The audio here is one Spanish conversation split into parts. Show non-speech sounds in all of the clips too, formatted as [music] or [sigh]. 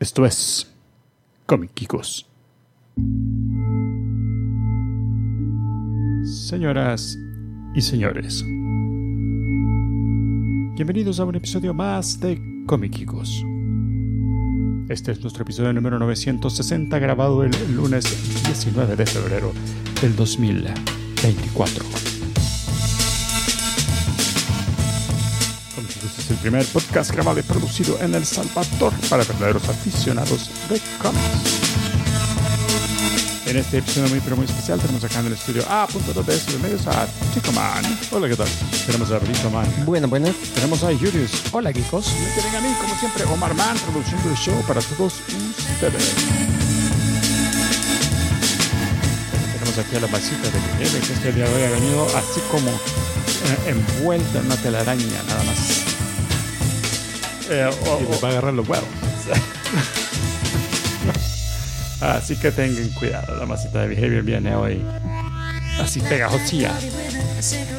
Esto es Comiquicos. Señoras y señores, bienvenidos a un episodio más de Comiquicos. Este es nuestro episodio número 960 grabado el lunes 19 de febrero del 2024. Comiquicos es el primer podcast grabado y producido en El Salvador para verdaderos aficionados de cómics. En este episodio muy pero muy especial tenemos acá en el estudio A punto de de medios a Chico Man. Hola, ¿qué tal? Tenemos a Brito Man. Bueno, buenas. Tenemos a Julius. Hola, Kikos. Me tienen a mí, como siempre, Omar Man, produciendo el show para todos ustedes. Tenemos aquí a la masita de Miguel, que este día de hoy ha venido así como eh, envuelta en una telaraña, nada más. Eh, o- Y les va a agarrar los huevos. [laughs] Así que tengan cuidado, la masita de Behavior viene hoy así pegajosilla.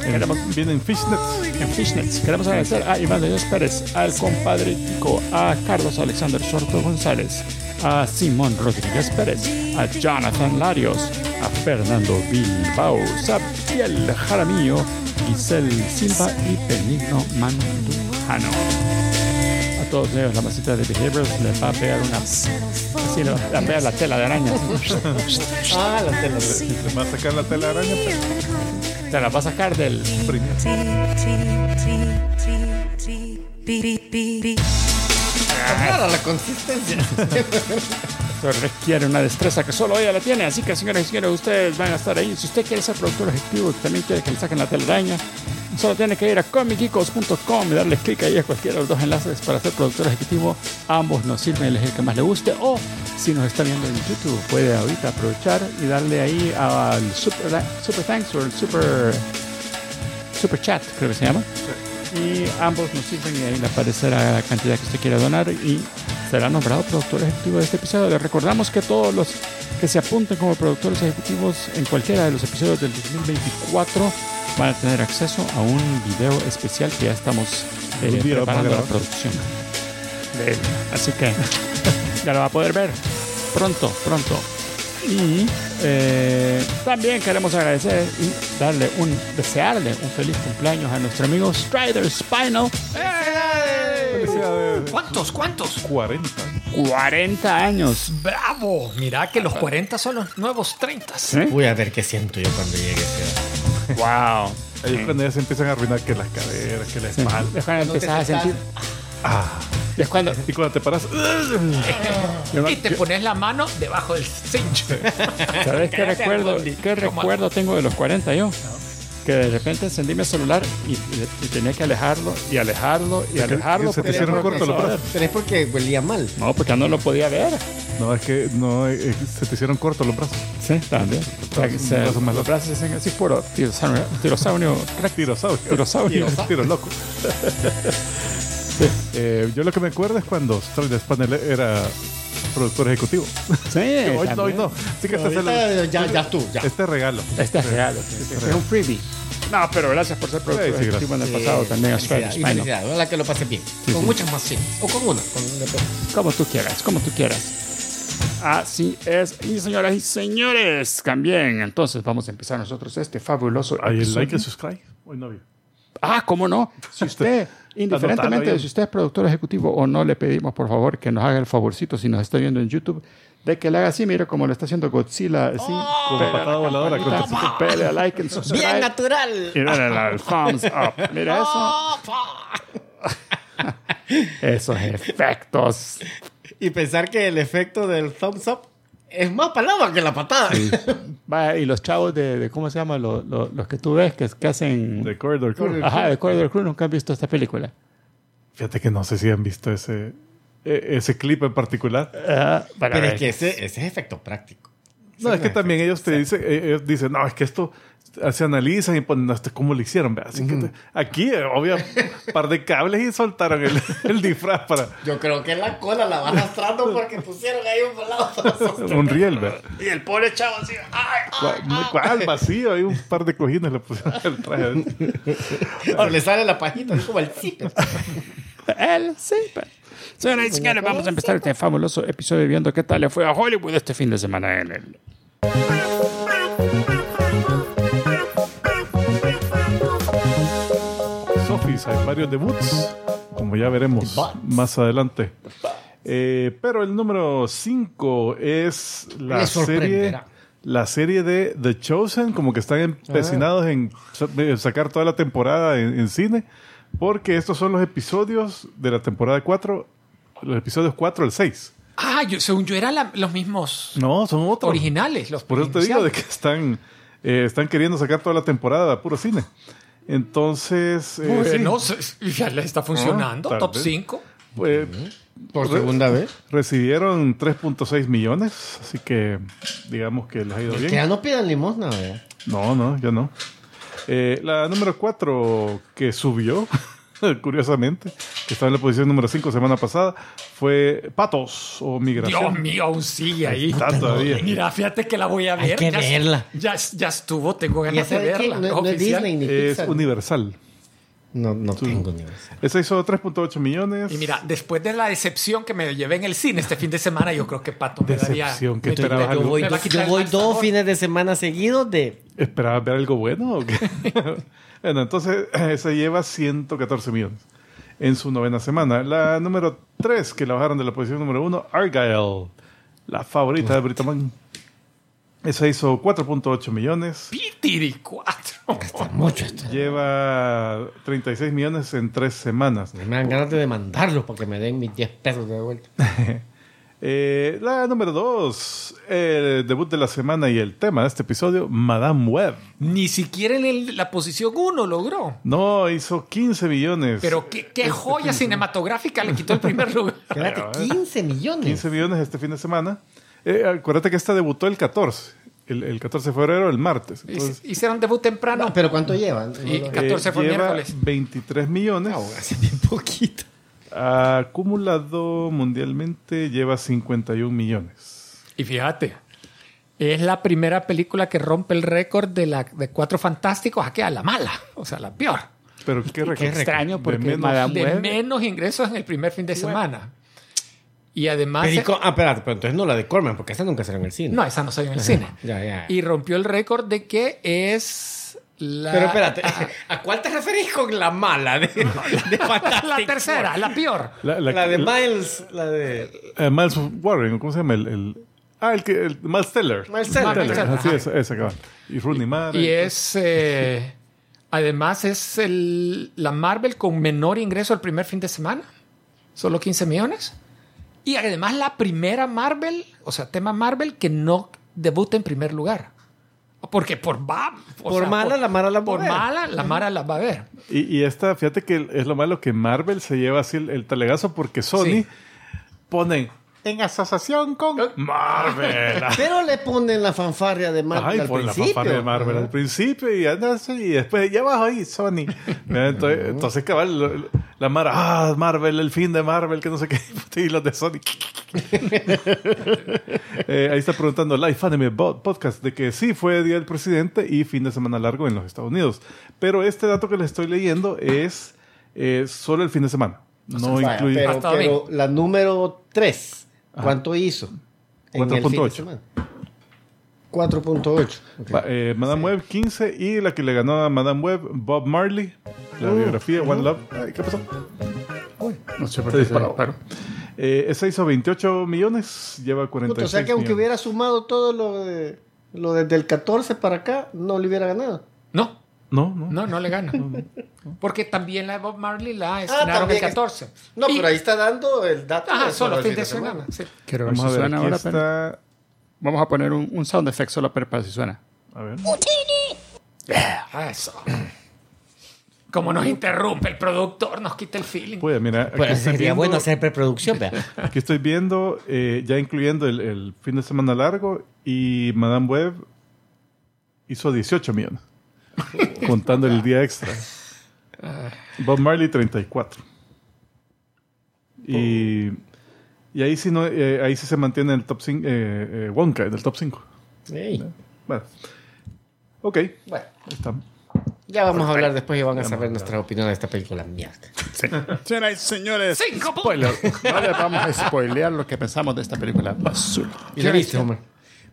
Queremos, Vienen fishnets. en Fishnets. Queremos agradecer a Iván de Dios Pérez, al compadre Tico, a Carlos Alexander Sorto González, a Simón Rodríguez Pérez, a Jonathan Larios, a Fernando Bilbao, Sabiel Jaramillo, Giselle Silva y Benigno Mandujano. A todos ellos la masita de Behaviors les va a pegar una... Así le va a pegar la tela de araña. Ah, la tela. Les va a sacar la telaraña. pero Te la va a sacar del... Rara la consistencia. [laughs] Requiere una destreza que solo ella la tiene. Así que, señoras y señores, ustedes van a estar ahí. Si usted quiere ser productor ejecutivo y también quiere que le saquen la telaraña, solo tiene que ir a comicicos.com y darle clic ahí a cualquiera de los dos enlaces para ser productor ejecutivo. Ambos nos sirven elegir el que más le guste. O si nos está viendo en YouTube, puede ahorita aprovechar y darle ahí al super, super thanks o el super, super chat, creo que se llama. Y ambos nos sirven y ahí le aparecerá la cantidad que usted quiera donar y será nombrado productor ejecutivo de este episodio. Les recordamos que todos los que se apunten como productores ejecutivos en cualquiera de los episodios del 2024 van a tener acceso a un video especial que ya estamos eh, preparando la producción. Así que [laughs] ya lo va a poder ver pronto, pronto. Y eh, también queremos agradecer y darle un, desearle un feliz cumpleaños a nuestro amigo Strider Spinal. ¿Cuántos? ¿Cuántos? 40. 40 años. ¡Bravo! Mira que los 40 son los nuevos 30. ¿Sí? Voy a ver qué siento yo cuando llegue ese Wow. Ahí es cuando ya se empiezan a arruinar que las caderas, que la Sí. espalda. Es cuando No te empezás a sentir. Ah. Es cuando. Y cuando te paras. Y te pones la mano debajo del cincho. ¿Sabes qué recuerdo? ¿Qué recuerdo tengo de los 40 yo? Que de repente encendí mi celular y, y- y tenía que alejarlo y alejarlo y alejarlo. que se te hicieron cortos los brazos. Pero es porque huelía mal. No, porque no lo podía ver. No, es que no, eh, se te hicieron cortos los brazos. Sí, también. Los brazos se hacen así puro tirosaurio. Tirosaurio. Tirosaurio. Tirosaurio. Tiro loco. Eh, yo lo que me acuerdo es cuando Strider Spanel era productor ejecutivo. Sí, [laughs] hoy no, hoy no. Así que este el, ya, ya tú, ya. este regalo. Este es real. Este es un freebie. No, pero gracias por ser productor Sí, sí, ejecutivo en el Sí, pasado también y felicidad. Ojalá que lo pase bien. con muchas más sí. O con una. Con Como tú quieras, como tú quieras. Así es. Y señoras y señores, también. Entonces vamos a empezar nosotros este fabuloso Ahí el episodio. like y subscribe. Hoy no vi. Ah, ¿cómo no? Si usted, indiferentemente de si usted es productor ejecutivo o no, le pedimos por favor que nos haga el favorcito si nos está viendo en YouTube, de que le haga así, mire como lo está haciendo Godzilla, así, pele a patada la voladora, con- pele a like, and subscribe, Bien natural. y dale al thumbs up. Mira eso. [laughs] Esos efectos. Y pensar que el efecto del thumbs up es más palabra que la patada. [laughs] Vaya, y los chavos de, de- ¿cómo se llama? Los, los- los que tú ves que, que hacen... De Corridor Crew. Ajá, de Corridor Crew, nunca han visto esta película. Fíjate que no sé si han visto ese, e- ese clip en particular. Ah, para Pero ver. es que ese, ese es efecto práctico. No, es que también ellos te dicen, eh, ellos dicen, no, es que esto se analizan y ponen hasta cómo lo hicieron. ¿ve? Así que te- aquí, eh, obvio, un [laughs] par de cables y soltaron el, el disfraz para Yo creo que la cola la va arrastrando porque pusieron ahí un sostener. un riel. ¿ve? Y el pobre chavo así. ¡Ay! ¿Cuál, cuál vacío? Hay un par de cojines le pusieron el traje. O le sale la pajita, es como el zipper. Él sí, pero- Señoras y señores, vamos a empezar este fabuloso episodio viendo qué tal le fue a Hollywood este fin de semana en el... Hay varios debuts, como ya veremos más adelante. Eh, pero el número 5 es la serie, la serie de The Chosen, como que están empecinados en en sacar toda la temporada en, en cine, porque estos son los episodios de la temporada 4, los episodios 4 al 6. Ah, yo, según yo eran la- los mismos No, son otros. originales. Los Por eso te digo de que están, eh, están queriendo sacar toda la temporada puro cine. Entonces, eh, Bueno, sí, se- ya le está funcionando. tal top vez. 5. pues, Por segunda vez. recibieron 3.6 millones, así que digamos que les ha ido Que ya bien. no pidan limosna, ¿verdad? No, no, ya no. Eh, la número 4 que subió, [laughs] curiosamente, que estaba en la posición número 5 semana pasada, fue Patos o Migración. Dios mío, aún sigue ahí. Está todavía. Mira, fíjate que la voy a Hay ver. que ya, verla. Ya, ya estuvo, tengo ganas de que verla. no, no es oficial. Disney ni Es Pixar. Universal. No, no tengo universal. Esa hizo 3.8 millones. Y mira, después de la decepción que me llevé en el cine este fin de semana, yo creo que Pato me daría. Decepción, ¿qué me- esperabas me- algo? Yo voy, yo voy dos fines de semana seguidos de... ¿Esperabas ver algo bueno o qué? [laughs] bueno, entonces [clears throat] se lleva 114 millones en su novena semana. La número 3, que la bajaron de la posición número 1, Argyle, la favorita de Britaman. Esa hizo 4.8 millones. Pitiri 4. Mucho esto. Lleva 36 millones en tres semanas. Me dan ganas de demandarlos para que me den mis 10 pesos de vuelta. [laughs] Eh, la número 2, el debut de la semana y el tema de este episodio, Madame Web. Ni siquiera en el- la posición 1 logró. No, hizo 15 millones. Pero qué, qué joya cinematográfica le quitó el primer [laughs] lugar. Espérate, 15 millones. 15 millones este fin de semana. Eh, acuérdate que esta debutó el 14, el, el 14 de febrero, el martes. Entonces, Hicieron debut temprano. No, pero ¿cuánto llevan? Y- No, no. 14 fue lleva miércoles. 23 millones. Ah, hace bien poquito. Acumulado mundialmente lleva 51 millones. Y fíjate, es la primera película que rompe el récord de, la, de Cuatro Fantásticos aquí a la mala, o sea, la peor. Pero qué, récord. extraño De porque menos- Madame De menos ingresos en el primer fin de semana. Y además... Perico- ah, espérate, pero entonces no la de Corman, porque esa nunca salió en el cine. No, esa no salió en el [laughs] cine. Ya, ya. Y rompió el récord de que es la... Pero espérate, [laughs] ¿a cuál te referís con la mala de, de Fantastic la tercera, la peor. La, la- La de Miles, la de... eh, Miles Warren, ¿cómo se llama? El, el- ah, el que. El, Miles Teller. Miles Teller. Teller, Teller, Así ajá. es, esa cabal. Y Rooney Mara. Y es... eh, además es el, la Marvel con menor ingreso el primer fin de semana. Solo 15 millones. Y además la primera Marvel, o sea, tema Marvel, que no debuta en primer lugar. Porque por va, Por mala, la Mara la va a Por ver. mala, la Mara la va a ver. Y, y esta, fíjate que es lo malo que Marvel se lleva así el, el talegazo porque Sony Sí. ponen en asociación con Marvel. [laughs] Pero le ponen la fanfarria de Marvel Ay, al pon la principio. fanfarria de Marvel al principio y anda así, y después ya abajo ahí Sony. [laughs] Entonces, entonces, cabal, la Mara, ah, Marvel, el fin de Marvel, que no sé qué, [laughs] y los de Sony. Eh, ahí está preguntando Life Anime Podcast de que sí fue Día del Presidente y fin de semana largo en los Estados Unidos. Pero este dato que les estoy leyendo es eh, solo el fin de semana. No incluye. pero, Hasta pero la número 3, ¿cuánto hizo? En el fin de 4.8. semana. 4.8. ok. Va, eh, Madame Web 15 y la que le ganó a Madame Web, Bob Marley, la biografía One Love. Ay, ¿Qué pasó? No sé por qué. disparado. Pero, Eh, esa hizo 28 millones, lleva 46 Puta, o sea que aunque millones. hubiera sumado todo lo de lo desde el 14 para acá, no le hubiera ganado. No, No, no. no, no le gana. Porque también la de Bob Marley la estrenaron el Ah, es- 14. No, Y- pero ahí está dando el dato. Ajá, solo el fin de semana. sí. quiero ver Vamos si a ver, suena ahora. está... Vamos a poner un, un sound effect solo para si suena. A ver. Ah, Eso. Como nos interrumpe el productor, nos quita el feeling. Pues mira, aquí, Pues estoy sería viendo, bueno hacer preproducción, vea. [laughs] aquí estoy viendo, eh, ya incluyendo el, el fin de semana largo, y Madame Web hizo 18 millones, [laughs] contando el día extra. Bob Marley 34. Y, y ahí sí no, eh, ahí sí se mantiene en el top 5, eh, eh, Wonka en el top 5. Ey. Bueno. Ok, ahí Bueno, está. Ya vamos a hablar después y van a saber nuestra opinión de esta película. Mierda. Sí. [laughs] Señoras y señores, Cinco spoiler. No les vamos a spoilear lo que pensamos de esta película basura. ¿Y viste, Homer?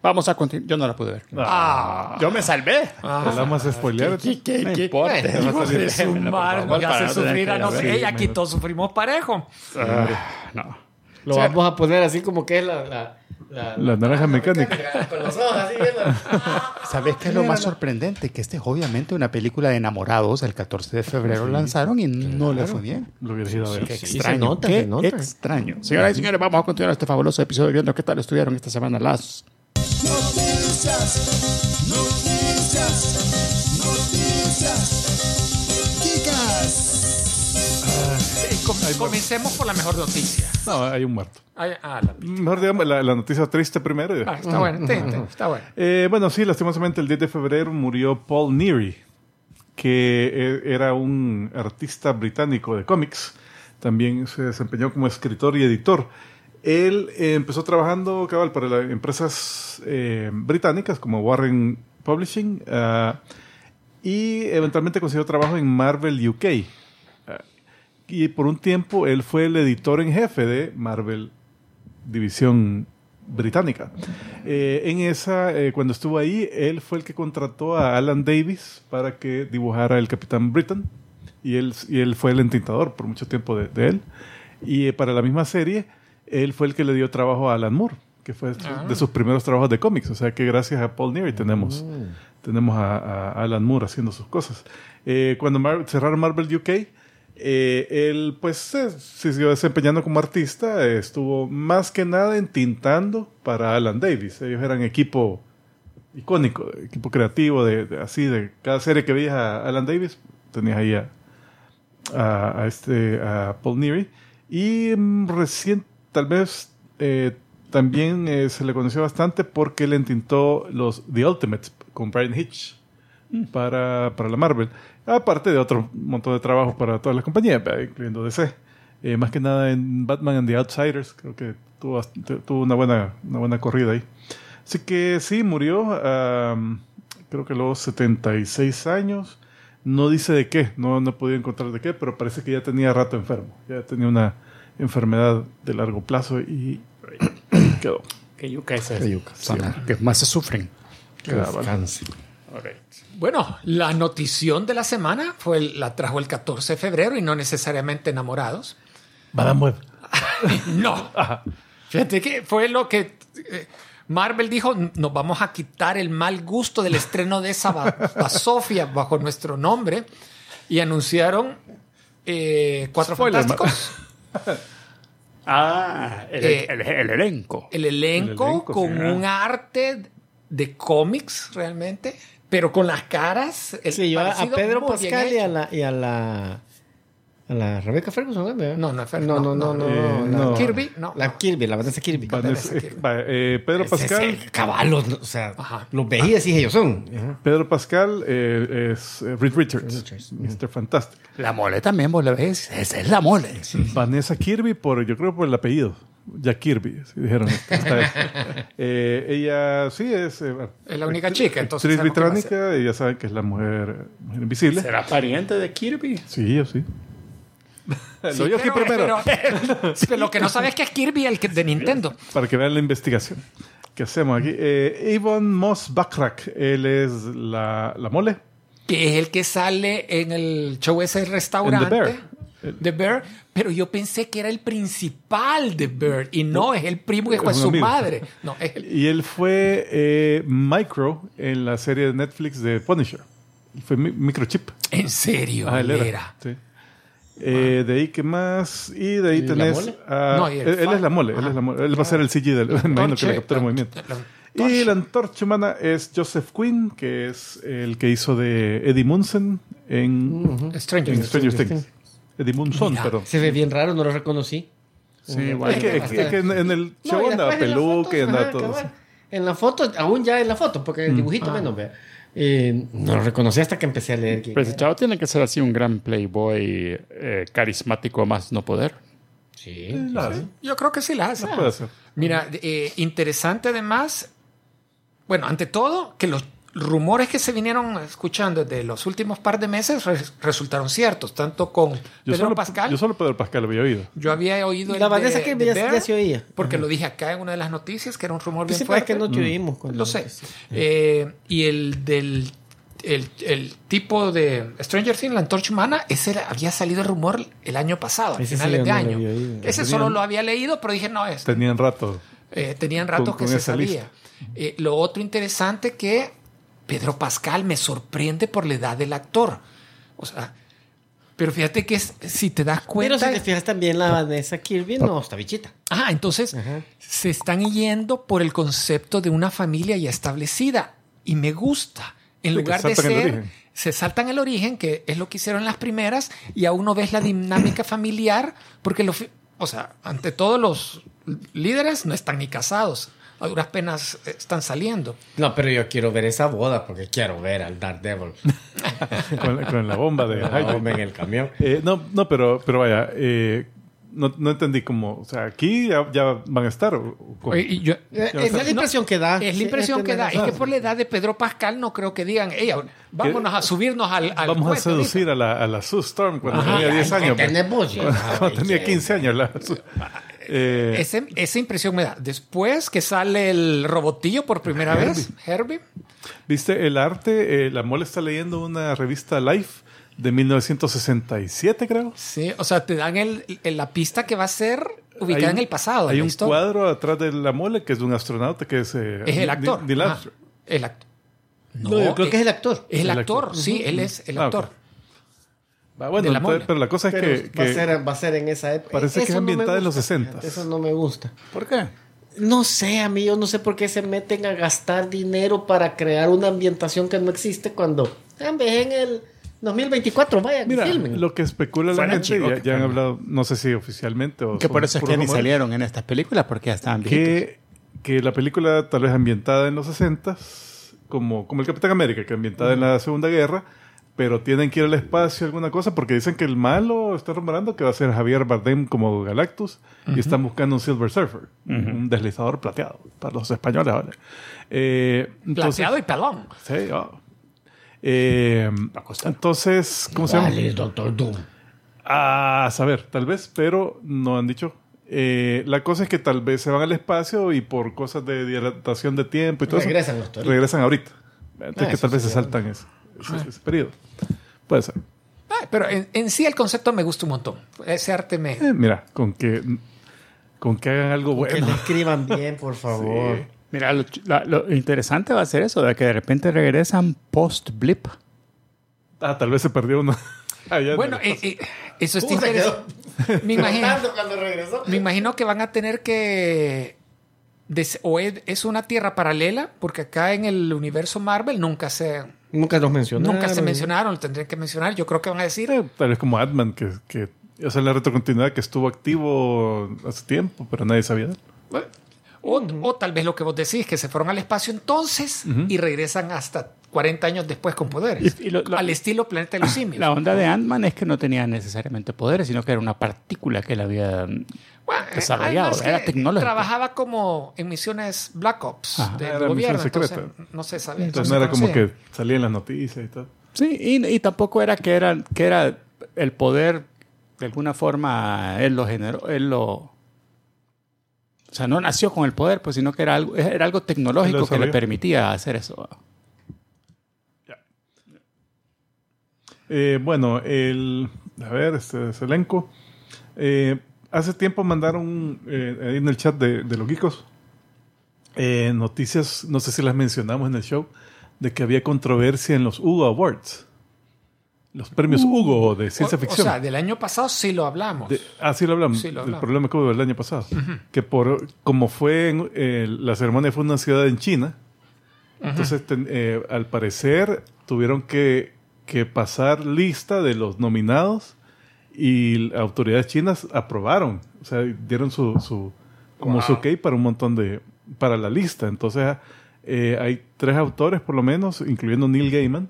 Vamos a continuar. Yo no la pude ver. Ah, Yo me salvé. ¿Te la vamos a spoilear? ¿Qué, qué, No qué? importa. Bueno, hijo de su por madre, hace no sufrir a nosotros. ver. Ey, aquí todos sufrimos parejo. Ah, no. Lo vamos a poner así como que es la... La, la, La naranja mecánica. Con los ojos así. [laughs] ¿Sabes qué es lo más sorprendente? Que este es obviamente una película de enamorados. El 14 de febrero lanzaron y no le fue bien. Lo hubiera ido a ver. Qué Sí, se extraño. nota, qué se nota. extraño. Señoras y señores, vamos a continuar este fabuloso episodio viendo qué tal estuvieron esta semana las Noticias, noticias, noticias. Chicas. Eh, com- comencemos por la mejor noticia. No, hay un muerto. Ay, ah, la- Mejor digamos la, la noticia triste primero. y- ah, está bueno, está bueno. Eh, bueno, sí, lastimosamente el 10 de febrero murió Paul Neary, que eh, era un artista británico de cómics. También se desempeñó como escritor y editor. Él eh, empezó trabajando cabal para las empresas eh, británicas como Warren Publishing ah, y eventualmente consiguió trabajo en Marvel UK. Ah, y por un tiempo él fue el editor en jefe de Marvel División Británica. Eh, en esa, eh, cuando estuvo ahí, él fue el que contrató a Alan Davis para que dibujara el Capitán Britain y él, y él fue el entintador por mucho tiempo de, de él. Y eh, para la misma serie, él fue el que le dio trabajo a Alan Moore, que fue de sus primeros trabajos de cómics. O sea que gracias a Paul Neary tenemos, tenemos a, a Alan Moore haciendo sus cosas. Eh, cuando Mar- cerraron Marvel UK, eh, él pues se se siguió desempeñando como artista, eh, estuvo más que nada entintando para Alan Davis. Ellos eran equipo icónico, equipo creativo, de, de- así, de cada serie que veías a Alan Davis, tenías ahí a, a, a este, a Paul Neary. Y mm, recién, tal vez, eh, también eh, se le conoció bastante porque él entintó los The Ultimates con Brian Hitch para, para la Marvel. Aparte de otro montón de trabajos para todas las compañías, incluyendo DC. Eh, más que nada en Batman and the Outsiders, creo que tuvo, tuvo una, buena, una buena corrida ahí. Así que sí, murió, am, creo que a los 76 años. No dice de qué, no, no he podido encontrar de qué, pero parece que ya tenía rato enfermo. Ya tenía una enfermedad de largo plazo y [clears throat] quedó. que yuca es Son las que más se sufren. Bueno, la notición de la semana fue el- la trajo el 14 de febrero y no necesariamente enamorados. Madame Web. [laughs] No. Fíjate que fue lo que eh, Marvel dijo, nos vamos a quitar el mal gusto del estreno de esa ba- [laughs] basofia bajo nuestro nombre y anunciaron eh, Cuatro Spoiler, Fantásticos, [laughs] [laughs] Ah, el, Eh, el- el elenco. el elenco, El elenco, con un arte de cómics realmente, pero con las caras. el Sí, yo a, Pedro Pascal y a la, y a la a la Rebecca Ferguson. No, no es Fer- no, no, no, no, no, eh, la- no. Kirby, no. La Kirby, la Vanessa Kirby. Vanessa- Vanessa eh, Pedro Ese- Pascal. ese caballos, ¿no? o sea, Ajá. los veías y ellos son. Ajá. Pedro Pascal eh, es eh, Reed Richards, Richards. Mr. Fantastic. La mole también, vos la ves. Esa es la mole. Vanessa Kirby, por, yo creo por el apellido. Jack Kirby, así dijeron. [laughs] Eh, ella sí es. eh, Es la única chica, entonces Actriz británica, y ya saben que es la mujer, mujer invisible. ¿Será pariente de Kirby? Sí, yo sí. [laughs] Sí, Lo yo aquí pero- primero, pero- [laughs] pero lo que no sabes es que es Kirby el que, de Nintendo. para que vean la investigación que hacemos aquí. Eh, Yvonne Moss Backrack, él es la, la mole. Que es el que sale en el show ese restaurante. En The Bear. The Bear. Pero yo pensé que era el principal de Bear. Y no, es el primo que fue su amigo. madre. No, es el- Y él fue eh, Micro en la serie de Netflix de Punisher. Fue mi- Microchip. en serio. Ah, él era. era. Sí. Eh, de ahí, ¿qué más? Y de ahí ¿Y la tenés. a- No, el él, él es la mole. Él, es la mole. Él va a ser el CG del. [laughs] Me imagino que la captura de la- movimiento. la Y la antorcha humana es Joseph Quinn, que es el que hizo de Eddie Munson en, Stranger en Things. Stranger Stranger Things. Eddie Munson, Mira, perdón. Se ve bien raro, no lo reconocí. Sí, que, es que- es que en, en el No, show y andaba peluca y andaba todo. En la foto, aún ya en la foto, porque el dibujito menos, vea. Eh, no lo reconocí hasta que empecé a leer. quién Pues el chavo tiene que ser así un gran playboy eh, carismático más no poder. Sí. La hace. Yo creo que sí la hace. Puede ser. Mira, eh, interesante además, bueno, ante todo, que los, rumores que se vinieron escuchando desde los últimos par de meses res- resultaron ciertos, tanto con Yo Pedro solo, Pascal. yo solo Pedro Pascal había oído. Yo había oído La el Vanessa de- que de ya- Bear, ya se oía. Porque Ajá. lo dije acá en una de las noticias, que era un rumor bien pues es fuerte. que no te oímos. cuando- Lo sé. Eh, y el del el, el tipo de Stranger Things, la antorcha humana, ese era- había salido el rumor el año pasado, a sí finales de no año. Ese solo lo había leído, pero dije, no, es, Tenían rato. eh, tenían ratos Con- que con se sabía. Eh, lo otro interesante que Pedro Pascal me sorprende por la edad del actor. O sea, pero fíjate que es- si te das Pero cuenta... si te fijas también la Vanessa Kirby, no, está bichita. Ah, entonces Ajá. se están yendo por el concepto de una familia ya establecida y me gusta. En Sí, lugar de ser, se saltan el origen, que es lo que hicieron las primeras, y aún no ves la dinámica familiar, porque lo, o sea, ante todos los líderes no están ni casados, a duras penas eh, están saliendo. No, pero yo quiero ver esa boda porque quiero ver al Daredevil. [laughs] Con, con la bomba de [laughs] Hydra. Hombre, en el camión. Eh, no, no, pero, pero vaya, eh, no, no entendí cómo, o sea, aquí ya, ya van a estar. Oye, y yo- Eh, es la impresión que da. es la impresión que da. Es que por la edad de Pedro Pascal no creo que digan, "Ey, vámonos a subirnos al, al Vamos a cohete ahorita". seducir a la, a la Sue Storm cuando Ajá. tenía 10 Ay, años. pues. tenés vos, ya. [laughs] Cuando tenía Ay, 15 años. La, Sue- eh, Ese- esa impresión me da. Después que sale el robotillo por primera vez, Herbie. ¿Viste el arte? Eh, la mole está leyendo una revista Life de 1967, creo. Sí, o sea, te dan el, el- la pista que va a ser ubicada Hay en el pasado. Hay un historia. cuadro atrás de la mole que es de un astronauta que es. eh, Es el actor. Neil Armstrong. el actor. No, No, yo creo que es el actor. Es el El actor, actor. sí, él es el Ah, actor. Ah, bueno, de la mole. pero la cosa es Pero que, va, que a ser, va a ser en esa época. parece que es Eso no me ambientada en los gusta, 60s. fíjate, Eso no me gusta. ¿Por qué? No sé, a mí yo no sé por qué se meten a gastar dinero para crear una ambientación que no existe cuando en vez en el 2024 vaya Mira, filmen. lo que especula la gente, chivo ya, que ya han hablado, no sé si oficialmente o Que por eso es que ni salieron en estas películas, porque ya estaban que, que la película tal vez ambientada en los 60 como, como el Capitán América, que ambientada en la Segunda Guerra, pero tienen que ir al espacio alguna cosa porque dicen que el malo está rumorando que va a ser Javier Bardem como Galactus y están buscando un Silver Surfer, un deslizador plateado para los españoles ahora. Eh, entonces- Plateado y pelón. Sí, oh. Eh, entonces, ¿cómo se llama? Doctor Doom. A saber, tal vez, pero no han dicho. Eh, la cosa es que tal vez se van al espacio y por cosas de dilatación de tiempo y todo Regresan eso, regresan ahorita. Entonces Ah, que eso tal vez se saltan ese, ese- ese periodo. Puede ser. Ah, pero en, en sí el concepto me gusta un montón. Ese arte me... Eh, mira, con que con que hagan algo Que bueno. lo escriban bien, por [laughs] favor. Mira, lo, ch- la- lo interesante va a ser eso, de que de repente regresan post-blip. Ah, tal vez se perdió uno. [laughs] Bueno, eh, eh, eso está ¿Cómo se interesante. [laughs] Me imagino, Flotando cuando regresó. me imagino que van a tener que... des- o es, es una tierra paralela, porque acá en el universo Marvel nunca se, Nunca nos mencionaron. nunca se mencionaron, lo tendrían que mencionar. Yo creo que van a decir... Eh, tal vez como Adman, que, que o sea, la retrocontinuidad que estuvo activo hace tiempo, pero nadie sabía de él. O, o tal vez lo que vos decís, que se fueron al espacio entonces y regresan hasta 40 años después con poderes. Y- y lo- lo- al estilo Planeta de los Simios. La onda de Ant-Man es que no tenía necesariamente poderes, sino que era una partícula que él había Bueno, desarrollado. además Era que tecnológico. Trabajaba como en misiones Black Ops Ajá. del Era gobierno, entonces no se sabía. Entonces no era como que salía en las noticias y todo. Sí, y, y tampoco era que era que era el poder de alguna forma él lo generó, él lo o sea, no nació con el poder, pues sino que era algo era algo tecnológico que le permitía hacer eso. Eh, bueno, el, a ver, este, este elenco. Eh, hace tiempo mandaron eh, en el chat de, de los geekos eh, noticias, no sé si las mencionamos en el show, de que había controversia en los Hugo Awards. Los premios Hugo de ciencia ficción. O sea, del año pasado sí lo hablamos. De- ah, sí lo hablamos. Sí, lo hablamos. problema que hubo el año pasado. Que por como fue en, eh, la ceremonia fue en una ciudad en China, entonces ten- eh, al parecer tuvieron que, que pasar lista de los nominados y autoridades chinas aprobaron, o sea, dieron su, su como su ok para un montón de para la lista. Entonces eh, hay tres autores por lo menos, incluyendo Neil Gaiman,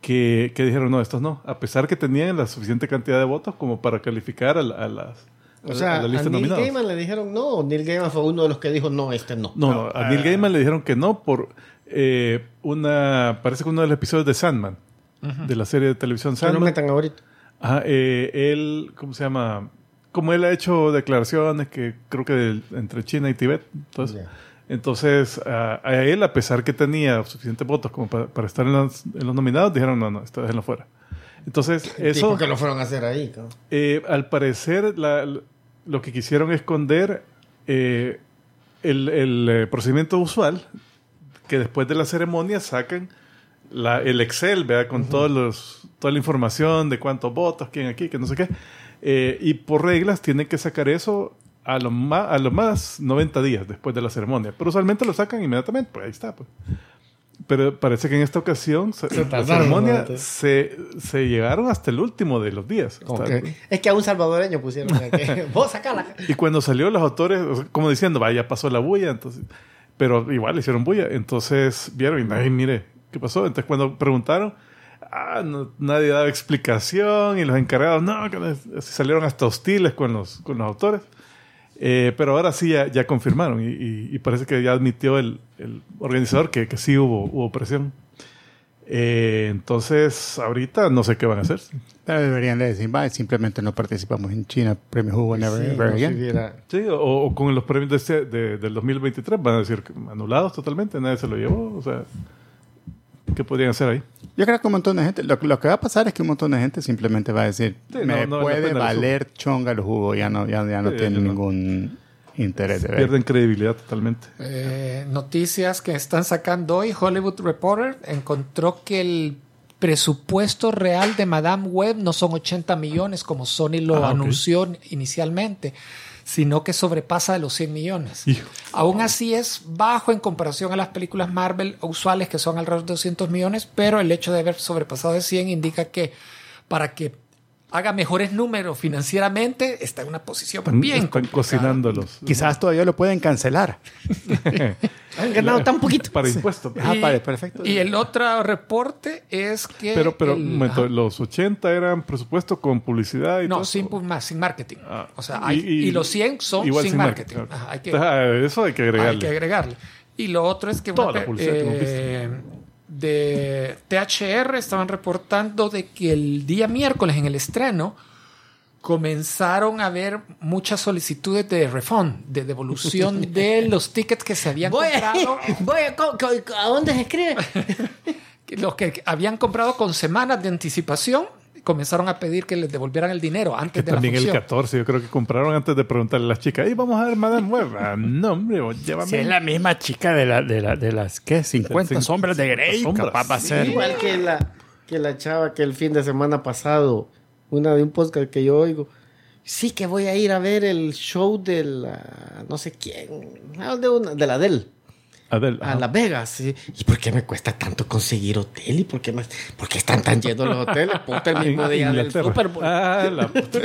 que, que dijeron, no, estos no, a pesar que tenían la suficiente cantidad de votos como para calificar a, la- a las O a sea, la a lista de Neil nominados. Gaiman le dijeron no. o Neil Gaiman fue uno de los que dijo no, este no. No, no, a Neil Gaiman le dijeron que no por eh, una, parece que uno de los episodios de Sandman, de la serie de televisión Que Sandman. metan ahorita. Ajá, eh, él, ¿cómo se llama? Como él ha hecho declaraciones que creo que del- entre China y Tibet, entonces, Ya. entonces a, a él, a pesar que tenía suficientes votos como para, para estar en los, en los nominados, dijeron no, no, esto déjenlo fuera. Entonces, ¿Y eso, por qué lo fueron a hacer ahí? cabrón? eh, al parecer, la- lo que quisieron esconder eh, el, el, eh, procedimiento usual, que después de la ceremonia sacan la- el Excel, ¿verdad? Con todos los, toda la información de cuántos votos, quién aquí, que no sé qué. Eh, y por reglas tienen que sacar eso a lo, más, a lo más 90 días después de la ceremonia. Pero usualmente lo sacan inmediatamente, pues ahí está. Pues. Pero parece que en esta ocasión se- la ceremonia se, se llegaron hasta el último de los días. Es que a un salvadoreño pusieron [laughs] vos sacala. y cuando salió los autores, como diciendo, vaya, pasó la bulla, entonces, pero igual hicieron bulla. Entonces vieron y nadie, mire, ¿qué pasó? Entonces cuando preguntaron, ah, no- nadie daba explicación y los encargados, no, que no- así salieron hasta hostiles con los, con los autores. Eh, pero ahora sí ya, ya confirmaron y, y- y parece que ya admitió el, el organizador que, que sí hubo, hubo presión. Eh, entonces, ahorita no sé qué van a hacer. Pero deberían de decir, "Va, simplemente no participamos en China, premio Hugo Never Sí, Ever no, si Again. Sí, o, o con los premios de este- de- del 2023 van a decir que anulados totalmente, nadie se lo llevó, o sea, ¿qué podrían hacer ahí? Yo creo que un montón de gente, lo, lo que va a pasar es que un montón de gente simplemente va a decir, Sí, me no, no puede valer chonga el jugo, ya no, ya, ya no Sí, tiene no. ningún interés de ver. Pierden credibilidad totalmente. Eh, noticias que están sacando hoy. Hollywood Reporter encontró que el presupuesto real de Madame Web no son 80 millones como Sony lo Ah, anunció inicialmente, sino que sobrepasa de los 100 millones. Hijo. Aún así es bajo en comparación a las películas Marvel usuales que son alrededor de 200 millones, pero el hecho de haber sobrepasado de 100 indica que para que haga mejores números financieramente está en una posición bien Están complicada. cocinándolos. Quizás todavía lo pueden cancelar. [laughs] Han ganado tan poquito. Para impuestos. Ah, Y- vale, perfecto. Y el otro reporte es que. Pero, pero el- un momento, ajá. los 80 eran presupuesto con publicidad y No, todo sin, más, sin marketing. Ah, o sea, hay- y, los 100 son igual sin, marketing. ok. Ajá, hay, que, Ah, eso hay que agregarle. hay que agregarle. Y lo otro es que Toda una la publicidad que hemos eh, de THR estaban reportando de que el día miércoles en el estreno comenzaron a haber muchas solicitudes de refund, de devolución [laughs] de los tickets que se habían Voy a, comprado. [laughs] voy a, co- co- ¿a dónde se escribe? [laughs] los que habían comprado con semanas de anticipación comenzaron a pedir que les devolvieran el dinero antes de la También el función. 14, yo creo que compraron antes de preguntarle a las chicas, "Ey, vamos a ver Madame Web. Ah, [laughs] no, hombre, llévame. Si es la misma chica de, la, de, la, de las, ¿qué? 50 Cin- sombras de Grey, sombras. capaz va a Sí. ser. Igual que la, que la chava que el fin de semana pasado, una de un podcast que yo oigo, sí que voy a ir a ver el show de la, no sé quién, de, una, de la Dell, Adel, a. Las Vegas. sí. ¿Y por qué me cuesta tanto conseguir hotel? ¿Y por qué, me- por qué están tan llenos los hoteles? Puta, el [laughs] mismo día del. Super Bowl. Ah, la [laughs] puta.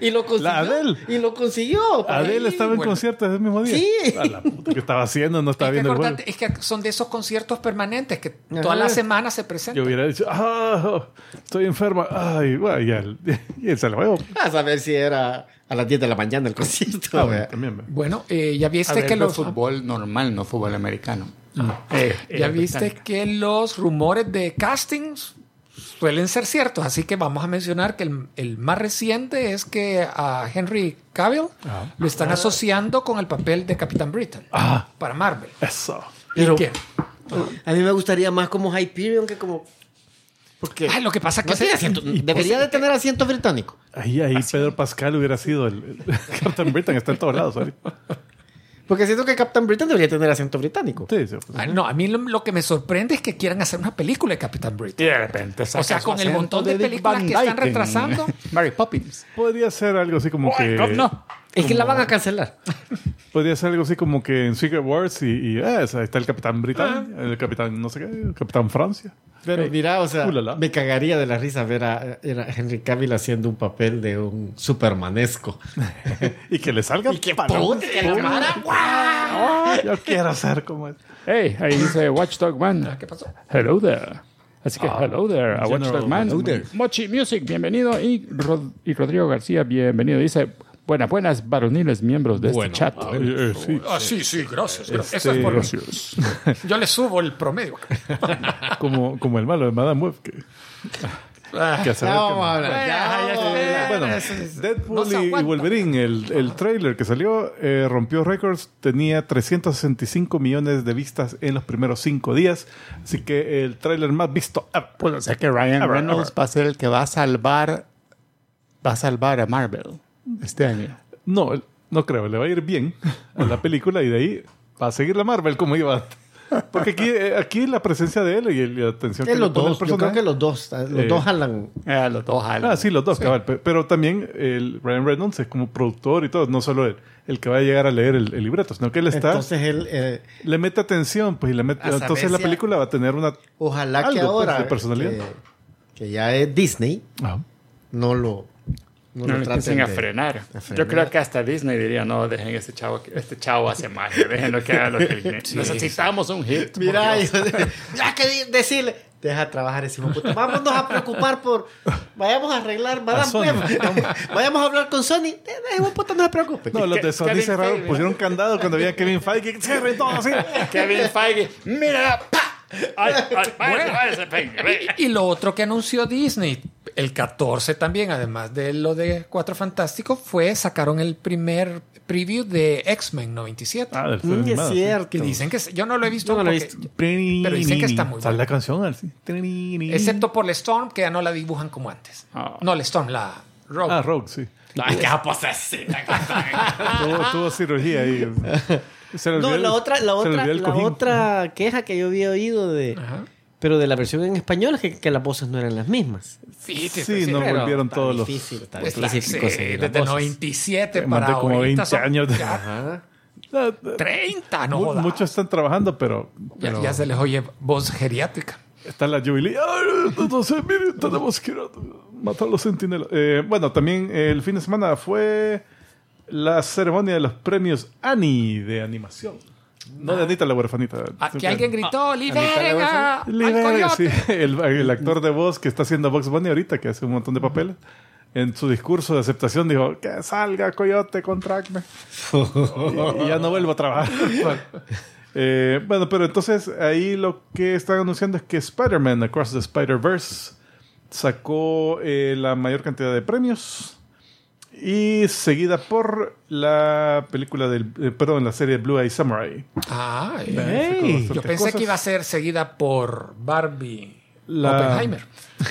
Y lo consiguió. La Adele. Y lo consiguió. ahí, estaba en bueno. concierto ese mismo día. Sí. A la puta, ¿Qué estaba haciendo? No Es estaba que, viendo el es que son de esos conciertos permanentes que Ajá. todas las semanas se presentan. Yo hubiera dicho, ah, estoy enferma. Ay, bueno, [laughs] y él, y él se lo veo. A saber si era a las 10 de la mañana el concierto. Ah, bueno, también. eh, ya viste ver, que los fútbol normal, no fútbol americano. Eh, ya eh, viste británico. que los rumores de castings suelen ser ciertos, así que vamos a mencionar que el, el más reciente es que a Henry Cavill lo están asociando con el papel de Capitán Britain Ah. para Marvel. Eso. Pero- ¿Y qué? A mí me gustaría más como Hyperion que como. Porque Ay, lo que pasa es que no tiene asiento- debería de tener asiento británico. Ahí, ahí Pedro Pascal hubiera sido el, el [laughs] Captain Britain. Está en todos lados ahorita. Porque siento que Captain Britain debería tener asiento británico. Sí, sí. Ah, no, a mí lo, lo que me sorprende es que quieran hacer una película de Capitán Britain. Y de repente O sea, con el acento montón de Dick películas que están retrasando. [laughs] Mary Poppins. Podría ser algo así como que... no. Es que la van a cancelar. [laughs] Podría ser algo así como que en Secret Wars y, y ah, ahí está el Capitán Britain, el Capitán no sé qué, el Capitán Francia. Pero mira, o sea, Ulala. me cagaría de la risa ver a, Henry Cavill haciendo un papel de un supermanesco. [laughs] y que le salga... Y que puta, que la mara, ¡guau! Ah, yo quiero ser como es. Hey, ahí dice Watchdog Man. ¿Qué pasó? Hello there. Así que hello there a Watchdog Man. hello there. Mochi Music, bienvenido. Y, Rod- y Rodrigo García, bienvenido. Dice, Buenas, buenas, varoniles miembros de Bueno, este chat. eh, eh, sí. Ah, sí, sí, gracias. gracias. Este, Eso es por Gracios. Yo le subo el promedio. [laughs] como, como el malo de Madame Web. Que, Ah, que Ya ver que-. Bueno, ya es- Deadpool no y- y. Wolverine, el, el trailer que salió, eh, rompió récords, tenía 365 millones de vistas en los primeros cinco días, así que el trailer más visto ever. Pues, o sea que Ryan Ever, Reynolds ever. va a ser el que va a salvar va a salvar a Marvel este año. No, no creo, le va a ir bien a la película y de ahí va a seguir la Marvel como iba. Porque aquí, eh, aquí la presencia de él y la atención Es que le los dos, yo creo que los dos, los Eh, dos jalan. Eh, los dos jalan. Ah, sí, los dos, cabal. Pe- Pero también el Ryan Reynolds es como productor y todo, no solo el, el que va a llegar a leer el, el libreto, sino que él está, Entonces él, eh, le mete atención, pues, y le mete, entonces la película va a tener una... ojalá Algo, que pues, ahora de personalidad. Que, que ya es Disney, no lo no, No lo empiecen a frenar. a frenar. Yo creo que hasta Disney diría, no, dejen este chavo, que- este chavo hace magia, déjenlo que haga lo que necesitamos un hit. Mira, yo- ya que decirle, deja trabajar ese puta. Vámonos a preocupar por. Vayamos a arreglar, Madame. Web. Vayamos a hablar con Sony. Eh, Ese hijo de puta no se preocupe. No, los de Sony Kevin cerraron, Feige. pusieron candado cuando había Kevin Feige, cierren todo así. Kevin Feige, mira, ¡pa! Ay, ay, váyase, váyase, Feige, ve. Y lo otro que anunció Disney, el 14 también, además de lo de Cuatro Fantásticos, fue sacaron el primer preview de X-Men 97. Ah, del Mm, es cierto. que dicen que yo no lo he visto, no lo he porque- visto. Pero dicen que está muy Sale bueno. la canción así. excepto por la Storm, que ya no la dibujan como antes. Ah. No, la Storm, la Rogue. Ah, Rogue, sí. Ay, qué posesiva. tuvo, tuvo cirugía ahí. [laughs] Se No, la otra, la otra, la otra queja que yo había oído de. Ajá. Pero de la versión en español es que, que las voces no eran las mismas. Sí, sí, Sí, no Pero volvieron está todos los... difícil, está Pues difícil la- sí, desde voces. 97 Más para de como ahorita 20 son años de- ya Ajá. Ah, 30, no jodas. Muchos están trabajando, pero, Ya, pero ya se les oye voz geriátrica. está la Jubilee. No, no sé, miren, tenemos que ir a matar a los sentinelas. Eh, bueno, también el fin de semana fue la ceremonia de los premios Annie de animación. No de Anita la huerfanita. Aquí alguien gritó, liberen Anita a- al Libere, coyote". sí. el, el actor de voz que está haciendo Box Bunny ahorita, que hace un montón de papeles, en su discurso de aceptación dijo, que salga Coyote, contracme. [laughs] y, y ya no vuelvo a trabajar. [laughs] Eh, bueno, pero entonces ahí lo que están anunciando es que Spider-Man Across the Spider-Verse sacó eh, la mayor cantidad de premios y seguida por la película del, eh, perdón, la serie Blue Eye Samurai. Ah, eh. Yo pensé cosas. que iba a ser seguida por Barbie La- Oppenheimer.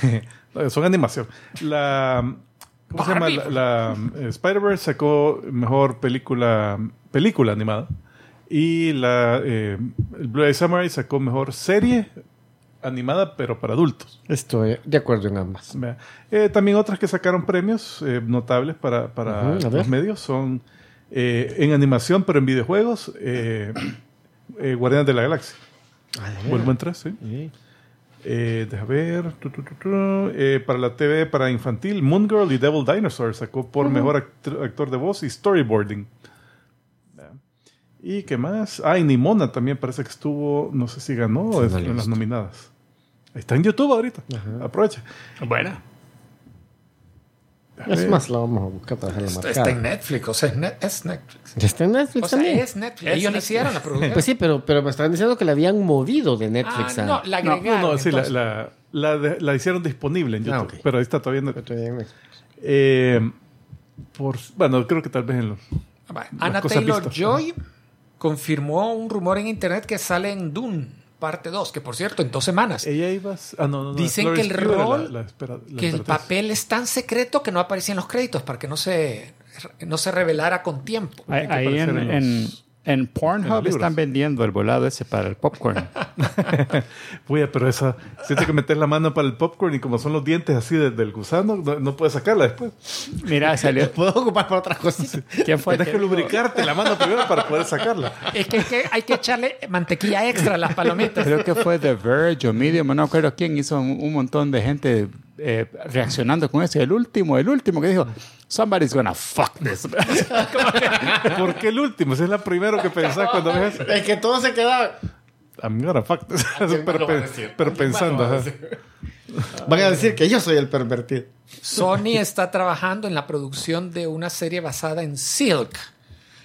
[laughs] Son animación. La. ¿Cómo se llama? La, la, eh, Spider-Verse sacó mejor película película animada. Y la eh, el Blue Eye Samurai sacó mejor serie animada, pero para adultos. Estoy de acuerdo en ambas. Eh, también otras que sacaron premios eh, notables para, para a los medios son eh, en animación, pero en videojuegos, [clears throat] Guardianes de la Galaxia. Vuelvo en tres, sí. Sí. Deja ver. Tu, tu, tu, tu. Para la TV, para infantil, Moon Girl y Devil Dinosaur sacó por mejor act- actor de voz y storyboarding. ¿Y qué más? Ah, y Nimona también parece que estuvo, no sé si ganó no en las nominadas. Está en YouTube ahorita. Aprovecha. Bueno, Deja Es más, la vamos a buscar para dejarla Está, marcada. está en Netflix, o sea, es, net- es Netflix. Ya está en Netflix O sea, también. es Netflix. Es Ellos le Netflix. hicieron la producción. Pues sí, pero, pero me estaban diciendo que la habían movido de Ah, Netflix a... no, la agregaron. no, no, sí, la, entonces. la, la de- la hicieron disponible en YouTube. Ah, ok. Pero ahí está todavía. en-. Eh, por, bueno, creo que tal vez en los. Cosas Taylor. Joy confirmó un rumor en internet que sale en Dune, parte 2, que por cierto, en dos semanas. Ella iba. Ah, no, no, no. Dicen que el rol- la- la espera- la que el papel es tan secreto que no aparecía en los créditos para que no se, no se revelara con tiempo. ahí, en, aparecer en en, los- en Pornhub están vendiendo el volado ese para el popcorn. [laughs] Oye, pero esa. Siente que meter la mano para el popcorn y como son los dientes así de- del gusano, no, no puedes sacarla después. Mira, [laughs] salió. Puedo ocupar para otras cositas. [laughs] ¿Quién fue? Tienes que lubricarte la mano primero para poder sacarla. Es que, que hay que echarle mantequilla extra a las palomitas. Creo que fue The Verge o Medium, no recuerdo quién hizo un, un montón de gente eh, reaccionando con eso. El último, el último que dijo, somebody's gonna fuck this. [laughs] ¿Por qué el último? Ese es la primero que pensás cuando ves. Es que todo se queda... I'm gonna fuck this. más [laughs] pero, lo pero ¿A quién más lo pensando. va a? Van a decir que yo soy el pervertido. Sony está trabajando en la producción de una serie basada en Silk.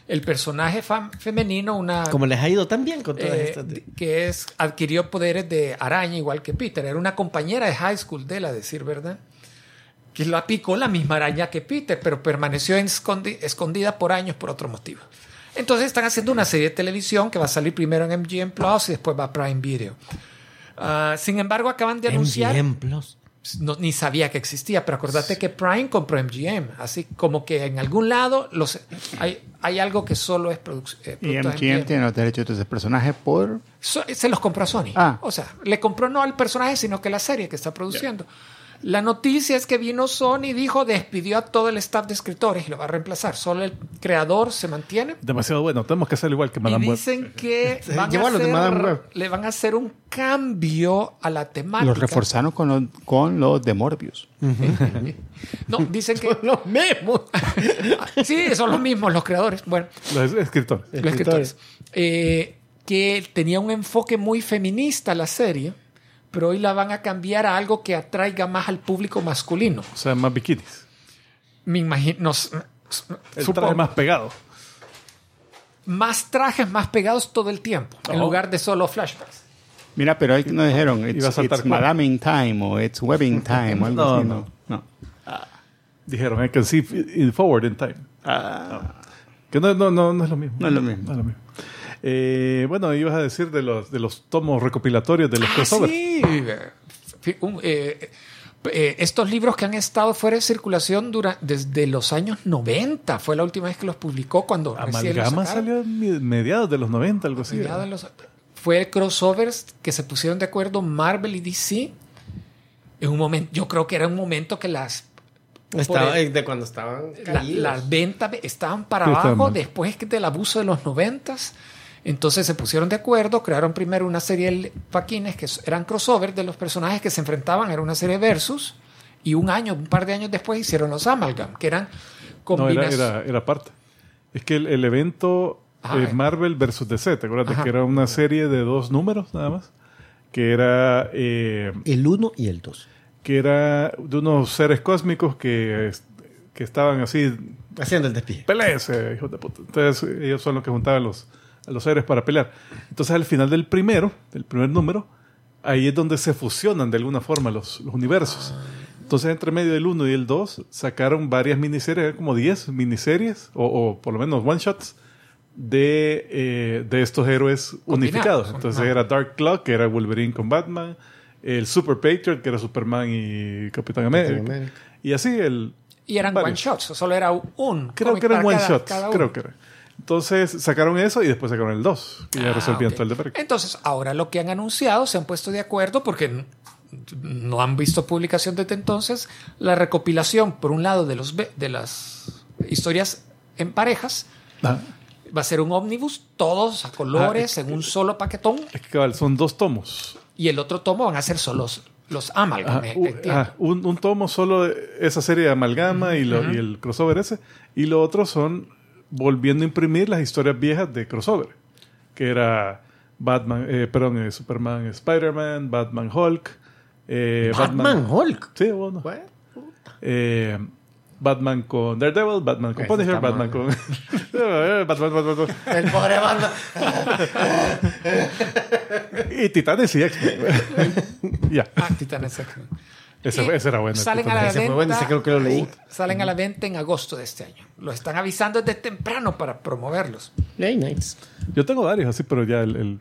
El personaje femenino, una Como les ha ido tan bien con todas eh, estas. que es adquirió poderes de araña igual que Peter. Era una compañera de high school de él, a decir verdad. Que la picó la misma araña que Peter, pero permaneció escondi- escondida por años por otro motivo. Entonces están haciendo una serie de televisión que va a salir primero en MGM Plus y después va a Prime Video. Ah, sin embargo, acaban de anunciar MGM Plus. No, ni sabía que existía, pero acordate que Prime compró MGM, así como que en algún lado los, hay, hay algo que solo es produc- eh, Y MGM tiene los derechos de ese personaje por... So- se los compró a Sony. Ah. O sea, le compró no al personaje, sino que la serie que está produciendo. La noticia es que vino Sony y dijo, despidió a todo el staff de escritores y lo va a reemplazar. Solo el creador se mantiene. Demasiado bueno. Tenemos que hacerlo igual que Y Madame Web. dicen que [laughs] Sí, van a llévalo de hacer- Madame Web. le van a hacer un cambio a la temática. Los reforzaron con los, con los de Morbius. No, dicen que... [laughs] Los mismos. [laughs] sí, son los mismos los creadores. Bueno, Los escritores. los escritores. Eh, que tenía un enfoque muy feminista la serie, pero hoy la van a cambiar a algo que atraiga más al público masculino. O sea, más bikinis. Me imagino. nos- El supongo, traje más pegado. más trajes más pegados todo el tiempo, en Oh. lugar de solo flashbacks. Mira, pero ahí no dijeron, it's, a. Madame in Time o it's Webbing Time o algo No, así. no. No. Dijeron, I can see in forward in time. Que no, no, no, no es lo mismo. No es lo mismo. No es lo mismo. Eh, bueno, ibas a decir de los, de los tomos recopilatorios de los Ah, crossovers. sí. Un- eh, eh, estos libros que han estado fuera de circulación dura- desde los años 90 fue la última vez que los publicó cuando los Amalgama salió mediados de los 90, algo así. De los- fue crossovers que se pusieron de acuerdo Marvel y DC en un momento yo creo que era un momento que las Estaba el- de cuando estaban la- las ventas estaban para Sí, estaban abajo mal. después del abuso de los noventas. Entonces se pusieron de acuerdo, crearon primero una serie de paquines que eran crossover de los personajes que se enfrentaban, era una serie versus, y un año, un par de años después hicieron los Amalgam, que eran No, era, combinaciones. era, era parte. Es que el, el evento Ajá. eh, Marvel versus DC, ¿te acuerdas? Ajá. Que era una serie de dos números nada más. Que era, eh, El 1 y el 2. que era de unos seres cósmicos que, que estaban así Haciendo el despide. Peleense, hijos de puta. Entonces, ellos son los que juntaban los, a los seres para pelear. Entonces, al final del primero, del primer número, ahí es donde se fusionan de alguna forma los, los universos. Entonces, entre medio del 1 y el 2, sacaron varias miniseries, eran como 10 miniseries, o, o por lo menos one-shots, de, eh, de estos héroes unificados. Entonces, era Dark Claw, que era Wolverine con Batman, el Super Patriot, que era Superman y Capitán América. América. Y así el, y eran varios. one shots, solo era un. Creo que eran one cada- shots. cada. Creo que era. Entonces sacaron eso y después sacaron el 2. Y ya Ah, resolvían todo el de Perk. Entonces, ahora lo que han anunciado, se han puesto de acuerdo porque no han visto publicación desde entonces, la recopilación, por un lado, de, los, de las historias en parejas, Ah, va a ser un ómnibus, todos a colores, Ah, en un solo paquetón, es que cabal, son dos tomos. y el otro tomo van a ser solo los, los amalgam, Ajá, eh, un, un tomo solo de esa serie de amalgama y, lo- y el crossover ese. Y lo otro son volviendo a imprimir las historias viejas de crossover. Que era Batman, eh, perdón, eh, Superman, Spider-Man, Batman Hulk. eh, Batman Hulk. Sí, bueno. Eh, Batman con Daredevil, Batman con Punisher, Batman con. [laughs] Batman, Batman, Batman. El pobre Batman. Y Titanes y X-Men. [laughs] ya. Ah, Titanes X-Men. Ese, ese era bueno. Salen a la. Ese venta. fue bueno, ese creo que lo leí. Salen a la venta en agosto de este año. Lo están avisando desde temprano para promoverlos. Nice. Yo tengo varios así, pero ya el, el,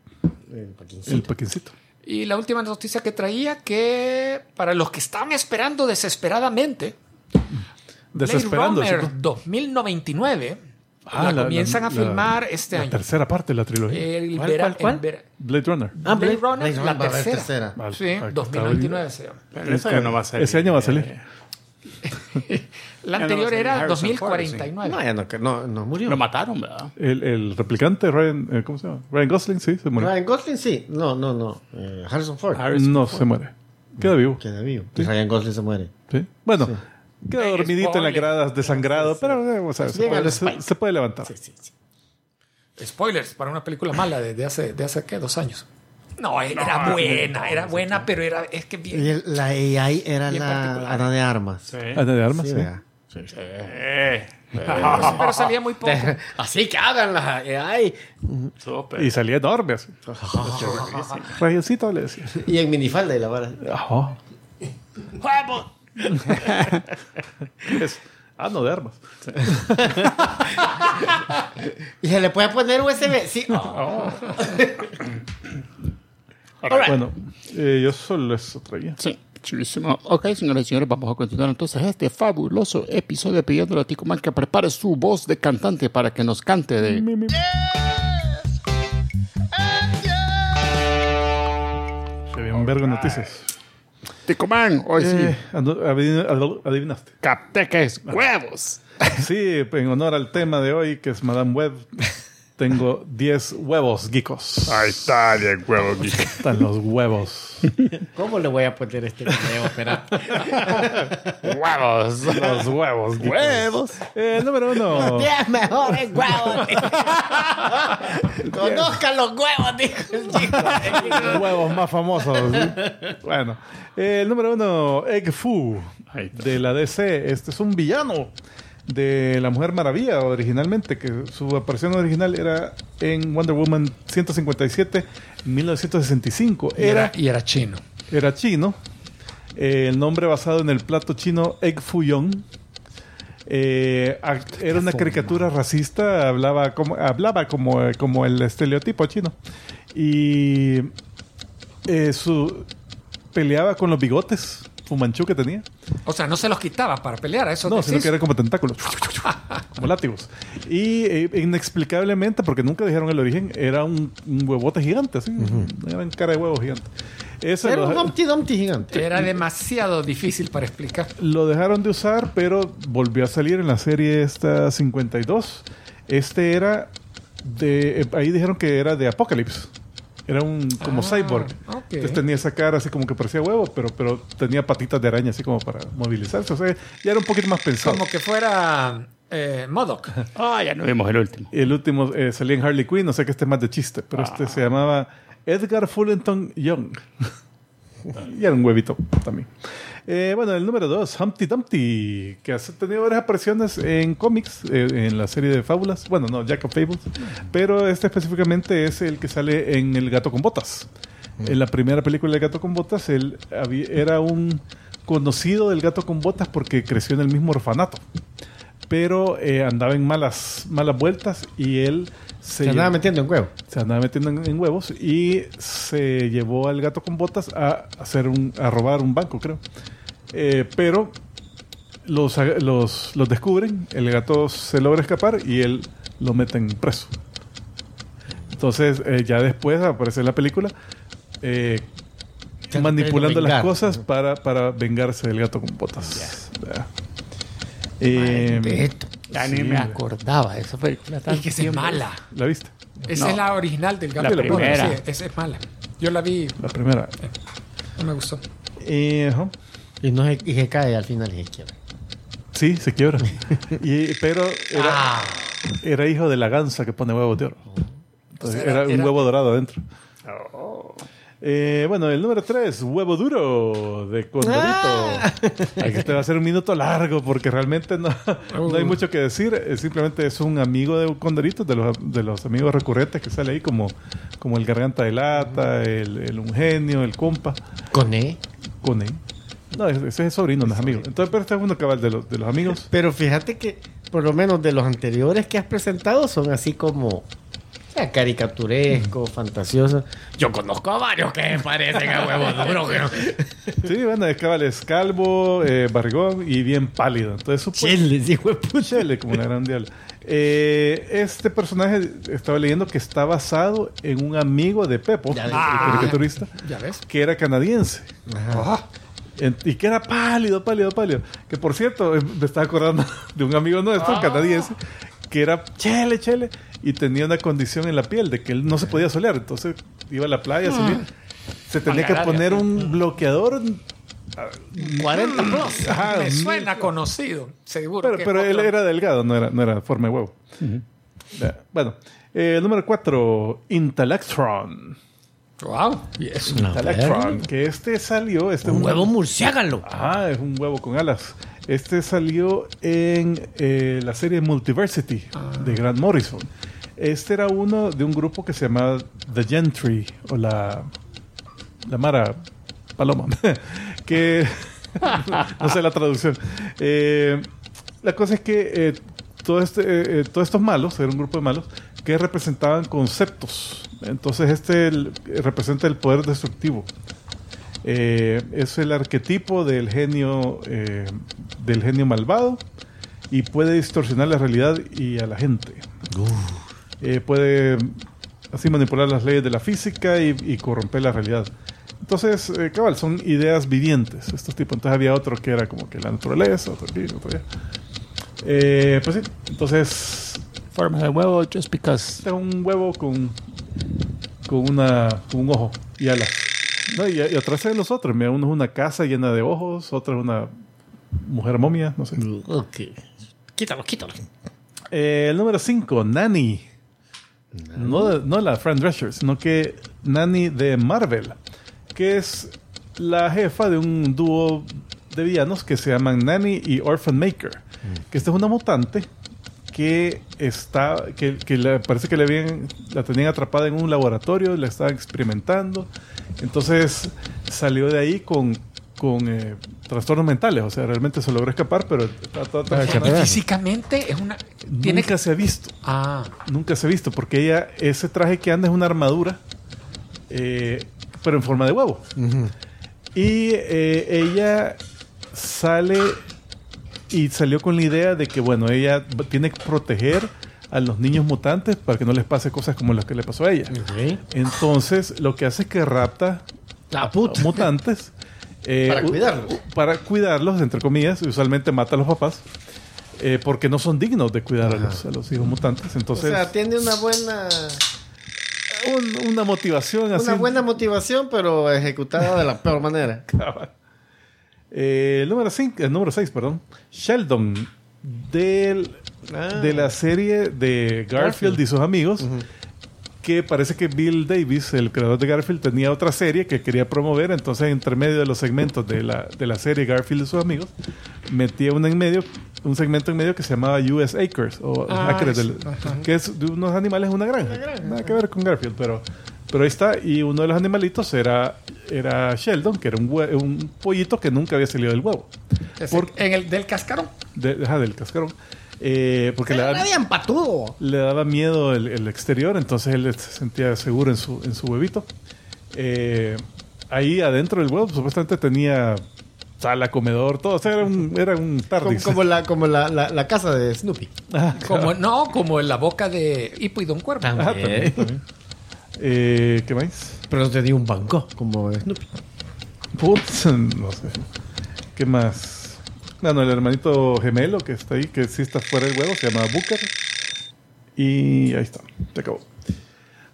El paquincito. el paquincito. Y la última noticia que traía que para los que estaban esperando desesperadamente, Desesperando. Blade Runner ¿sí? 2099 Ah, la, comienzan a la- filmar este la año. tercera parte de la trilogía. El ¿Cuál, vera- cuál, cuál? el vera- Blade Runner. Ah, Blade Blade- Runner, Blade la Runner tercera. tercera. Sí, Ah, 2099 se llama. Eso ya no va a salir. Ese año va a salir. Eh, [laughs] La no anterior era Harrison Ford, 2049. No, ya no, que no, no murió. Lo mataron, ¿verdad? El, el replicante, Ryan, eh, ¿cómo se llama? Ryan Gosling, sí, se murió. Ryan Gosling sí. No, no, no. Eh, Harrison Ford. Harrison no Ford. se muere. Queda vivo. Queda vivo. Sí. Ryan Gosling se muere. ¿sí? Bueno, Ey, dormidito en las spoiler. gradas, desangrado, pero eh, o sea, se, Llega puede, se- se puede levantar. Sí, sí, sí. Spoilers para una película mala de, de hace, de hace ¿qué? Dos años. No, era buena, era buena, pero era, es que Y bien. el- la AI era Bien la. Ana de Armas. Ana de armas, Sí, sí. vea. Pero salía muy poco. Así que hagan la AI. Y salía enorme así. [laughs] Rayoncito le decía. Y en minifalda y la vara. Ajá. [laughs] Es ano de armas. Y se le puede poner USB. Sí. Oh. Bueno, eh, yo solo eso traía. Sí, chulísimo. Ok, señoras y señores, vamos a continuar entonces este fabuloso episodio pidiéndole a Tico Man que prepare su voz de cantante para que nos cante de... Se ve un vergo de noticias. Tico Man, hoy sí. Eh, adivinaste. Capté que es huevos. Sí, en honor al tema de hoy, que es Madame Web, [laughs] tengo 10 huevos geekos. Ahí está, de huevos. Están los huevos. ¿Cómo le voy a poner este video? Espera. huevos. Los huevos geekos. Huevos. Eh, número uno. 10 mejores huevos. Conozcan los huevos, dijo el chico. Los huevos más famosos. Bueno, eh, el número uno, Egg Fu, de la DC. Este es un villano de la Mujer Maravilla originalmente, que su aparición original era en Wonder Woman 157 en 1965. Y era, y era chino. era chino. Eh, el nombre basado en el plato chino Egg Fuyong. Eh, era una caricatura racista, hablaba como, hablaba como, como el estereotipo chino. Y eh, su, peleaba con los bigotes fumanchú que tenía. O sea, no se los quitaba para pelear. Eso No, decís? sino que eran como tentáculos, [laughs] como látigos. Y eh, inexplicablemente, porque nunca dijeron el origen, era un, un huevote gigante, así, una gran cara de huevo gigante. Eso Era lo, un Humpty Dumpty gigante. Era demasiado difícil para explicar. lo dejaron de usar, pero volvió a salir en la serie esta 52. Este era de... eh, ahí dijeron que era de Apocalypse. Era un como Ah, cyborg. Entonces tenía esa cara así como que parecía huevo, pero, pero tenía patitas de araña así como para movilizarse. O sea, ya era un poquito más pensado. Como que fuera eh, Modoc. [laughs] Ah, ya no vimos el último. El último eh, salía en Harley Quinn, no sé que este es más de chiste, pero Ah. este se llamaba Edgar Fullerton Young. [laughs] y era un huevito también. Eh, bueno, el número dos, Humpty Dumpty, que ha tenido varias apariciones en cómics, eh, en la serie de fábulas. Bueno, no, Jack of Fables, pero este específicamente es el que sale en El Gato con Botas. En la primera película del Gato con Botas, él había- era un conocido del Gato con Botas porque creció en el mismo orfanato pero eh, andaba en malas, malas vueltas y él se, Se andaba metiendo en huevo. se andaba metiendo en, en huevos y se llevó al gato con botas a hacer un, a robar un banco, creo. Eh, pero los, los, los descubren, el gato se logra escapar y él lo meten preso. Entonces, eh, ya después aparece en la película eh, manipulando las cosas para, para vengarse del gato con botas. Ya. Eh, Esto. Ya Sí, ni me acordaba de esa película. Y tanto que es mala. ¿La viste? Esa No. es la original del gato La primera. Sí, esa es mala. Yo la vi, La primera. no me gustó. Eh, ajá. Y, no se, y se cae al final y se quiebra. Sí, se quiebra. [laughs] y, pero era, Ah. era hijo de la gansa que pone huevos de oro. Entonces, Era- era, un era- huevo dorado adentro. Eh, bueno, el número 3, huevo duro de Condorito. Ah. Aquí este va a ser un minuto largo porque realmente no, no hay mucho que decir. Eh, Simplemente es un amigo de Condorito, de los, de los amigos recurrentes que sale ahí, como, como el Garganta de Lata, el, el Ungenio, el Compa. Con E. Cone. No, ese es sobrino, no es amigo. Entonces, pero este es uno cabal de los, de los amigos. Pero fíjate que, por lo menos de los anteriores que has presentado, son así como sea, caricaturescos, fantasiosos. Yo conozco a varios que me parecen a huevos duros. [laughs] pero- Sí, bueno, es cabal, es calvo, eh, barrigón y bien pálido. Entonces, supo- de puta. Chele, como la gran diabla. Eh, este personaje estaba leyendo que está basado en un amigo de Pepo, Ya el ves. caricaturista, ¿Ya ves? que era canadiense. Ah, En- y que era pálido, pálido, pálido. Que por cierto, eh, me estaba acordando [laughs] de un amigo nuestro, un canadiense, que era chele, chele, y tenía una condición en la piel de que él no se podía solear. Entonces iba a la playa, salía, se tenía que poner un bloqueador. 40 plus. Ajá, me mil- suena conocido, seguro. Pero, que pero él era delgado, no era, no era forma de huevo. Bueno, eh, número 4, Intellectron. Wow. Y eso. No, Electron, que este salió, este es Un huevo murciélago. Ah, es un huevo con alas. Este salió en eh, la serie Multiversity de Grant Morrison. Este era uno de un grupo que se llamaba The Gentry o la, la Mara Paloma, [laughs] que [laughs] no sé la traducción. Eh, la cosa es que eh, todo este, eh, eh, todos estos malos, era un grupo de malos, que representaban conceptos. Entonces este representa el poder destructivo. Es el arquetipo del genio del genio malvado y puede distorsionar la realidad y a la gente. Eh, puede así manipular las leyes de la física y, y corromper la realidad. Entonces, eh, cabal, son ideas vivientes estos tipos. Entonces había otro que era como que la naturaleza, otro aquí, otro allá. Eh, pues sí, entonces Forma de huevo, just because. este es un huevo con, con, una, con un ojo y alas. No, y, y atrás de los otros, mira, uno es una casa llena de ojos, otro es una mujer momia, no sé. Ok. Quítalo, quítalo. Eh, el número 5, Nanny. No, de- no la Fran Drescher, sino que Nanny de Marvel, que es la jefa de un dúo de villanos que se llaman Nanny y Orphan Maker. Que esta es una mutante que está que, que le- parece que le habían, la tenían atrapada en un laboratorio, la estaban experimentando. Entonces salió de ahí con, con eh, trastornos mentales. O sea, realmente se logró escapar, pero está. Físicamente es una. Tiene Nunca se ha visto. Ah. Nunca se ha visto, porque ella, ese traje que anda es una armadura, eh, pero en forma de huevo. Y eh, ella sale y salió con la idea de que, bueno, ella tiene que proteger a los niños mutantes para que no les pase cosas como las que le pasó a ella. Entonces, lo que hace es que rapta La puta. mutantes. [laughs] eh, Para cuidarlos. Para cuidarlos, entre comillas. y Usualmente mata a los papás. eh, porque no son dignos de cuidar a los, a los hijos mutantes. O Entonces, sea, tiene una buena, un- una motivación así. una buena motivación, pero ejecutada de la [laughs] peor manera. Cabal. Eh, el número 5, el número 6, perdón. Sheldon del, Ah. de la serie de Garfield, y sus amigos. Que parece que Bill Davis, el creador de Garfield, tenía otra serie que quería promover. Entonces, entre medio de los segmentos de la, de la serie Garfield y sus amigos, metía una en medio, un segmento en medio que se llamaba US Acres, o Ah, Acres, del- que es de unos animales en una granja. Nada que ver con Garfield, pero, pero ahí está. Y uno de los animalitos era, era Sheldon, que era un, un pollito que nunca había salido del huevo. Por- en el del cascarón. de- ajá, del cascarón. Eh, porque le daba, le daba miedo el, el exterior, entonces él se sentía seguro en su, en su huevito. Eh, ahí adentro del huevo supuestamente tenía sala, comedor, todo. O sea, era un, era un Como, tardis. como [laughs] la, como la, la, la casa de Snoopy. Ah, Como, no, como en la boca de Hipo y Don Cuervo. ah, también, también. Eh, ¿Qué más? Pero no te dio un banco como Snoopy. Putz, no sé. ¿Qué más? Bueno, el hermanito gemelo que está ahí, que sí está fuera del huevo, se llama Booker. Y ahí está, se acabó.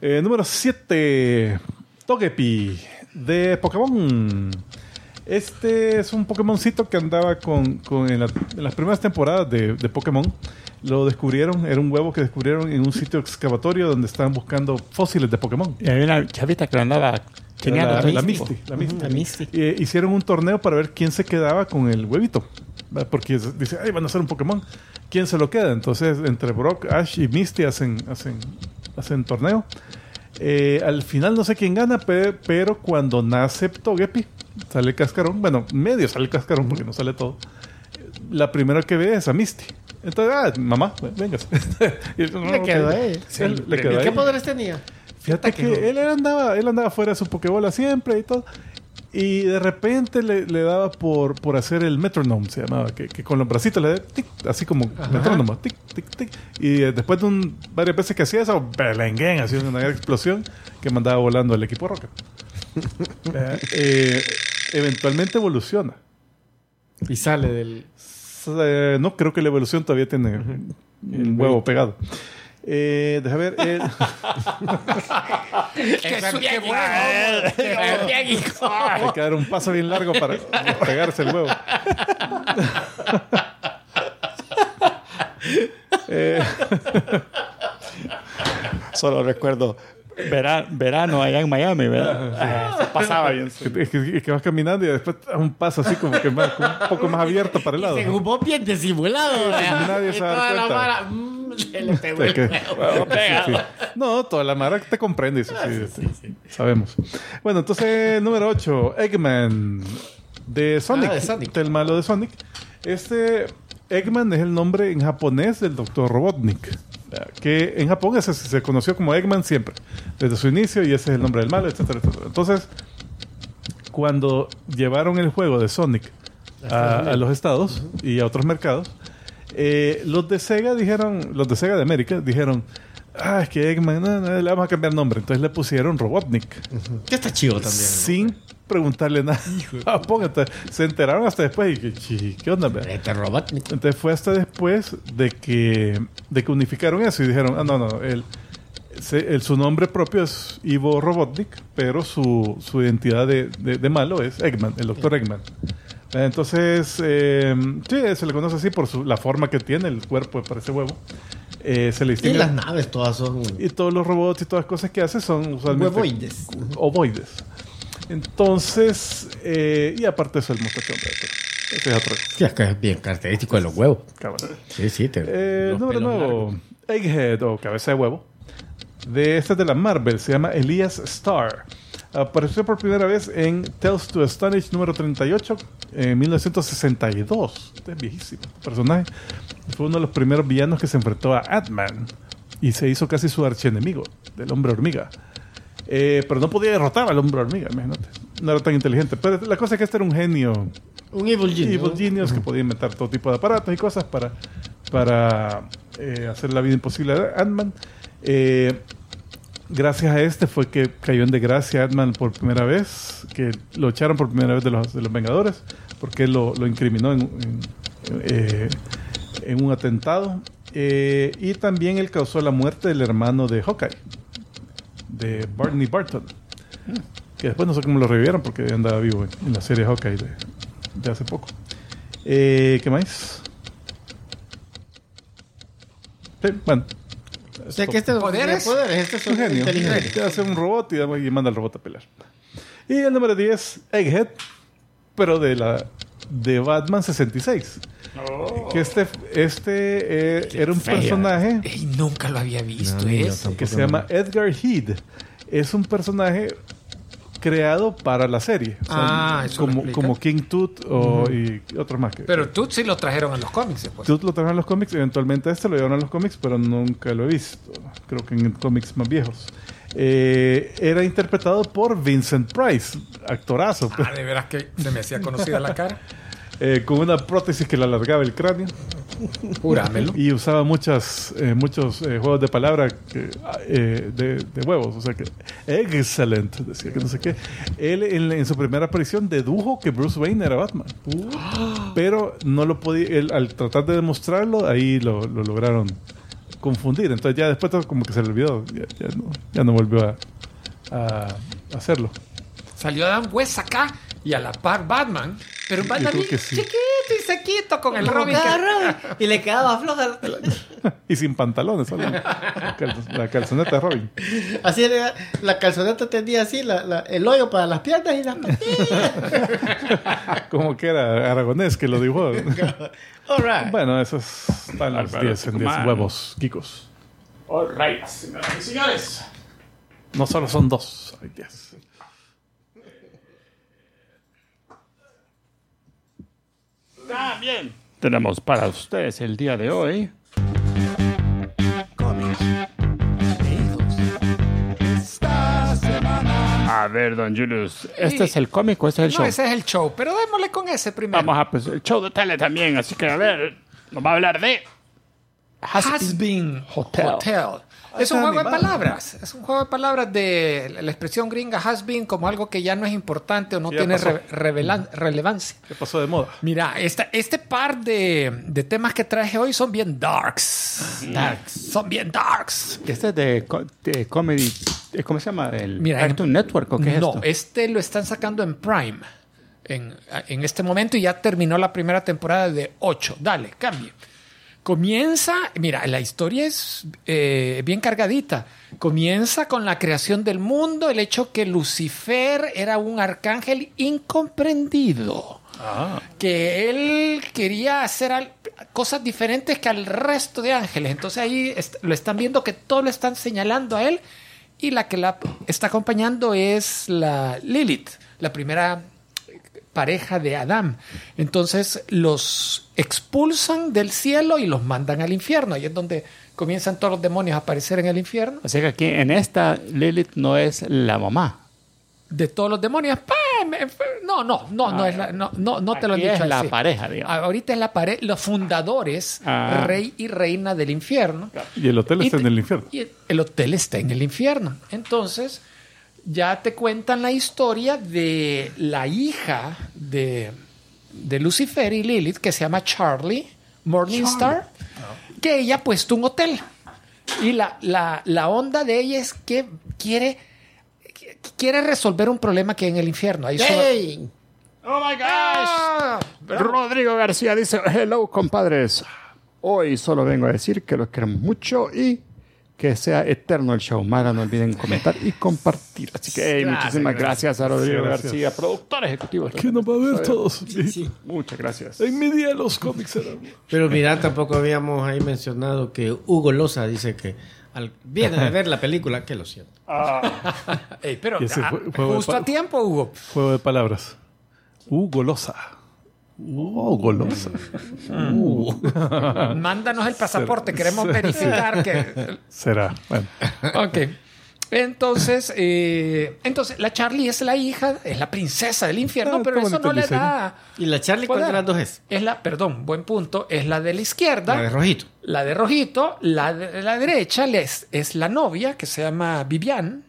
Eh, número 7, Togepi, de Pokémon. Este es un Pokémoncito que andaba con, con en, la- en las primeras temporadas de, de Pokémon. Lo descubrieron, era un huevo que descubrieron en un sitio excavatorio donde estaban buscando fósiles de Pokémon. Y había una chavita que lo andaba. La, la Misty. La Misty. La Misty. Eh, hicieron un torneo para ver quién se quedaba con el huevito. Porque dice, ay, van a hacer un Pokémon. ¿Quién se lo queda? Entonces, entre Brock, Ash y Misty hacen, hacen, hacen torneo. Eh, al final no sé quién gana, pe- pero cuando nace Togepi, sale cascarón. Bueno, medio sale cascarón porque no sale todo. La primera que ve es a Misty. Entonces, ah, mamá, venga. [laughs] Le quedó ahí. Él le quedó ¿Y ahí. qué poderes tenía? Fíjate que él andaba, él andaba fuera de su Pokébola siempre y todo. Y de repente le, le daba por, por hacer el metronome, se llamaba, que, que con los bracitos le daba tic, así como metrónomo, tic, tic, tic. Y eh, después de un, varias veces que hacía eso, belenguén, hacía una gran explosión que mandaba volando al equipo Rocket. [laughs] Eh, eh, eventualmente evoluciona. Y sale del. Eh, no creo que la evolución todavía tiene un huevo pegado. Eh, deja ver. eh, [laughs] Qué, su- qué bueno. Hay que dar un paso bien largo para pegarse el huevo. [laughs] Eh, Solo recuerdo vera- verano allá en Miami, ¿verdad? Ah, se pasaba bien. Es que, es es vas caminando y después un paso así como que más, como un poco más abierto para el lado. Se ¿no? fumó bien disimulado. ¿verdad? nadie Y se la cuenta. [laughs] se le pegó Es el que- huevo. Sí, sí. No, toda la mara te comprende. eso sí, Sabemos. Bueno, entonces, número 8, Eggman de Sonic. Ah, de Sonic. El malo de Sonic. Este Eggman es el nombre en japonés del Dr. Robotnik. Que en Japón ese se, conoció como Eggman siempre, desde su inicio, y ese es el nombre del malo, etcétera, etcétera. Entonces, cuando llevaron el juego de Sonic a, a los estados y a otros mercados, eh, los de Sega dijeron, los de Sega de América dijeron, ah, es que Eggman, no, no, le vamos a cambiar nombre. Entonces le pusieron Robotnik, Que está chido también. sin preguntarle nada a Japón. Entonces, se enteraron hasta después y que, "Chi, ¿qué onda? vea?". Este robot. Entonces fue hasta después de que, de que unificaron eso y dijeron, ah, no, no, el, se- el- su nombre propio es Ivo Robotnik, pero su, su identidad de, de- de malo es Eggman, el doctor Eggman. Entonces, eh, sí, se le conoce así por su- la forma que tiene, el cuerpo parece huevo. Eh, se le Y distingue. las naves todas son Y todos los robots y todas las cosas que hace son usualmente huevoides. ovoides. Entonces, eh, y aparte eso, el mostachón. pero Ese es otro. Sí, es que es bien característico de los huevos. cabrón. Sí, sí. Te, Eh, número 9, largos. Egghead o cabeza de huevo. De este es de la Marvel, se llama Elias Starr. Apareció por primera vez en Tales to Astonish número 38 en 1962. Este es viejísimo personaje. Fue uno de los primeros villanos que se enfrentó a Ant-Man y se hizo casi su archienemigo, del hombre hormiga. Eh, pero no podía derrotar al hombre hormiga, imagínate. No era tan inteligente. Pero la cosa es que este era un genio Un Evil Genius. Evil Genius que podía inventar todo tipo de aparatos y cosas para, para eh, hacer la vida imposible a Ant-Man. Eh, gracias a este fue que cayó en desgracia Ant-Man por primera vez, que lo echaron por primera vez de los, de los Vengadores, porque lo, lo incriminó en, eh, un atentado. Eh, y también él causó la muerte del hermano de Hawkeye, de Barney Barton. Que después no sé cómo lo revivieron porque andaba vivo en, la serie Hawkeye de, de hace poco. Eh, ¿Qué más? Sí, bueno. O sea que este ¿Poderes? poderes, este es un genio. Que hace un robot y, y manda al robot a pelear. Y el número 10, Egghead, pero de la de Batman 66. Que este, este eh, era un feo. personaje Ey, nunca lo había visto. No, tampoco. que se llama Edgar Heed. Es un personaje creado para la serie. O sea, Ah, eso como, King Tut o, y otros más. Que, Pero tú sí lo trajeron a los cómics después. Tut lo trajeron a los cómics, eventualmente este lo llevaron a los cómics, pero nunca lo he visto. Creo que en cómics más viejos. Eh, era interpretado por Vincent Price, actorazo, Ah, de veras que se me hacía conocida la cara. [laughs] eh, con una prótesis que le alargaba el cráneo. Jurámelo. Y usaba muchas, eh, muchos eh, juegos de palabras que, ah, de, de huevos. O sea que, excellent, decía que no sé qué. Él en, en su primera aparición dedujo que Bruce Wayne era Batman. [gasps] Pero no lo podía, él, al tratar de demostrarlo, ahí lo, lo lograron confundir. Entonces ya después todo como que se le olvidó. Ya, ya no, ya no volvió a, a hacerlo. Salió Adam West acá y a la par Batman. Pero Batman bien que sí. chiquito y sequito con el Robin. que- Robin. Y le quedaba floja. [laughs] Y sin pantalones, solo. La cal- la calzoneta de Robin. Así era, la calzoneta tenía así la, la- el hoyo para las piernas y las [laughs] patillas. Como que era aragonés que lo dibujó. [laughs] All right. Bueno, esos están los Álvaro 10 en 10 Tucumán. huevos, Kikos. All right, señoras y señores. No solo son dos, hay 10. Ah, bien. Tenemos para ustedes el día de hoy. A ver, don Julius, ¿este Sí. es el cómic o este es el No, show? ese es el show, pero démosle con ese primero. Vamos a, pues, el show de tele también, así que a ver, nos va a hablar de... Has been Hotel. Hotel. Es un juego de palabras. Es un juego de palabras de la expresión gringa has been como algo que ya no es importante o no tiene re- revelan- relevancia. ¿Qué pasó de moda? Mira, esta- este par de, de temas que traje hoy son bien darks. Darks. Son bien darks. Este es de, co- de comedy... eh, ¿Cómo se llama? ¿El Mira, Cartoon en- Network o qué no, es esto? este lo están sacando en Prime en, en este momento y ya terminó la primera temporada de 8. Dale, cambie. Comienza, mira, la historia es eh, bien cargadita. Comienza con la creación del mundo, el hecho que Lucifer era un arcángel incomprendido. Que él quería hacer al- cosas diferentes que al resto de ángeles. Entonces ahí est- lo están viendo que todo lo están señalando a él. Y la que la está acompañando es la Lilith, la primera pareja de Adán. Entonces los expulsan del cielo y los mandan al infierno. Ahí es donde comienzan todos los demonios a aparecer en el infierno. O sea que aquí en esta Lilith no es la mamá. De todos los demonios. ¡pam! No, no, no, no, es la- no, no, no te lo han Aquí dicho es la así. pareja, digamos. Ahorita es la pareja, los fundadores, Ah. rey y reina del infierno. Y el hotel Y está en el infierno. Y el hotel está en el infierno. Entonces, ya te cuentan la historia de la hija de, de Lucifer y Lilith, que se llama Charlie Morningstar, que ella ha puesto un hotel. Y la, la, la onda de ella es que quiere, quiere resolver un problema que hay en el infierno. Ahí solo- ¡Ey! ¡Oh my gosh! ¡Ah! Rodrigo García dice: Hello, compadres. Hoy solo vengo a decir que los queremos mucho y que sea eterno el show. Mara, no olviden comentar y compartir. Así que hey, Gracias, muchísimas gracias, a Rodrigo Gracias. García, productor ejecutivo. ¿Quién nos va a ver todos? Muchas gracias. En mi día los cómics eran... Pero mira, tampoco habíamos ahí mencionado que Hugo Loza dice que al, viene de ver la película, que lo siento. [laughs] Ey, pero ah, fue- fue- justo a tiempo, Hugo. Juego de palabras. Uh, golosa. Oh, golosa. Mándanos el pasaporte, queremos verificar que... Será. Bueno. Ok. Entonces, eh, entonces, la Charlie es la hija, es la princesa del infierno, Ah, pero eso no le da... ¿Y la Charlie cuál de las dos es? Es la, perdón, buen punto, es la de la izquierda, La de rojito. la de rojito, la de la derecha les- es la novia que se llama Vivian.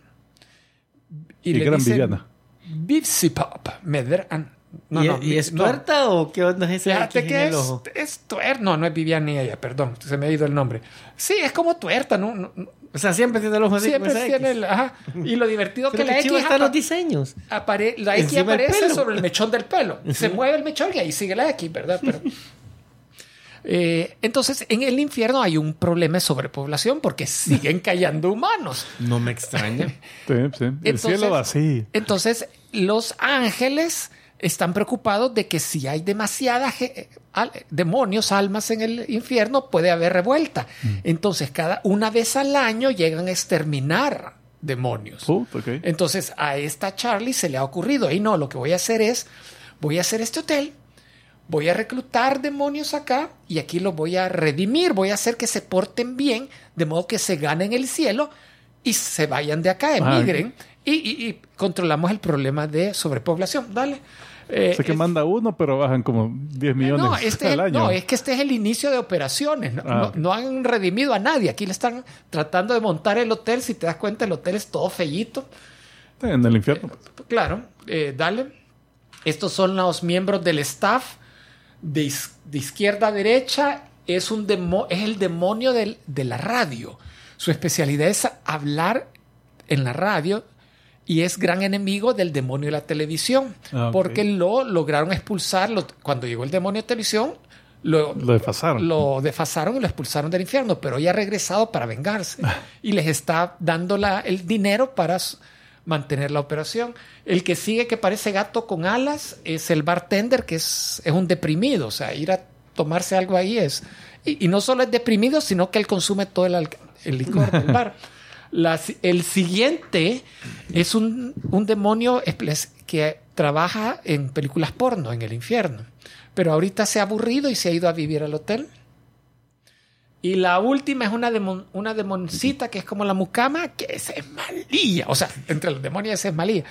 Y le gran Viviana. Bipsipop. Medran. No, ¿Y, no, y es no. tuerta o qué onda es ese Fíjate que es, es tuerta. No, no es Vivian ni ella, perdón, se me ha ido el nombre. Sí, es como tuerta, ¿no? no- no- O sea, siempre tiene el ojo así siempre tiene X. el. Ajá. Y lo divertido Pero que la X, apa- los diseños. apare- la X Encima aparece sobre el mechón del pelo. [laughs] Se mueve el mechón y ahí sigue la X, ¿verdad? Pero, [laughs] Eh, entonces, en el infierno hay un problema de sobrepoblación porque [laughs] siguen cayendo humanos. No me extraña. Sí, sí. El Entonces- cielo así. Entonces, los ángeles están preocupados de que si hay demasiadas demonios, almas en el infierno, puede haber revuelta. Entonces, cada una vez al año llegan a exterminar demonios. Entonces, a esta Charlie se le ha ocurrido, y no, lo que voy a hacer es, voy a hacer este hotel, voy a reclutar demonios acá y aquí los voy a redimir, voy a hacer que se porten bien, de modo que se ganen el cielo y se vayan de acá, Ah, emigren y, y- y controlamos el problema de sobrepoblación. Dale. Eh, Sé que es- manda uno, pero bajan como 10 millones no, [laughs] este es, al año. no, es que este es el inicio de operaciones. No, Ah. no- no han redimido a nadie. Aquí le están tratando de montar el hotel. Si te das cuenta, el hotel es todo fellito. En el infierno. Claro, eh, dale. Estos son los miembros del staff de izquierda a derecha. Es, un demo- es el demonio del- de la radio. Su especialidad es hablar en la radio y es gran enemigo del demonio de la televisión. Ah. Porque lo lograron expulsar. lo- cuando llegó el demonio de televisión, lo, Lo desfasaron. lo desfasaron y lo expulsaron del infierno, pero ella ha regresado para vengarse [laughs] y les está dando la- el dinero para mantener la operación. El que sigue que parece gato con alas es el bartender, que es, es un deprimido, o sea, ir a tomarse algo ahí es... Y, y no solo es deprimido, sino que él consume todo el, el licor del [laughs] bar. La el siguiente es un, un demonio que trabaja en películas porno en el infierno. Pero ahorita se ha aburrido y se ha ido a vivir al hotel. Y la última es una, demon- una demoncita que es como la mucama, que esa es malilla. O sea, entre los demonios esa es malilla.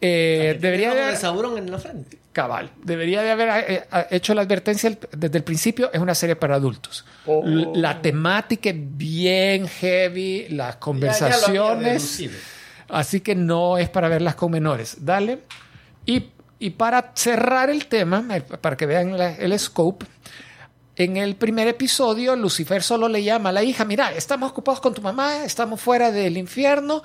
Eh, debería de Sauron en la frente. Cabal. Debería de haber eh, eh, hecho la advertencia desde el principio. Es una serie para adultos. L- La temática es bien heavy, las conversaciones. Así que no es para verlas con menores. Dale. Y, y para cerrar el tema, eh, para que vean la- el scope, en el primer episodio, Lucifer solo le llama a la hija, mira, estamos ocupados con tu mamá, estamos fuera del infierno,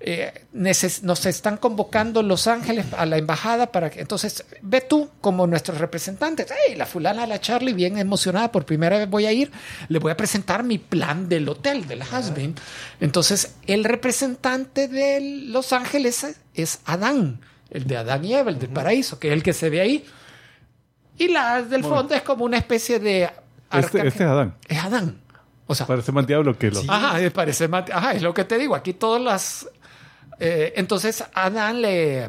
eh, nos están convocando Los Ángeles a la embajada para que entonces ve tú como nuestros representantes. Hey, la fulana la Charlie bien emocionada por primera vez voy a ir, le voy a presentar mi plan del hotel del Hasbin. Entonces el representante de Los Ángeles es Adán, el de Adán y Eva, el del paraíso, que es el que se ve ahí. Y la del fondo es como una especie de Este, este es Adán. Es Adán. O sea, Parece más diablo que los. Ajá, eh, parece más- Ajá, es lo que te digo. Aquí todas las. Eh, entonces Adán le,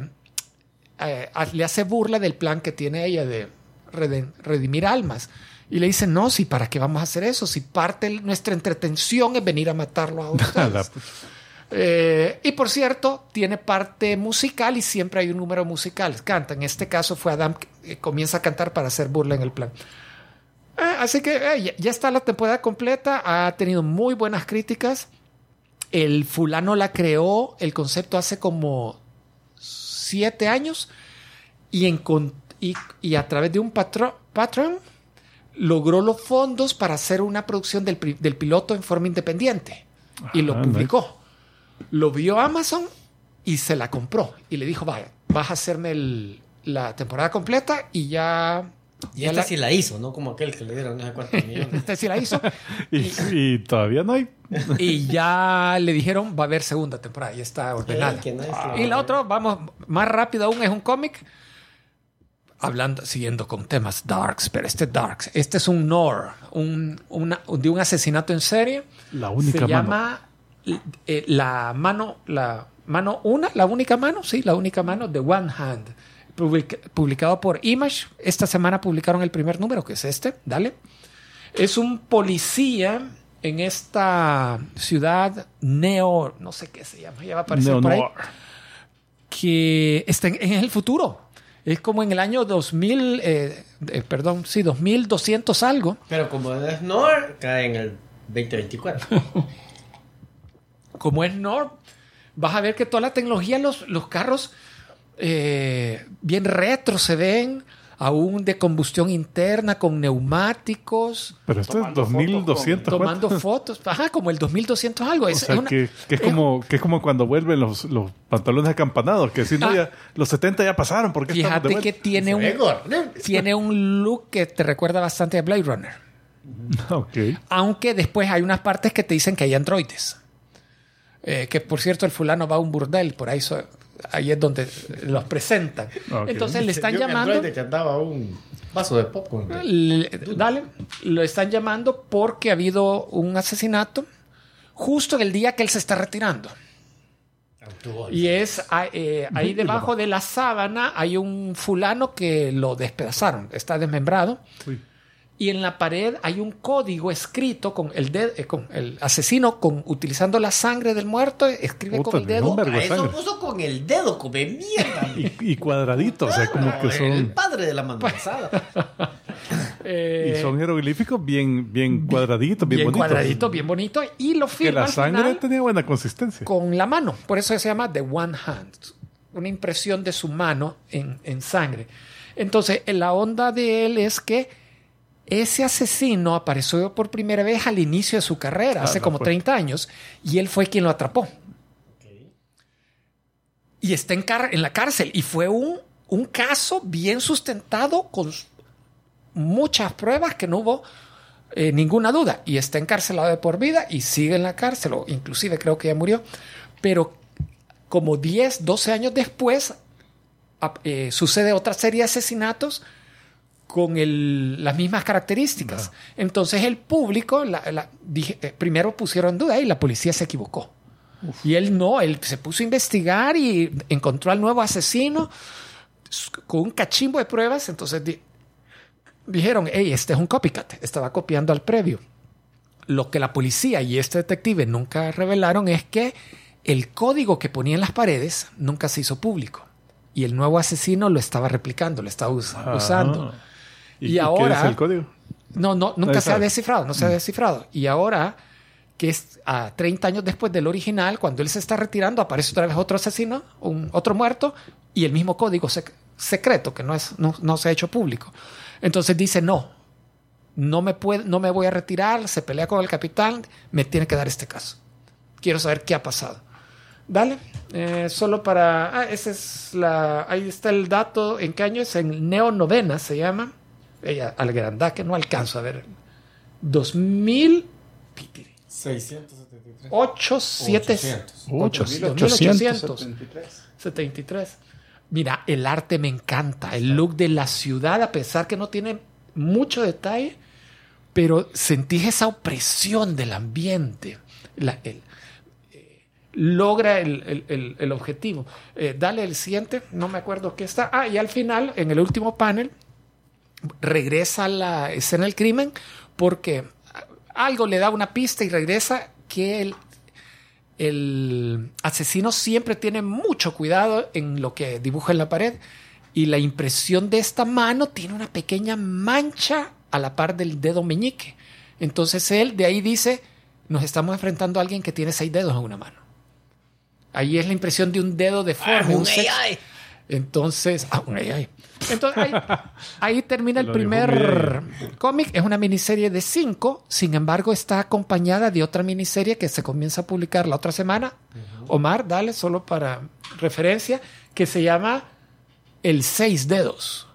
eh, le hace burla del plan que tiene ella de redimir almas. Y le dice, no, si para qué vamos a hacer eso, si parte nuestra entretención es venir a matarlo a [laughs] ustedes. Pucha. Eh, y por cierto, tiene parte musical y siempre hay un número musical. Canta. En este caso fue Adam que comienza a cantar para hacer burla en el plan. Eh, así que eh, ya está la temporada completa. Ha tenido muy buenas críticas. El fulano la creó, el concepto hace como siete años y, y, y a través de un Patreon logró los fondos para hacer una producción del, del piloto en forma independiente y lo Ah, publicó. Lo vio Amazon y se la compró y le dijo, vaya, vas a hacerme el- la temporada completa y ya... Y esta la- sí la hizo, ¿no? Como aquel que le dieron no sé cuántos [laughs] millones. esta sí la hizo. Y, y todavía no hay. y ya le dijeron, va a haber segunda temporada, ya está ordenada. La Y la otra, vamos, más rápido aún, es un cómic. Hablando, siguiendo con temas darks, pero este darks, este es un Nor, un, una- de un asesinato en serie. La única Se mano. llama eh, la mano, la mano una, la única mano, sí, la única mano de One Hand. Public- publicado por Image. Esta semana publicaron el primer número, que es este, dale. Es un policía en esta ciudad neo, no sé qué se llama, ya va a aparecer por ahí, que está en, en el futuro. Es como en el año 2000, eh, eh, perdón, sí, 2200 algo. Pero como es Nor, cae en el 2024. [laughs] como es Nord, vas a ver que toda la tecnología, los, los carros eh, bien retro se ven, aún de combustión interna, con neumáticos, Pero esto es Tomando fotos 2200. tomando fotos. Ajá, como el 2200 algo. O Es, sea, es una- que, que es es- como, que es como cuando vuelven los, los pantalones acampanados, que si no, Ah. ya, los 70 ya pasaron. ¿por qué estamos de Fíjate que tiene un, [laughs] tiene un look que te recuerda bastante a Blade Runner. [laughs] Ok. Aunque después hay unas partes que te dicen que hay androides. Eh, que por cierto, el fulano va a un burdel, por ahí, so- ahí es donde los presentan. Entonces le están Yo llamando. que andaba un vaso de popcorn. Le- dale, lo están llamando porque ha habido un asesinato justo en el día que él se está retirando. Y es ah, eh, ahí debajo de la sábana hay un fulano que lo despedazaron, está desmembrado. Uy. Y en la pared hay un código escrito con el dedo, eh, con el asesino con utilizando la sangre del muerto, escribe Puta, con el de dedo. hombre. A Vergo eso sangre. puso con el dedo, come mierda. [laughs] Y, y cuadraditos, o sea, como que El son. padre de la manzana. [laughs] eh, Y son jeroglíficos bien, bien cuadraditos, bien, bien bonitos. cuadradito, bien bonito. Y lo Que firma la al sangre final tenía buena consistencia. con la mano. Por eso se llama The One Hand. Una impresión de su mano en, en sangre. Entonces, la onda de él es que ese asesino apareció por primera vez al inicio de su carrera, Ah, hace no como fue. 30 años, y él fue quien lo atrapó. Y está en, la cárcel. Y fue un, un caso bien sustentado con muchas pruebas que no hubo eh, ninguna duda. Y está encarcelado de por vida y sigue en la cárcel, o inclusive creo que ya murió. Pero como 10, 12 años después, eh, sucede otra serie de asesinatos con el- las mismas características. Entonces el público, la- la- dije- eh, primero pusieron duda y la policía se equivocó. Y él no, él se puso a investigar y encontró al nuevo asesino con un cachimbo de pruebas. Entonces di- dijeron, hey, este es un copycat, estaba copiando al previo. Lo que la policía y este detective nunca revelaron es que el código que ponía en las paredes nunca se hizo público. Y el nuevo asesino lo estaba replicando, lo estaba us- Ah. usando. ¿Y, Y y qué ahora- dice el código? No, no, nunca Nadie se ha descifrado, no se ha descifrado. Y ahora, que es a 30 años después del original, cuando él se está retirando, aparece otra vez otro asesino, un, otro muerto, y el mismo código sec- secreto que no, es, no, no se ha hecho público. Entonces dice, no, no me, puede, no me voy a retirar, se pelea con el capitán, me tiene que dar este caso. Quiero saber qué ha pasado. Dale. Eh, solo para. Ah, ese es la. Ahí está el dato. ¿En qué año es? En Neo Novena se llama. Ella, al grandá que no alcanzo a ver. 2000. 673. 8, 7, 800. 2873. Mira, el arte me encanta. El look de la ciudad, a pesar que no tiene mucho detalle, pero sentís esa opresión del ambiente. La- el- eh, logra el, el- el- el objetivo. Eh, dale el siguiente, no me acuerdo qué está. Ah, y al final, en el último panel, regresa a la escena del crimen porque algo le da una pista y regresa que el, el asesino siempre tiene mucho cuidado en lo que dibuja en la pared y la impresión de esta mano tiene una pequeña mancha a la par del dedo meñique. Entonces él de ahí dice, nos estamos enfrentando a alguien que tiene seis dedos en una mano. Ahí es la impresión de un dedo deforme. un sex- Entonces, ah. Entonces ahí, [laughs] ahí termina el primer cómic. Es una miniserie de cinco, sin embargo está acompañada de otra miniserie que se comienza a publicar la otra semana. Omar, dale, solo para referencia, que se llama El Seis Dedos.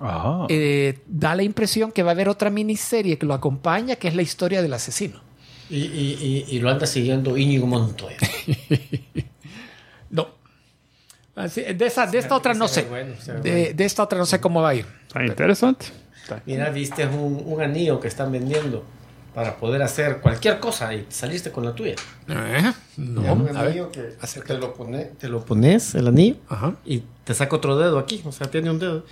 Ajá. Eh, da la impresión que va a haber otra miniserie que lo acompaña, que es la historia del asesino. Y, y, y, y lo anda siguiendo Íñigo Montoya. [laughs] Así- de, esa, de esta otra no sé. bueno, De, de esta otra no sé cómo va a ir. Está interesante. Mira, viste un, un anillo que están vendiendo para poder hacer cualquier cosa y saliste con la tuya. ¿Eh? No, Mira, un a ver. anillo que te lo, pone- te lo pones, el anillo, Ajá. y te saca otro dedo aquí. O sea, tiene un dedo.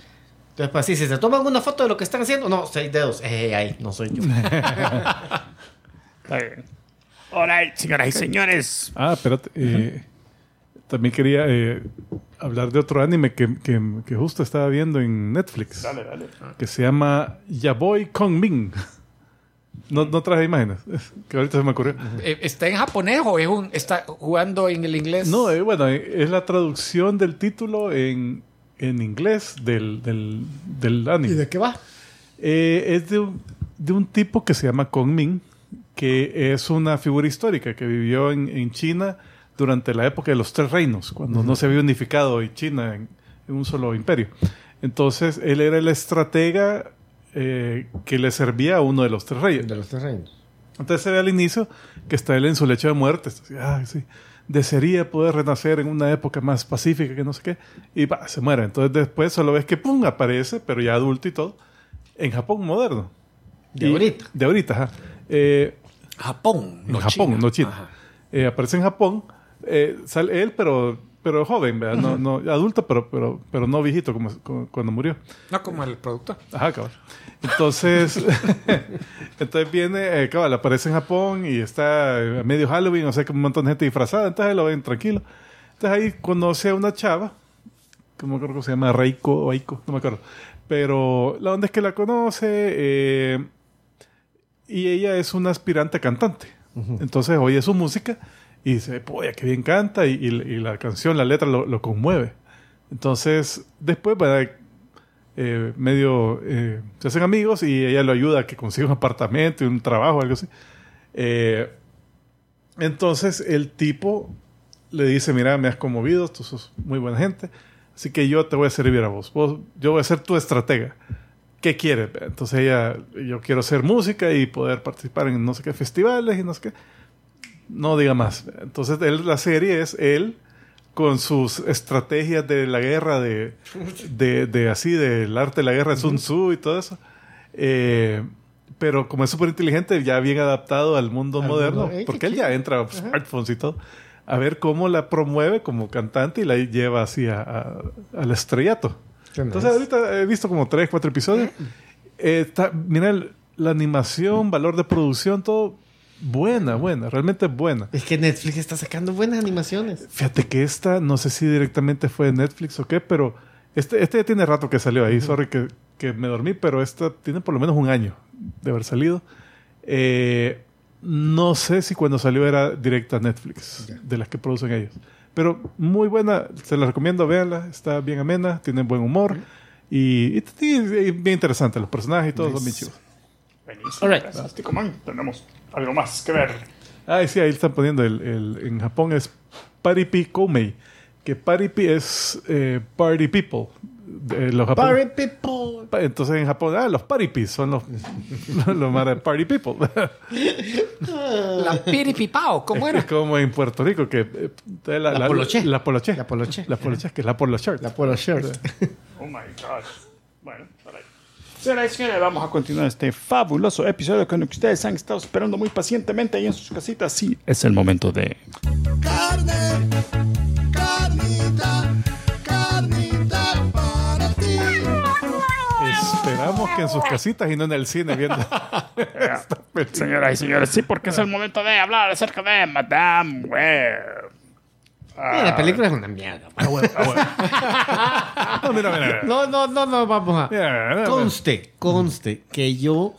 Entonces, pues, así, si se toman una foto de lo que están haciendo, no, seis dedos. Eh, ahí, no soy yo. [laughs] [laughs] está bien. Alright, señoras y señores. Ah, espérate. eh, también quería eh, hablar de otro anime que, que- que justo estaba viendo en Netflix. Dale, dale. Que se llama Yaboy Kongming. No, no traje imágenes. [laughs] Que ahorita se me ocurrió. Eh, ¿Está en japonés o es un, está jugando en el inglés? No, eh, bueno, eh, es la traducción del título en, en inglés del, del, del anime. qué va? Eh, es de un, de un tipo que se llama Kong Ming, que es una figura histórica que vivió en, en China durante la época de los Tres Reinos, cuando no se había unificado y China en, en un solo imperio. Entonces, él era el estratega eh, que le servía a uno de los Tres Reyes. De los terrenos. Entonces se ve al inicio que está él en su lecho de muerte. Así, "Ay, sí, desearía poder renacer en una época más pacífica que no sé qué. Y va, se muere. Entonces después solo ves que pum, aparece, pero ya adulto y todo, en Japón moderno. De Y- ahorita. De ahorita, ajá. Eh, Japón, en no Japón, China. no China. Eh, aparece en Japón. Eh, sale él, pero, pero joven, ¿verdad? No, no, adulto, pero, pero, pero no viejito como, como cuando murió. No como el productor. Ajá, cabal. Entonces, [laughs] entonces viene, eh, cabal, aparece en Japón y está a medio Halloween, o sea, que un montón de gente disfrazada, entonces ahí lo ven tranquilo. Entonces ahí conoce a una chava, que me acuerdo cómo se llama, Reiko o Aiko, no me acuerdo. Pero la onda es que la conoce eh, y ella es una aspirante cantante. Entonces oye su música y dice, polla, qué bien canta y, la canción, la letra lo, conmueve. Entonces, después, ¿verdad? eh, medio eh, se hacen amigos y ella lo ayuda a que consiga un apartamento y un trabajo, algo así. Eh, entonces el tipo le dice, mira, me has conmovido, tú sos muy buena gente, así que yo te voy a servir a vos, vos yo voy a ser tu estratega. ¿Qué quieres? Entonces ella, yo quiero hacer música y poder participar en no sé qué festivales y no sé qué. No diga más. Entonces él, la serie es él con sus estrategias de la guerra, de, de, de así, del arte de la guerra de Sun Tzu y todo eso. Eh, pero como es súper inteligente, ya bien adaptado al mundo Al moderno, mundo, porque él ya entra a smartphones y todo, a ver cómo la promueve como cantante y la lleva así a- a- al estrellato. Entonces nice. ahorita he visto como tres, cuatro episodios. Eh, está- mira, el- la animación, valor de producción, todo buena, buena, realmente buena. Es que Netflix está sacando buenas animaciones. Fíjate que esta, no sé si directamente fue de Netflix o qué, pero este, este ya tiene rato que salió ahí. Sorry que, que me dormí, pero esta tiene por lo menos un año de haber salido. Eh, no sé si cuando salió era directa Netflix, de las que producen ellos. Pero muy buena, se la recomiendo, véanla, está bien amena, tiene buen humor y, y- y- y bien interesante. Los personajes y todo son bien chivos. Buenísimo. Alright. Fantástico, man. Tenemos algo más que ver. Ah, sí, ahí están poniendo el, el- en Japón es Paripi Koumei. Que Paripi es eh, Party People. De los Party people. Entonces en Japón, ah, los Paripis son los, [laughs] los, mara- Party People. [laughs] La piripipao, ¿cómo era? Es [laughs] como en Puerto Rico, que eh, la, La poloché. La poloché. La poloché. La poloché, que es la polo shirt. La polo shirt. Oh my gosh. Señoras y señores, vamos a continuar este fabuloso episodio con el que ustedes han estado esperando muy pacientemente ahí en sus casitas. Sí, es el momento de. Carne, carnita, carnita para ti. Esperamos que en sus casitas y no en el cine viendo. [laughs] Señoras y señores, sí, porque es el momento de hablar acerca de Madame Web. Mira, la película es una mierda. [laughs] No, mira, mira, mira. No, no, no, no, vamos a. Mira, mira, Conste, conste que yo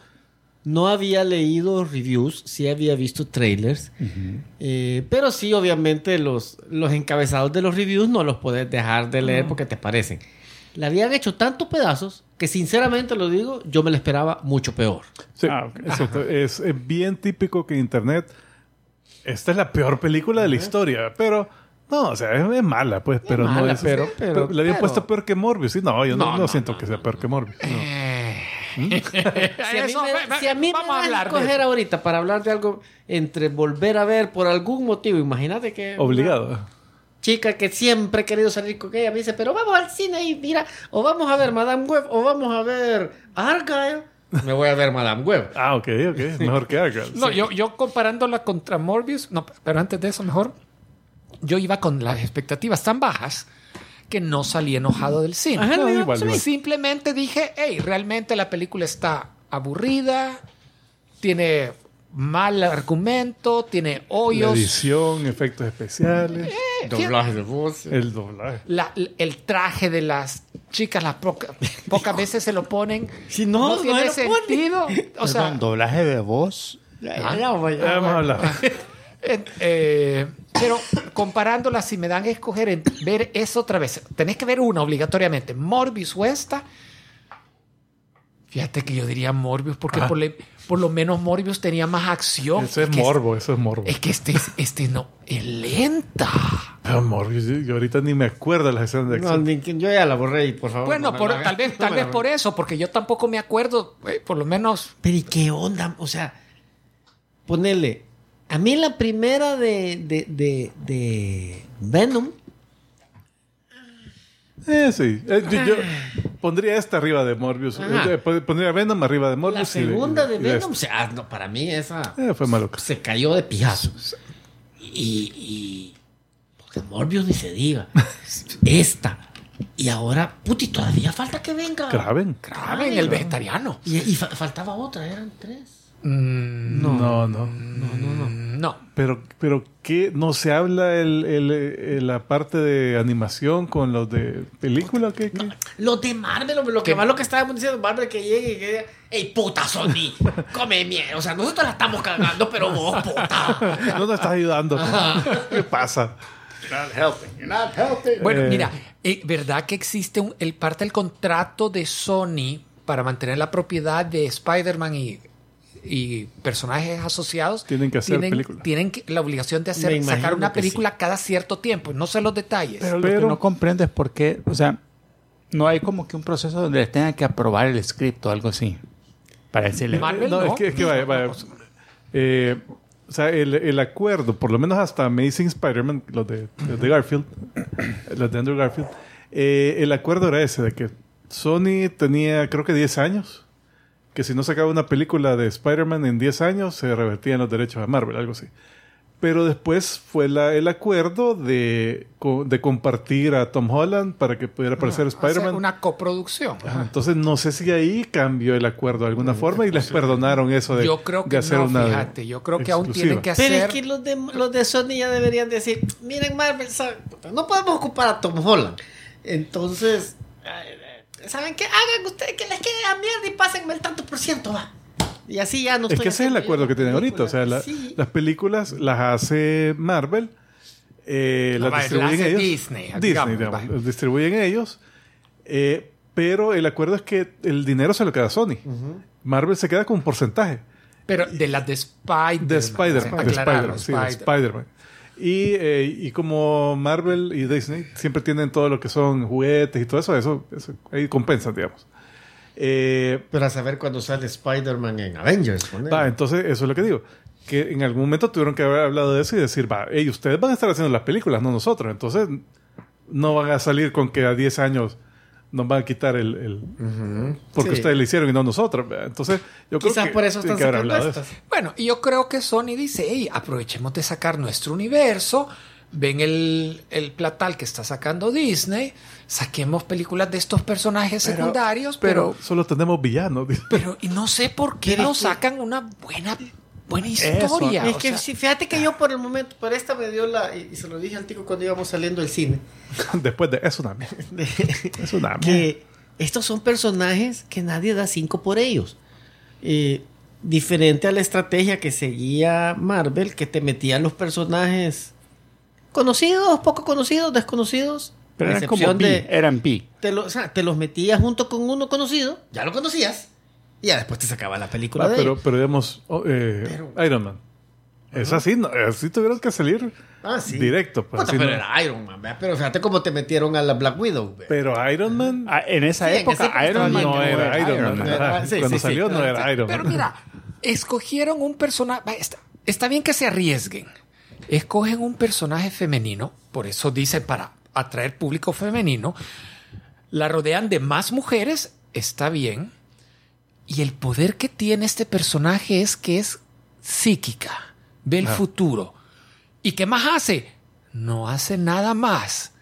no había leído reviews, sí había visto trailers, eh, pero sí, obviamente, los, los encabezados de los reviews no los puedes dejar de leer porque te parecen. Le habían hecho tantos pedazos que, sinceramente lo digo, yo me lo esperaba mucho peor. Sí, Ah, ok. exacto. Es, es bien típico que Internet. Esta es la peor película de la historia, pero. No, o sea, es, es mala, pues, pero no mala, es. pero- pero- le habían pero- puesto peor que Morbius. Sí, no, yo no, No, no no, siento no, que sea peor que Morbius. no. Eh, [laughs] Si a mí eso, me, ve- si a mí me vamos a das hablar eso. ahorita para hablar de algo entre volver a ver por algún motivo, imagínate que... Obligado. chica que siempre he querido salir con ella me dice, pero vamos al cine y mira, o vamos a ver Madame Web o vamos a ver Argyle. Me voy a ver Madame Web. Ah, ok, ok. Mejor que Argyle. No, yo, yo comparándola contra Morbius, no, pero antes de eso mejor, yo iba con las expectativas tan bajas que no salí enojado del cine. Ajá, No, igual. Simplemente dije, hey, realmente la película está aburrida, tiene mal argumento, tiene La hoyos. edición, efectos especiales, Doblaje de voz. el doblaje. La- el traje de las chicas, las poca- [laughs] pocas veces se lo ponen. Si no, no tiene pone. sentido. O sea, doblaje de voz. Ya, ya, vaya, Ya Vamos a vaya. [laughs] pero comparándolas, si me dan a escoger en ver eso otra vez, tenés que ver una obligatoriamente, Morbius o esta. Fíjate que yo diría Morbius, porque por, le- por lo menos Morbius tenía más acción. Eso es que morbo, eso es morbo. Es que este, es- este no, es lenta. Pero Morbius, yo, ahorita ni me acuerdo de las escenas de No, acción. ni que- yo ya la borré y por favor. Bueno, no por- tal vez, no tal me vez por eso, porque yo tampoco me acuerdo, eh, por lo menos. Pero ¿y qué onda? O sea, ponele. A mí la primera de, de, de, de Venom. Eh, sí. Eh, yo, yo pondría esta arriba de Morbius. Eh, pon- pondría Venom arriba de La Morbius. y segunda de y Venom, o esta. sea, no, para mí esa Eh, fue malo. se cayó de pijazo. Y, y porque Morbius ni se diga. [laughs] Esta. Y ahora, puti, todavía falta que venga. Kraven. Saben, el vegetariano. Y, y fa- faltaba otra, eran tres. No, no, no. No. Pero, pero ¿qué? ¿No se habla el, el- el- la parte de animación con los de película? ¿Qué? qué? Los de Marvel, lo que más lo que estábamos diciendo, Marvel que llegue y que diga, ¡Ey, puta Sony! ¡Come mierda! O sea, nosotros la estamos cagando, pero vos, [laughs] puta. No nos estás ayudando. ¿Qué pasa? Bueno, Eh. mira, eh, ¿verdad que existe un, el parte del contrato de Sony para mantener la propiedad de Spider-Man y, y personajes asociados? Tienen que hacer tienen, película. Tienen que- la obligación de hacer, sacar una película cada cierto tiempo. No sé los detalles. Pero, lo Pero- que no comprendo es por qué, o sea, no hay como que un proceso donde les tengan que aprobar el script o algo así. Para decirle. Marvel No, no. es que, es que vaya, vaya. Eh, o sea, el, el acuerdo, por lo menos hasta Amazing Spider-Man, los de, los de Garfield, [clears throat] los de Andrew Garfield, eh, el acuerdo era ese, de que Sony tenía creo que 10 años, que si no sacaba una película de Spider-Man en 10 años, se revertían los derechos a Marvel, algo así. Pero después fue la- el acuerdo de, de compartir a Tom Holland para que pudiera aparecer Hacer Spider-Man. una coproducción. Ajá, Entonces no sé si ahí cambió el acuerdo de alguna forma y les perdonaron eso de, Yo creo de que hacer no, una fíjate. Yo creo que aún exclusiva. tienen que Pero hacer... es que los de, los de Sony ya deberían decir, miren Marvel. Puta, no podemos ocupar a Tom Holland. Entonces, eh, ¿saben qué? Hagan ustedes que les quede a mierda y pásenme el tanto por ciento, va. Y así ya no Es estoy que ese es el acuerdo que tienen ahorita. O sea, la- Sí. las películas las hace Marvel, eh, las Ah, distribuyen las hace ellos. Disney, Disney, digamos, las distribuyen ellos. eh, pero el acuerdo es que el dinero se lo queda a Sony. Marvel se queda con un porcentaje. Pero de las de Spider-Man. De Spider-Man. Spider-Man, sí, de Spider- Spider-Man. Y, eh, y como Marvel y Disney siempre tienen todo lo que son juguetes y todo eso, eso, eso ahí compensan, digamos. Eh, Pero a saber cuando sale Spider-Man en Avengers. va, entonces eso es lo que digo. Que en algún momento tuvieron que haber hablado de eso y decir, va, hey, ustedes van a estar haciendo las películas, no nosotros. Entonces no van a salir con que a 10 años nos van a quitar el... el- Porque Sí. ustedes lo hicieron y no nosotros. Entonces yo creo Quizás que por eso están sacando hablado de estas. eso. Bueno, y yo creo que Sony dice, hey, aprovechemos de sacar nuestro universo, ven el, el platal que está sacando Disney, saquemos películas de estos personajes secundarios, pero, Solo tenemos villanos. pero, y no sé por qué Pero no sacan una buena, buena historia. Es o que sea, sí, fíjate que yo por el momento, por esta me dio la, y y se lo dije al tico cuando íbamos saliendo del cine, [laughs] Después de... Es una mierda. [laughs] Es una mierda. que estos son personajes que nadie da cinco por ellos. Eh, diferente a la estrategia que seguía Marvel, que te metía los personajes conocidos, poco conocidos, desconocidos. Pero eran como eran B. te, lo- o sea, te los metías junto con uno conocido, ya lo conocías, y ya después te sacaba la película Ah, de pero, pero digamos, oh, eh, Pero- Iron Man. Es así, no, así tuvieron que salir Ah, sí. directo. pues, Puta, así pero no- era Iron Man, ¿verdad? pero fíjate cómo te metieron a la Black Widow. ¿verdad? pero Iron Man Ah, en esa Sí, época, Iron Man no era Iron Man. Cuando salió no era. Iron Pero Man. mira, escogieron un personaje. va, Está, está bien que se arriesguen. Escogen un personaje femenino, por eso dicen para atraer público femenino. La rodean de más mujeres, está bien. Y el poder que tiene este personaje es que es psíquica, ve el Ah. futuro. ¿Y qué más hace? No hace nada más.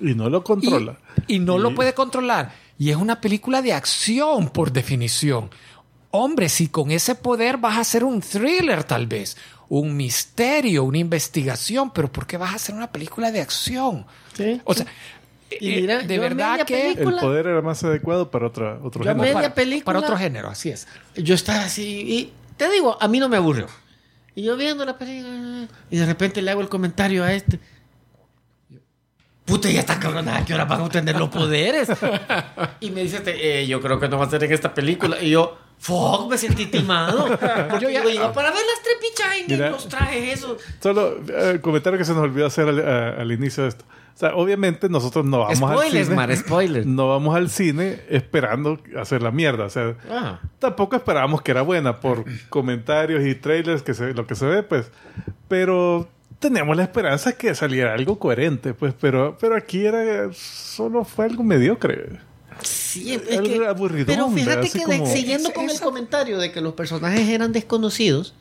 Y no lo controla. y no lo puede controlar. Y es una película de acción por definición. Hombre, si con ese poder vas a hacer un thriller tal vez, un misterio, una investigación, pero ¿por qué vas a hacer una película de acción? Sí. O sea, Y mira, de verdad media que El película- poder era más adecuado para otra, otro Yo género. media para, película- para otro género, así es. Yo estaba así y te digo, a mí no me aburrió. Y yo viendo la película y de repente le hago el comentario a este. Puta, ya está cabrona, ¿a qué hora van a obtener los poderes? y me dice, este, eh, yo creo que no va a ser en esta película. Y yo, fuck, me sentí timado. Porque Yo ya- iba para ver las trepichainas, Mira. los trajes, eso. Solo eh, el comentario que se nos olvidó hacer al, a- al inicio de esto. Sea, obviamente nosotros no vamos al Spoilers, cine. Mar, spoilers. No vamos al cine esperando hacer la mierda. O sea, Ah. tampoco esperábamos que era buena por comentarios y trailers, que se, lo que se ve, pues. Pero teníamos la esperanza que saliera algo coherente, pues. Pero, pero aquí era solo fue algo mediocre. Sí, es Algo que, aburridón, pero fíjate que de- como- siguiendo Es- con el comentario de que los personajes eran desconocidos,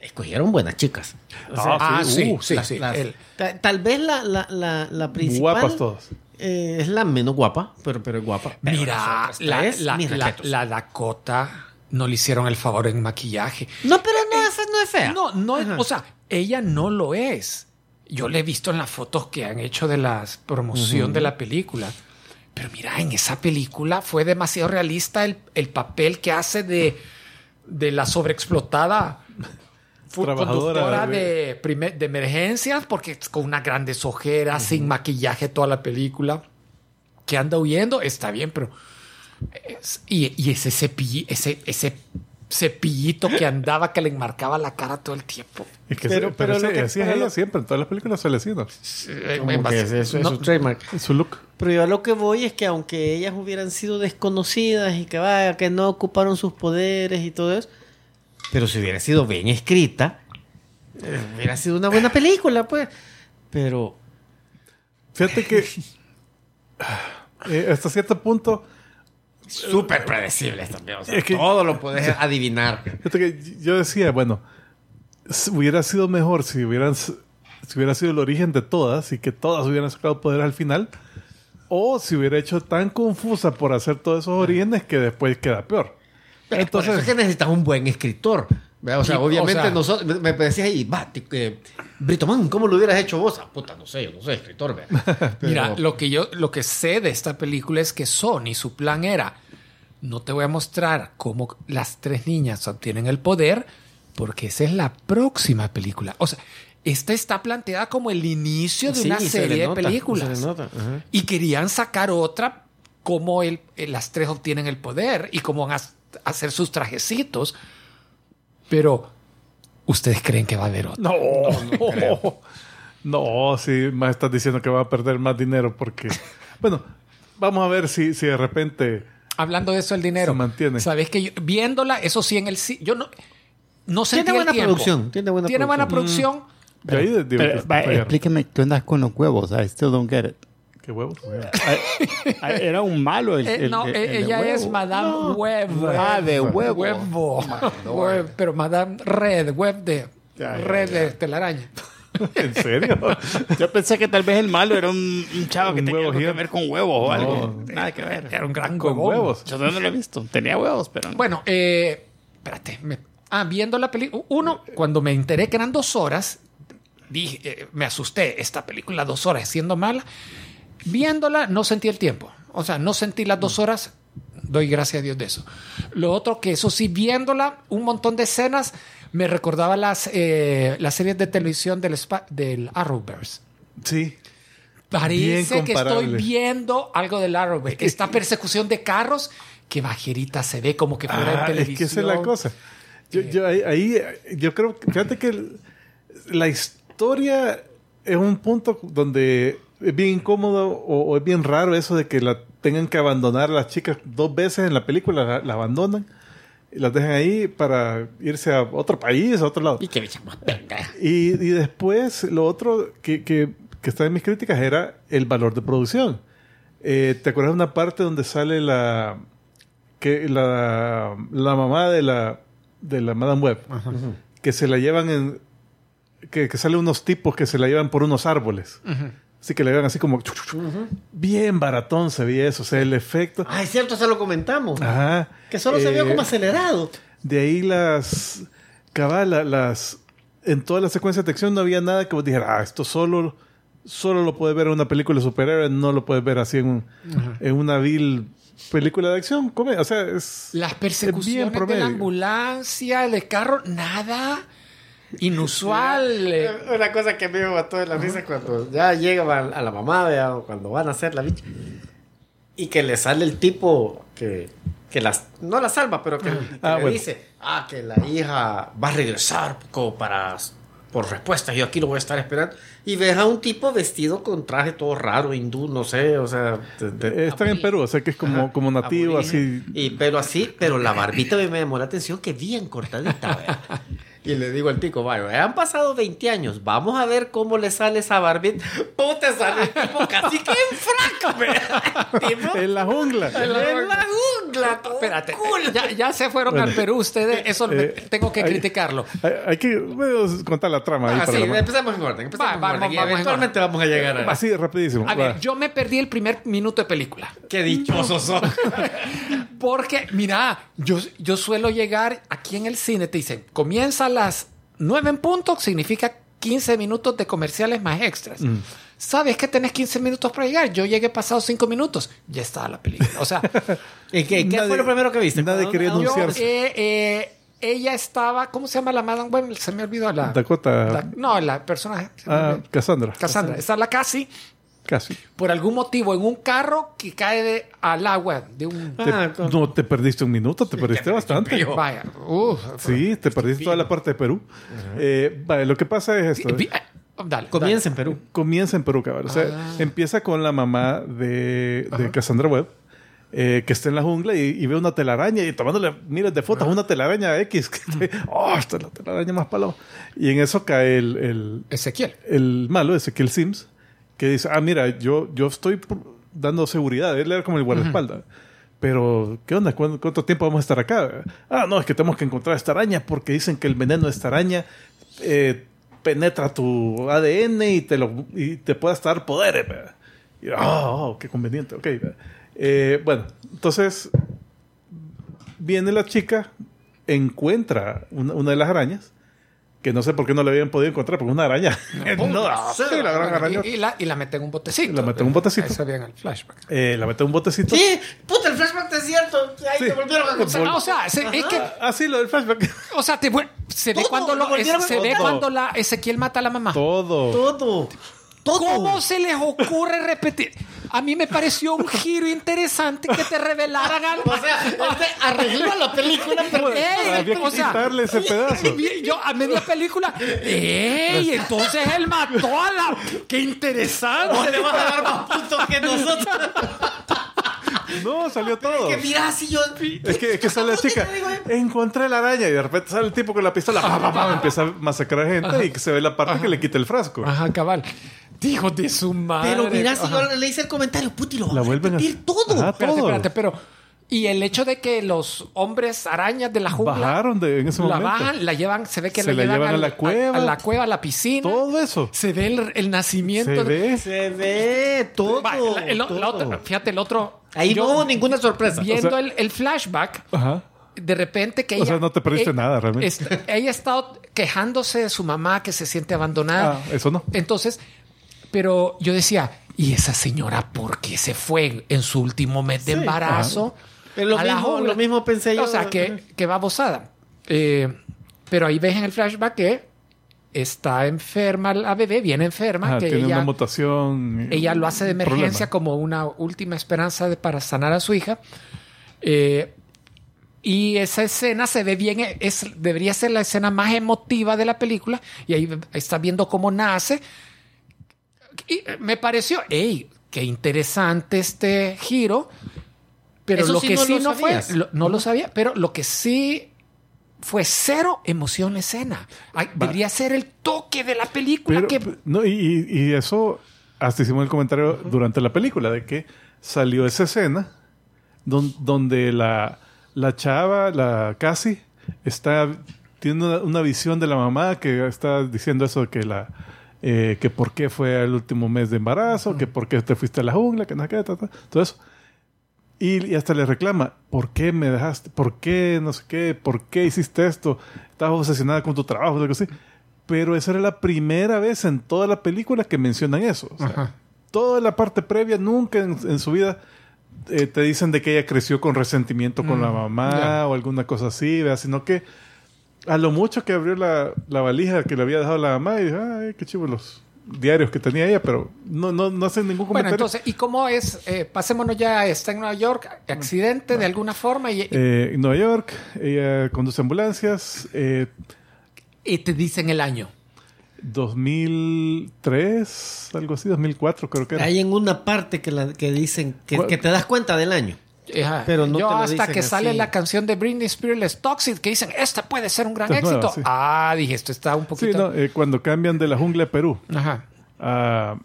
escogieron buenas chicas. O sea, Ah, sí, uh, sí, las- sí. las- el- ta- tal vez la, la, la, la principal Guapas todas. eh, es la menos guapa, pero, pero es guapa. Pero mira, tres, la, Dakota no le hicieron el favor en maquillaje. No, pero no, es, no es fea. No, no, es- Ajá. o sea, ella no lo es. Yo le he visto en las fotos que han hecho de la promoción de la película. Pero mira, en esa película fue demasiado realista el, el papel que hace de, de la sobreexplotada fu- Trabajadora conductora de- primer- de emergencias, porque es con unas grandes ojeras, sin maquillaje toda la película, que anda huyendo, está bien, pero... es- y, y ese, cepilli- ese, ese cepillito que andaba que le enmarcaba la cara todo el tiempo. Es que Pero- se- pero pero, lo sí, que- así es ella siempre. En todas las películas suele que es, No, su trademark. Es su look. Pero yo a lo que voy es que aunque ellas hubieran sido desconocidas y que vaya, que no ocuparon sus poderes y todo eso, pero si hubiera sido bien escrita, hubiera sido una buena película, pues. Pero Fíjate que [laughs] eh, hasta cierto punto, súper predecibles también. O sea, Es que- todo lo puedes [laughs] adivinar. fíjate que yo decía, bueno, hubiera sido mejor si hubieran si hubiera sido el origen de todas y que todas hubieran sacado poder al final, o si hubiera hecho tan confusa por hacer todos esos orígenes que después queda peor. Entonces, Por eso es que necesitas un buen escritor. ¿verdad? O sea, Y, o obviamente sea- nosotros, me, me decías ahí, va, eh, Brito Man, ¿cómo lo hubieras hecho vos? Ah, puta, no sé, yo no soy escritor, ¿verdad? [laughs] Mira, Pero- lo que yo lo que sé de esta película es que Sony, su plan era, no te voy a mostrar cómo las tres niñas obtienen el poder, porque esa es la próxima película. O sea, esta está planteada como el inicio de Sí, una se serie de películas. se nota. Y querían sacar otra, cómo el- eh, las tres obtienen el poder y cómo van a hacer sus trajecitos. Pero, ¿ustedes creen que va a haber otra? No, No, sí, más estás diciendo que va a perder más dinero porque... [laughs] bueno, vamos a ver si, si de repente... Hablando de eso, el dinero. Se mantiene. Sabes que yo- viéndola, eso sí, en el yo no, no sentí Tiene buena producción, tiene buena Tiene buena producción. Pero, explíqueme qué onda con los huevos. I still don't get it. ¿Qué huevos? Ah, Era un malo el, Eh, el- no, el- eh, ella es huevo. Madame Web. Ah, de huevo. Huevo. Web, pero Madame Red, Web de Ya, ya, Red de telaraña. [laughs] ¿En serio? Yo pensé que tal vez el malo era un, un chavo que tenía huevo algo que ver con huevos o algo. Nada que ver. Era un gran Con huevón. huevos. Yo no lo he visto. Tenía huevos, pero no. Bueno, eh, espérate. me- ah, viendo la película. Uno, cuando me enteré que eran dos horas, dije, eh, me asusté. Esta película, dos horas, siendo mala. Viéndola, no sentí el tiempo. O sea, no sentí las dos horas. Doy gracias a Dios de eso. Lo otro, que eso sí, viéndola, un montón de escenas me recordaba las, eh, las series de televisión del, spa- del Arrowverse. Sí. Parece que estoy viendo algo del Arrowverse. Esta persecución de carros, que bajerita se ve como que fuera Ah, televisión. que esa es la cosa. Yo, yo ahí, ahí, yo creo, que- fíjate que la historia es un punto donde es bien incómodo o, o es bien raro eso de que la tengan que abandonar a las chicas dos veces en la película, la, la abandonan y las dejan ahí para irse a otro país, a otro lado. Y que más. Y, y después, lo otro que, que, que está en mis críticas era el valor de producción. Eh, ¿Te acuerdas de una parte donde sale la que la, la mamá de la de la Madame Web que se la llevan en que, que sale unos tipos que se la llevan por unos árboles así que la llevan así como bien baratón se veía eso o sea el efecto Ah, es cierto, se lo comentamos. Ajá. Que solo se vio Eh, como acelerado. de ahí las. Cabal, la- las. En todas las secuencias de acción no había nada que vos dijeras, ah, esto solo. Solo lo puedes ver en una película de superhéroes, no lo puedes ver así en, un- en una vil película de acción. Come- O sea, es. Las es persecuciones bien de la ambulancia, el carro, nada inusual. eh. Una cosa que me mató de la risa cuando ya llega a, a la mamá, vea, o cuando van a hacer la bicha. Y que le sale el tipo que, que las, no la salva, pero que, que Ah, le bueno. dice, ah, que la hija va a regresar como para, por respuesta, yo aquí lo voy a estar esperando. Y ves a un tipo vestido con traje todo raro, hindú, no sé, o sea... de- de- Están en Perú, o sea que es como, Ajá, como nativo, aborigen. así. Y, pero así, pero la barbita me, me llamó la atención que bien cortadita. Y le digo al tico, vaya, han pasado 20 años, vamos a ver cómo le sale esa barbita. [laughs] Puta, sale el tipo casi que en. [laughs] Tipo, [laughs] En la jungla. en la jungla, todo Espérate, cool. ya, ya se fueron al Perú ustedes, eso me- Eh, tengo que hay- criticarlo. Hay, hay que bueno, contar la trama ahí Ah, sí, la- empezamos en orden, empezamos Va, en vamos, orden. vamos en eventualmente vamos a llegar a... Así, rapidísimo. A va. ver, yo me perdí el primer minuto de película. Qué dichosos son. Porque, mira, yo, yo suelo llegar aquí en el cine, te dicen, comienza a las 9 en punto, significa 15 minutos de comerciales más extras. Mm. ¿Sabes que tenés 15 minutos para llegar? Yo llegué pasados 5 minutos, ya estaba la película. O sea, [laughs] ¿Y qué, qué Nadie- fue lo primero que viste? nadie ¿A quería anunciarse. yo, eh, eh, ella estaba, ¿cómo se llama la Madame Web? Se me olvidó la... Dakota. la- no, la personaje. me ah. Cassandra. Cassandra. Esa es la casi, Casi. por algún motivo, en un carro que cae de- al agua de un... Te- Ah, no te perdiste un minuto, te perdiste bastante. Vaya, uf, Sí, te perdiste toda la parte de Perú. Eh, vale, lo que pasa es esto. Eh, Dale. Comienza en Perú. Comienza en Perú, cabrón. O sea, Ah. empieza con la mamá de, de Cassandra Webb, eh, que está en la jungla y, y ve una telaraña y tomándole miles de fotos, una telaraña X. Que, oh, esta es la telaraña más palo. Y en eso cae el, el, Ezequiel. el malo, Ezequiel Sims, que dice, ah, mira, yo, yo estoy dando seguridad. Él era como el guardaespaldas. Pero, ¿qué onda? ¿Cuánto, tiempo vamos a estar acá? Ah, no, es que tenemos que encontrar esta araña porque dicen que el veneno de esta araña eh, penetra tu ADN y te, lo, y te puede dar poderes. Y, ah, oh, qué conveniente, ok. Eh, bueno, entonces viene la chica, encuentra una, una de las arañas, que no sé por qué no la habían podido encontrar, porque es una araña. [laughs] no, sí, la gran araña. Y, y la, y la mete en un botecito. La mete en un botecito. Eso bien el flashback. Eh, la mete en un botecito. Sí, puta, el flashback es cierto. Ahí Sí. te volvieron a contar. Ah, o sea, se, es que, Ah, sí, lo del flashback. [laughs] o sea, te se ve cuando lo se ve cuando la Ezequiel mata a la mamá. Todo. Todo. Todo. ¿Cómo se les ocurre repetir? a mí me pareció un giro interesante que te revelaran algo. O sea, este arregló la película, pero Ey, Había que o sea, quitarle ese pedazo. Yo a media película, ¡ey! Entonces él mató a la. ¡Qué interesante! le vas a dar más puntos que nosotros. [laughs] No, salió todo. Que mira, si yo. Es que, es que sale la chica, encontré la araña y de repente sale el tipo con la pistola, pa, pa, pa, empieza a masacrar gente y que se ve la parte que le quita el frasco. Ajá, cabal. Dijo de su madre. Pero mira, si Ajá. yo le hice el comentario, puti, lo La va a vuelven a- repetir todo. Ajá. Espérate, todo. espérate, pero. Y el hecho de que los hombres arañas de la jungla. Bajaron de, en ese la momento. bajan, la llevan, se ve que Se la, la llevan, llevan a la cueva. A, la cueva, a la piscina. Todo eso. Se ve el, el nacimiento. Se ve. Se ve todo. Va, la- el- la todo. otra- fíjate, el otro. Ahí yo no hubo ninguna sorpresa. Viendo O sea- el, el flashback, Ajá. de repente que O ella. sea, no te perdiste eh, nada, realmente. est- ella ha estado quejándose de su mamá que se siente abandonada. Ah, eso no. Entonces, pero yo decía, ¿y esa señora por qué se fue en su último mes de embarazo? Lo a mismo- lo mismo pensé yo. O sea, que, que va bozada. Eh, pero ahí ves en el flashback que está enferma la bebé, bien enferma, Ajá, que tiene ella, una mutación. ella lo hace de emergencia problema. como una última esperanza de- para sanar a su hija. Eh, y esa escena se ve bien, es, debería ser la escena más emotiva de la película. Y ahí está viendo cómo nace. Y me pareció, hey, qué interesante este giro. Pero Eso lo sí que no sí lo no fue, lo- no lo sabía, pero lo que sí fue cero emoción la escena. Ay, debería ser el toque de la película. Pero, que, no, y, y- y eso, hasta hicimos el comentario durante la película, de que salió esa escena don- donde la, la chava, la Cassie, está, tiene una, una visión de la mamá que está diciendo eso de que la... eh, que por qué fue el último mes de embarazo, que por qué te fuiste a la jungla, que no sé qué, ta, ta, todo eso. Y, y hasta le reclama, ¿por qué me dejaste? ¿Por qué no sé qué? ¿Por qué hiciste esto? Estabas obsesionada con tu trabajo, algo así. Pero esa era la primera vez en toda la película que mencionan eso. O sea, Ajá. toda la parte previa, nunca en, en su vida eh, te dicen de que ella creció con resentimiento con la mamá ya. o alguna cosa así, ¿verdad? sino que a lo mucho que abrió la, la valija que le había dejado la mamá y dijo, ay, qué chivo los diarios que tenía ella, pero no, no, no hacen ningún bueno, comentario. entonces, ¿y cómo es? Eh, pasémonos ya, está en Nueva York, accidente de alguna forma y, Eh, en Nueva York, ella conduce ambulancias. Eh, y te dicen el año. 2003, algo así, 2004 creo que era. Hay en una parte que, la, que dicen que, que te das cuenta del año. Ajá. Pero no Yo te lo hasta dicen que sale la canción de Britney Spears, Toxic, que dicen, esta puede ser un gran éxito. nueva, sí. Ah, dije, esto está un Sí, poquito... no, eh, cuando cambian de la jungla de Perú Ajá. a,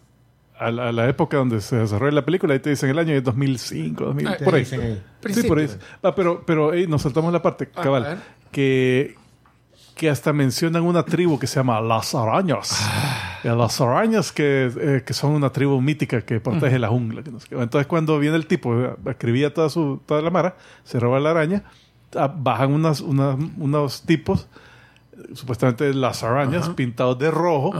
a la, a la época donde se desarrolla la película, ahí te dicen el año es 2005, 2000, Ah, por ahí. Sí, por ahí. Ah, pero, pero nos saltamos la parte, cabal, que, que hasta mencionan una tribu que se llama Las Arañas. Ah. Eh, Las Arañas que, eh, que son una tribu mítica que protege la jungla. que no sé qué. Entonces cuando viene el tipo, eh, acribilla toda, su, toda la mara, se roba la araña, ah, bajan unas, unas- unos tipos, supuestamente las arañas, pintados de rojo,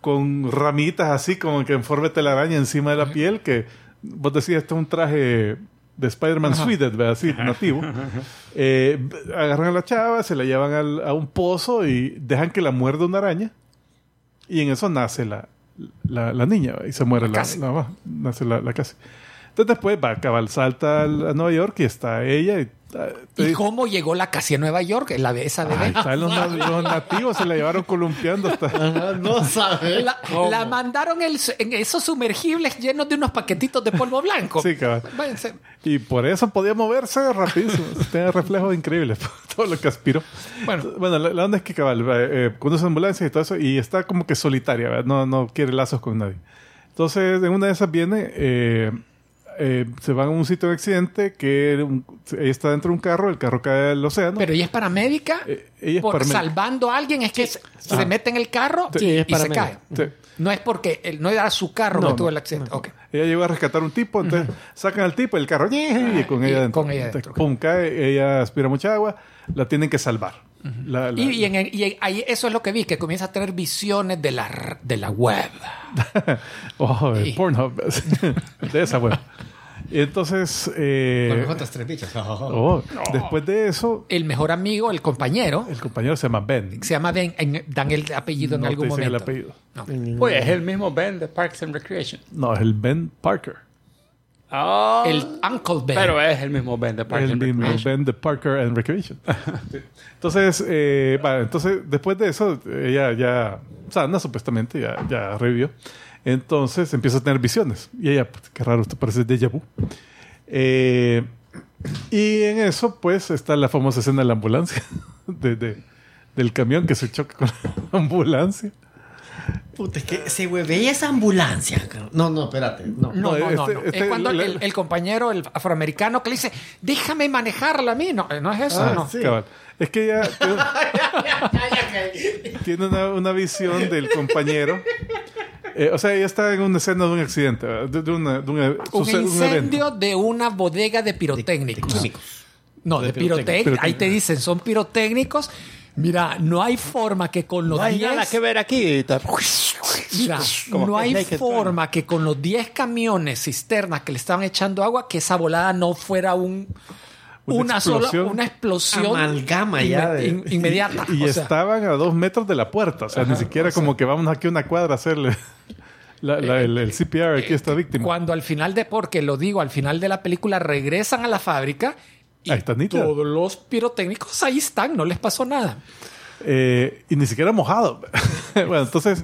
con ramitas así como que en forma de telaraña encima de la piel, que vos decías, esto es un traje de Spider-Man Suited, ¿verdad? Así, nativo. [laughs] Eh, agarran a la chava, se la llevan al- a un pozo y dejan que la muerda una araña. Y en eso nace la, la, la niña y se muere La la, la mamá. Nace la, la. Entonces después va, cabal, salta al- a Nueva York y está ella. Y, ¿Y cómo llegó la casi a Nueva York? La de esa Ahí bebé. están los, na- [laughs] los nativos, se la llevaron columpiando hasta... Ajá, no [laughs] sabes. La, la mandaron el- en esos sumergibles llenos de unos paquetitos de polvo blanco. Sí, cabal. Váyanse. Y por eso podía moverse rapidísimo. [laughs] Tiene reflejos increíbles. Todo lo que aspiró. Bueno. Bueno, la, la onda es que cabal, eh, conduce ambulancias y todo eso. Y está como que solitaria. ¿verdad? No, no quiere lazos con nadie. Entonces, en una de esas viene... eh, eh, se van a un sitio de accidente que un- ella está dentro de un carro. El carro cae al océano. Pero ella es paramédica. Eh, ella es por paramédica. salvando a alguien es que se, se Ah. mete en el carro Sí, y, se cae. Sí. No es porque él- no era su carro No, que tuvo el accidente. Ok. Ella llegó a rescatar un tipo, entonces sacan al tipo, el carro, y con y ella dentro. con ella Entonces, dentro. pum, cae, ella aspira mucha agua, la tienen que salvar. La- la- Y, y en el- y ahí eso es lo que vi, que comienza a tener visiones de la, de la web. [laughs] oh, el Y- Pornhub. [laughs] de esa. Y entonces, eh, Con los otros tres bichos. [laughs] oh, después de eso, El mejor amigo, el compañero, el compañero se llama Ben. se llama Ben, en- dan el apellido No en algún te dicen momento. el apellido. No. Pues es el mismo Ben de Parks and Recreation. No, es el Ben Parker. Ah, el Uncle Ben. Pero es el mismo Ben de Parks el and mismo. Ben de Parker and Recreation. [laughs] Sí. Entonces, eh, entonces, después de eso, ella ya sana, supuestamente, ya, ya revivió. Entonces empieza a tener visiones. Y ella, pues, qué raro, esto parece déjà vu. Eh, y en eso, pues, está la famosa escena de la ambulancia, [laughs] de, de- del camión que se choca con la [laughs] ambulancia. Puta, es que se veía esa ambulancia. No, no, espérate. No. No, no, no, este- no. este- es cuando el, el compañero, el afroamericano, que le dice, déjame manejarla a mí. No, no es eso, Ah, no. sí. cabal. Es que ella [laughs] tiene, tiene una, una visión del compañero. Eh, o sea, ella está en una escena de un accidente, de, de una- de una- Un sucede incendio de una bodega de pirotécnicos. No, de, De pirotécnicos. pirotécnicos. Ahí te dicen, son pirotécnicos. Mira, no hay forma que con los No hay 10... nada que ver aquí. Mira, [laughs] Como no hay forma que con los 10 camiones cisternas que le estaban echando agua, que esa volada no fuera un, Una una, sola explosión. una explosión Amalgama ya de- in- inmediata. Y O sea, estaban a dos metros de la puerta. O sea, ni siquiera como que vamos aquí a una cuadra a hacerle [laughs] la- la- el, el CPR aquí a esta víctima. Cuando al final de, porque lo digo, al final de la película regresan a la fábrica y Ahí está nítida. todos los pirotécnicos ahí están, no les pasó nada. Eh, y ni siquiera mojado. [laughs] [laughs] bueno, entonces,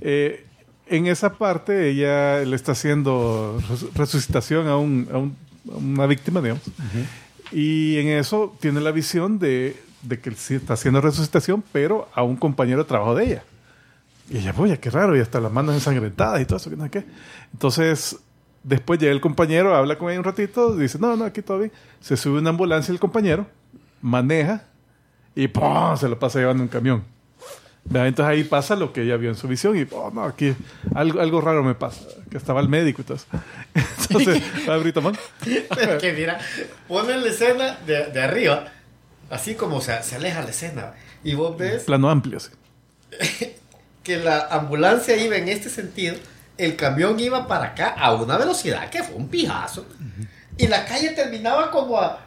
eh, en esa parte ella le está haciendo res- resucitación a, un- a un- a una víctima, digamos. Y en eso tiene la visión de, de que sí está haciendo resucitación, pero a un compañero de trabajo de ella. Y ella, oye, qué raro, y hasta las manos ensangrentadas y todo eso, que no sé qué. Entonces, después llega el compañero, habla con ella un ratito, dice, no, no, aquí todo bien. Se sube una ambulancia el compañero, maneja y ¡pum! se lo pasa llevando un camión. Entonces ahí pasa lo que ella vio en su visión y, oh, no, aquí algo, algo raro me pasa, que estaba el médico y todo eso. [laughs] Entonces, va Brito Man. Es que mira, pone la escena de, de arriba, así como se, se aleja la escena. Y vos ves Plano amplio, sí. [laughs] que la ambulancia iba en este sentido, el camión iba para acá a una velocidad que fue un pijazo. Y la calle terminaba como a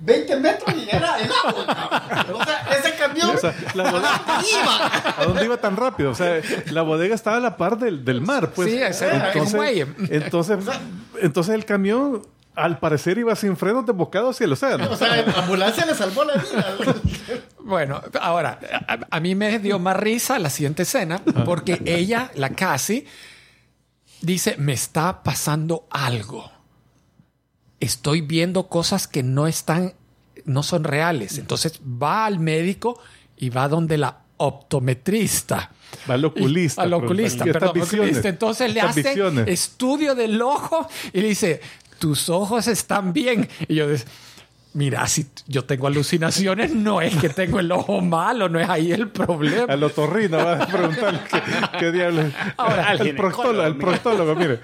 20 metros y era el agua. O sea, ese camión O sea, la bodega- [laughs] iba. ¿A dónde iba tan rápido? O sea, la bodega estaba a la par del, del mar, pues. Sí, ese era un muelle. entonces, entonces el camión, al parecer, iba sin frenos desbocado hacia el océano. O sea, la ambulancia le salvó la vida. Bueno, ahora, a, a mí me dio más risa la siguiente escena, porque ella, la casi, dice, me está pasando algo. Estoy viendo cosas que no están, no son reales. Entonces va al médico y va donde la optometrista. Va al oculista. Al oculista, perdón, visiones. Entonces le hace visiones. estudio del ojo y le dice, tus ojos están bien. Y yo digo, mira, si yo tengo alucinaciones, no es que tengo el ojo malo, no es ahí el problema. Al otorrino va a preguntarle qué, qué diablos. Ahora, al al proctólogo, al ginecólogo, proctólogo, mire.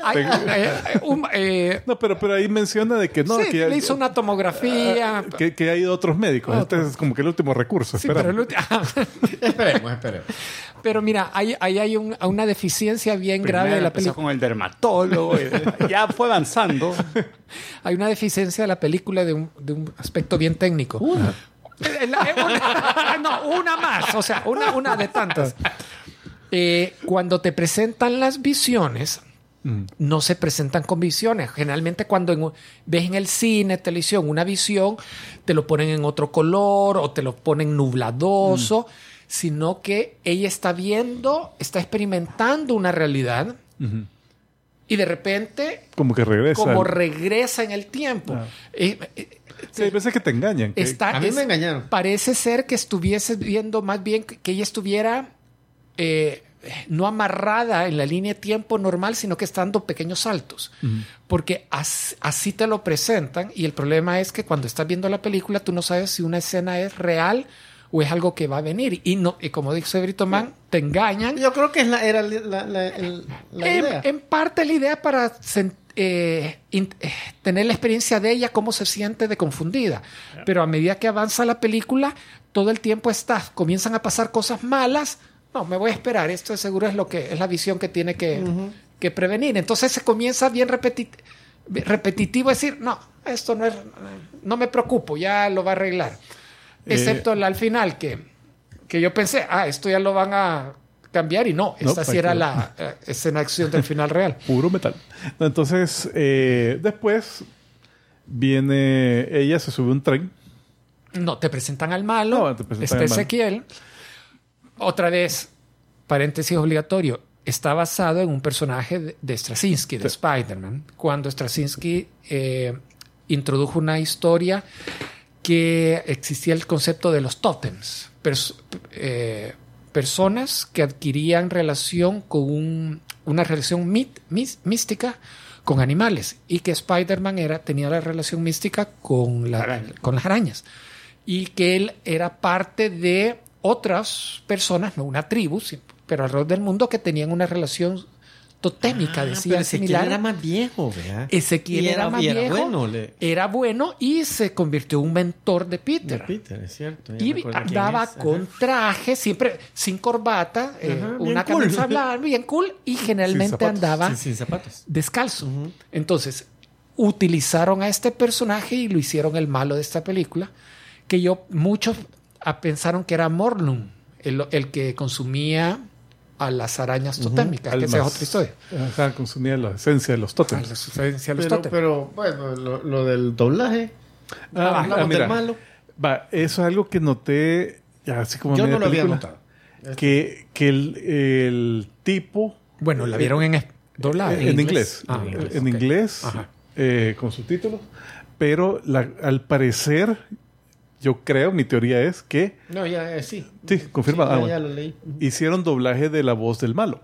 Ay, eh, eh, un- eh, No, pero, pero ahí menciona de que no, sí, que, le hizo una tomografía. que, que ha ido otros médicos. Este es como que el último recurso. Sí, espera. pero, el ulti- [laughs] esperemos, esperemos. Pero mira, ahí, ahí hay un- una deficiencia bien Primero grave de la película. con el dermatólogo. y ya fue avanzando. [laughs] Hay una deficiencia de la película de un, de un aspecto bien técnico. Eh, la- eh, una- no, una más, o sea, una, una de tantas. Eh, cuando te presentan las visiones, no se presentan con visiones. Generalmente cuando en- ves en el cine, televisión, una visión, te lo ponen en otro color o te lo ponen nubladoso, sino que ella está viendo, está experimentando una realidad y de repente Como que regresa. como regresa en el tiempo. Eh, eh, Sí, hay veces que te engañan. que- está- A mí es- me engañaron. Parece ser que estuviese viendo más bien que que ella estuviera eh, no amarrada en la línea de tiempo normal, sino que está dando pequeños saltos. Porque as- así te lo presentan y el problema es que cuando estás viendo la película tú no sabes si una escena es real o es algo que va a venir. Y, no, y como dice Brito Man, te engañan Yo creo que es la, era la, la- el- la en, idea. en parte la idea para sen- eh, in- eh, tener la experiencia de ella, cómo se siente de confundida. Pero a medida que avanza la película, todo el tiempo está, comienzan a pasar cosas malas. No, me voy a esperar. Esto de seguro es lo que es la visión que tiene que, que prevenir. Entonces se comienza bien repeti- repetitivo decir, no, esto no es, no me preocupo, ya lo va a arreglar. Eh, Excepto al final que, que yo pensé, ah, esto ya lo van a cambiar y no, esta sí era la eh, escena de acción del final real. [laughs] Puro metal. Entonces, eh, después viene ella, se sube un tren. No, te presentan al malo, No, te presentan al malo. Ezequiel. Otra vez, paréntesis obligatorio, está basado en un personaje de, Straczynski, de Spider-Man, cuando Straczynski eh, introdujo una historia que existía el concepto de los tótems, pers- eh, personas que adquirían relación con un- una relación mit- mis- mística con animales y que Spider-Man era, tenía la relación mística con, la- con las arañas y que él era parte de otras personas, no una tribu, pero alrededor del mundo que tenían una relación totémica, Ah, decía similar. era más viejo, ¿verdad? Ezequiel Y era, más era viejo, bueno, le- era bueno y se convirtió en un mentor de Peter. de Peter, es cierto. ya Y andaba ajá. con traje, siempre sin corbata, eh, Ajá, una cool. camisa blanca, bien cool, y generalmente andaba sin zapatos. descalzo. Entonces, utilizaron a este personaje y lo hicieron el malo de esta película, que yo, muchos pensaron que era Morlun, el, el que consumía a las arañas totémicas, que esa es otra historia. Ajá, consumía la esencia de los A tótems. la sustancia de los Pero, pero, bueno, lo, lo del doblaje. Ah, hablamos ah, mira. del malo. Va, eso es algo que noté, así como Yo no lo había película, notado. Que, que el, el tipo bueno, la vieron en doblada. Eh, en, inglés, Ah, en en inglés, inglés, ok. inglés, Ajá. eh, con subtítulos, pero la- al parecer, yo creo, mi teoría es que No, ya, eh, sí. Sí, confirmado. Sí, Ah, ya, bueno. ya lo leí. hicieron doblaje de la voz del malo.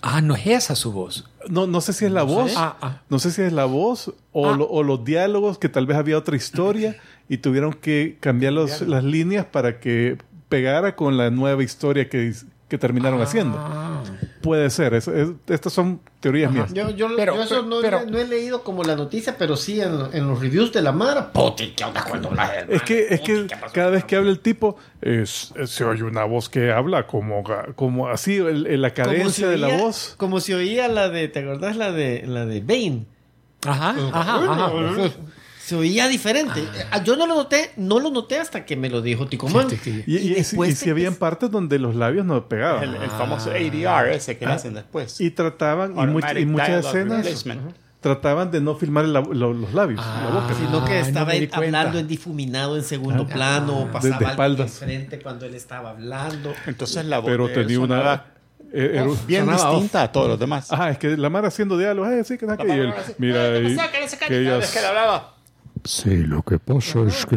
Ah, no es esa su voz. No, no sé si es la voz, Ah, ah. no sé si es la voz o, Ah. lo- o los diálogos que tal vez había otra historia y tuvieron que cambiar los- las líneas para que pegara con la nueva historia que, que terminaron haciendo. Puede ser, es- es- estas son teorías mías. Yo, yo, Pero- yo eso no, pero- no he leído como la noticia, pero sí en, en los reviews de la Mara. Poti, ¿qué onda doblaje del Es que, es que Puti, cada vez que habla el tipo, es- es- se oye una voz que habla como, como así, el- el- la cadencia si de la voz. Como si oía la de, ¿te acordás la de la de Bane? Ajá, ajá, ajá. Se oía diferente. Ah, Yo no lo noté, no lo noté hasta que me lo dijo Ticomán. Sí, sí, sí. Y, y, y, después y si te- habían partes donde los labios no pegaban. El, el famoso ADR ese que le hacen después. Y trataban, y, much- Automatic y muchas escenas, trataban de no filmar lab- lo- los labios, la boca. Sino que Ah, estaba no hablando en difuminado en segundo Ah, plano, de- pasaba de alguien espaldas. enfrente cuando él estaba hablando. Entonces la voz Pero de tenía una... sonaba eh, era- bien distinta a todos los demás. Ajá, es que la Mara haciendo diálogos, eh, sí, que, que- y él, mira, y- que ellas, Sí, lo que pasa es que...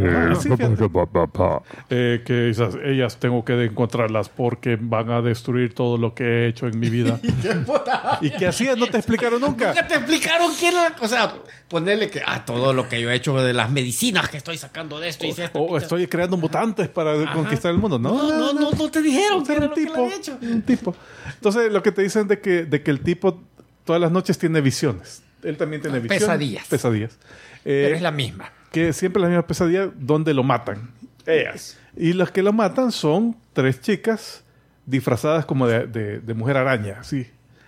eh, que esas- ellas tengo que encontrarlas porque van a destruir todo lo que he hecho en mi vida. [laughs] ¿Y qué hacías? No te explicaron nunca. Nunca te explicaron quién era. O sea, ponerle que, ah, todo lo que yo he hecho de las medicinas que estoy sacando de esto y de esto. O estoy creando mutantes para conquistar el mundo. No, No, no, no, no te dijeron que Era un lo que le tipo, hecho. un tipo. Entonces, lo que te dicen de que, de que el tipo todas las noches tiene visiones. Él también tiene visiones. Pesadillas. Pesadillas. Eh, Pero es la misma. Que siempre la misma pesadilla donde lo matan. Ellas. Y las que lo matan son tres chicas disfrazadas como de, de- de mujer araña, sí.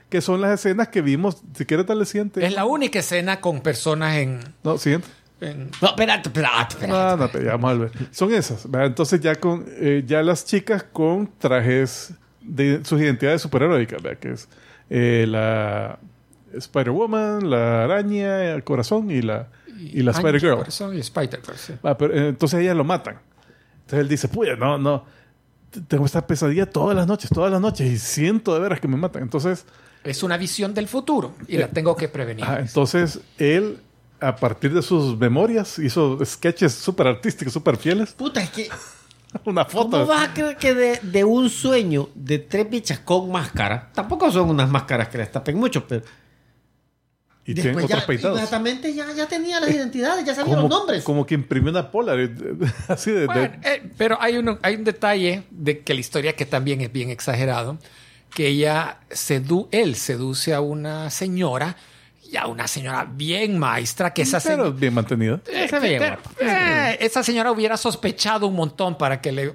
Que son las escenas que vimos. Si quieres, darle siguiente. Es la única escena con personas en... No, siguiente. en- No, espérate, espérate, espérate. No, no, pero ya vamos a ver. Son esas. ¿verdad? Entonces ya con eh, ya las chicas con trajes de sus identidades superheroicas, ¿verdad? que es eh, la Spider-Woman, la araña, el corazón y la, y la Spider-Girl. Y Spider-Girl, sí. Ah, pero, eh, entonces ellas lo matan. Entonces él dice, puya, no, no. Tengo esta pesadilla todas las noches, todas las noches y siento de veras que me matan. Entonces, Es una visión del futuro y la tengo que prevenir. ah, entonces él, a partir de sus memorias, hizo sketches súper artísticos, súper fieles. Puta, es que. [laughs] Una ¿Cómo foto. vas a creer que de, de un sueño de tres bichas con máscara? Tampoco son unas máscaras que les tapen mucho, pero. Y tienen otros ya, peitados. inmediatamente ya, ya tenía las identidades, ya sabía como, los nombres. como que imprimió una Polaroid [laughs] así de, de- Bueno, eh, pero hay, uno, hay un detalle de que la historia que también es bien exagerado, que ella sedu él seduce a una señora, ya una señora bien maestra, que esa pero señora... bien mantenida pero, guapo. eh, esa señora hubiera sospechado un montón para que le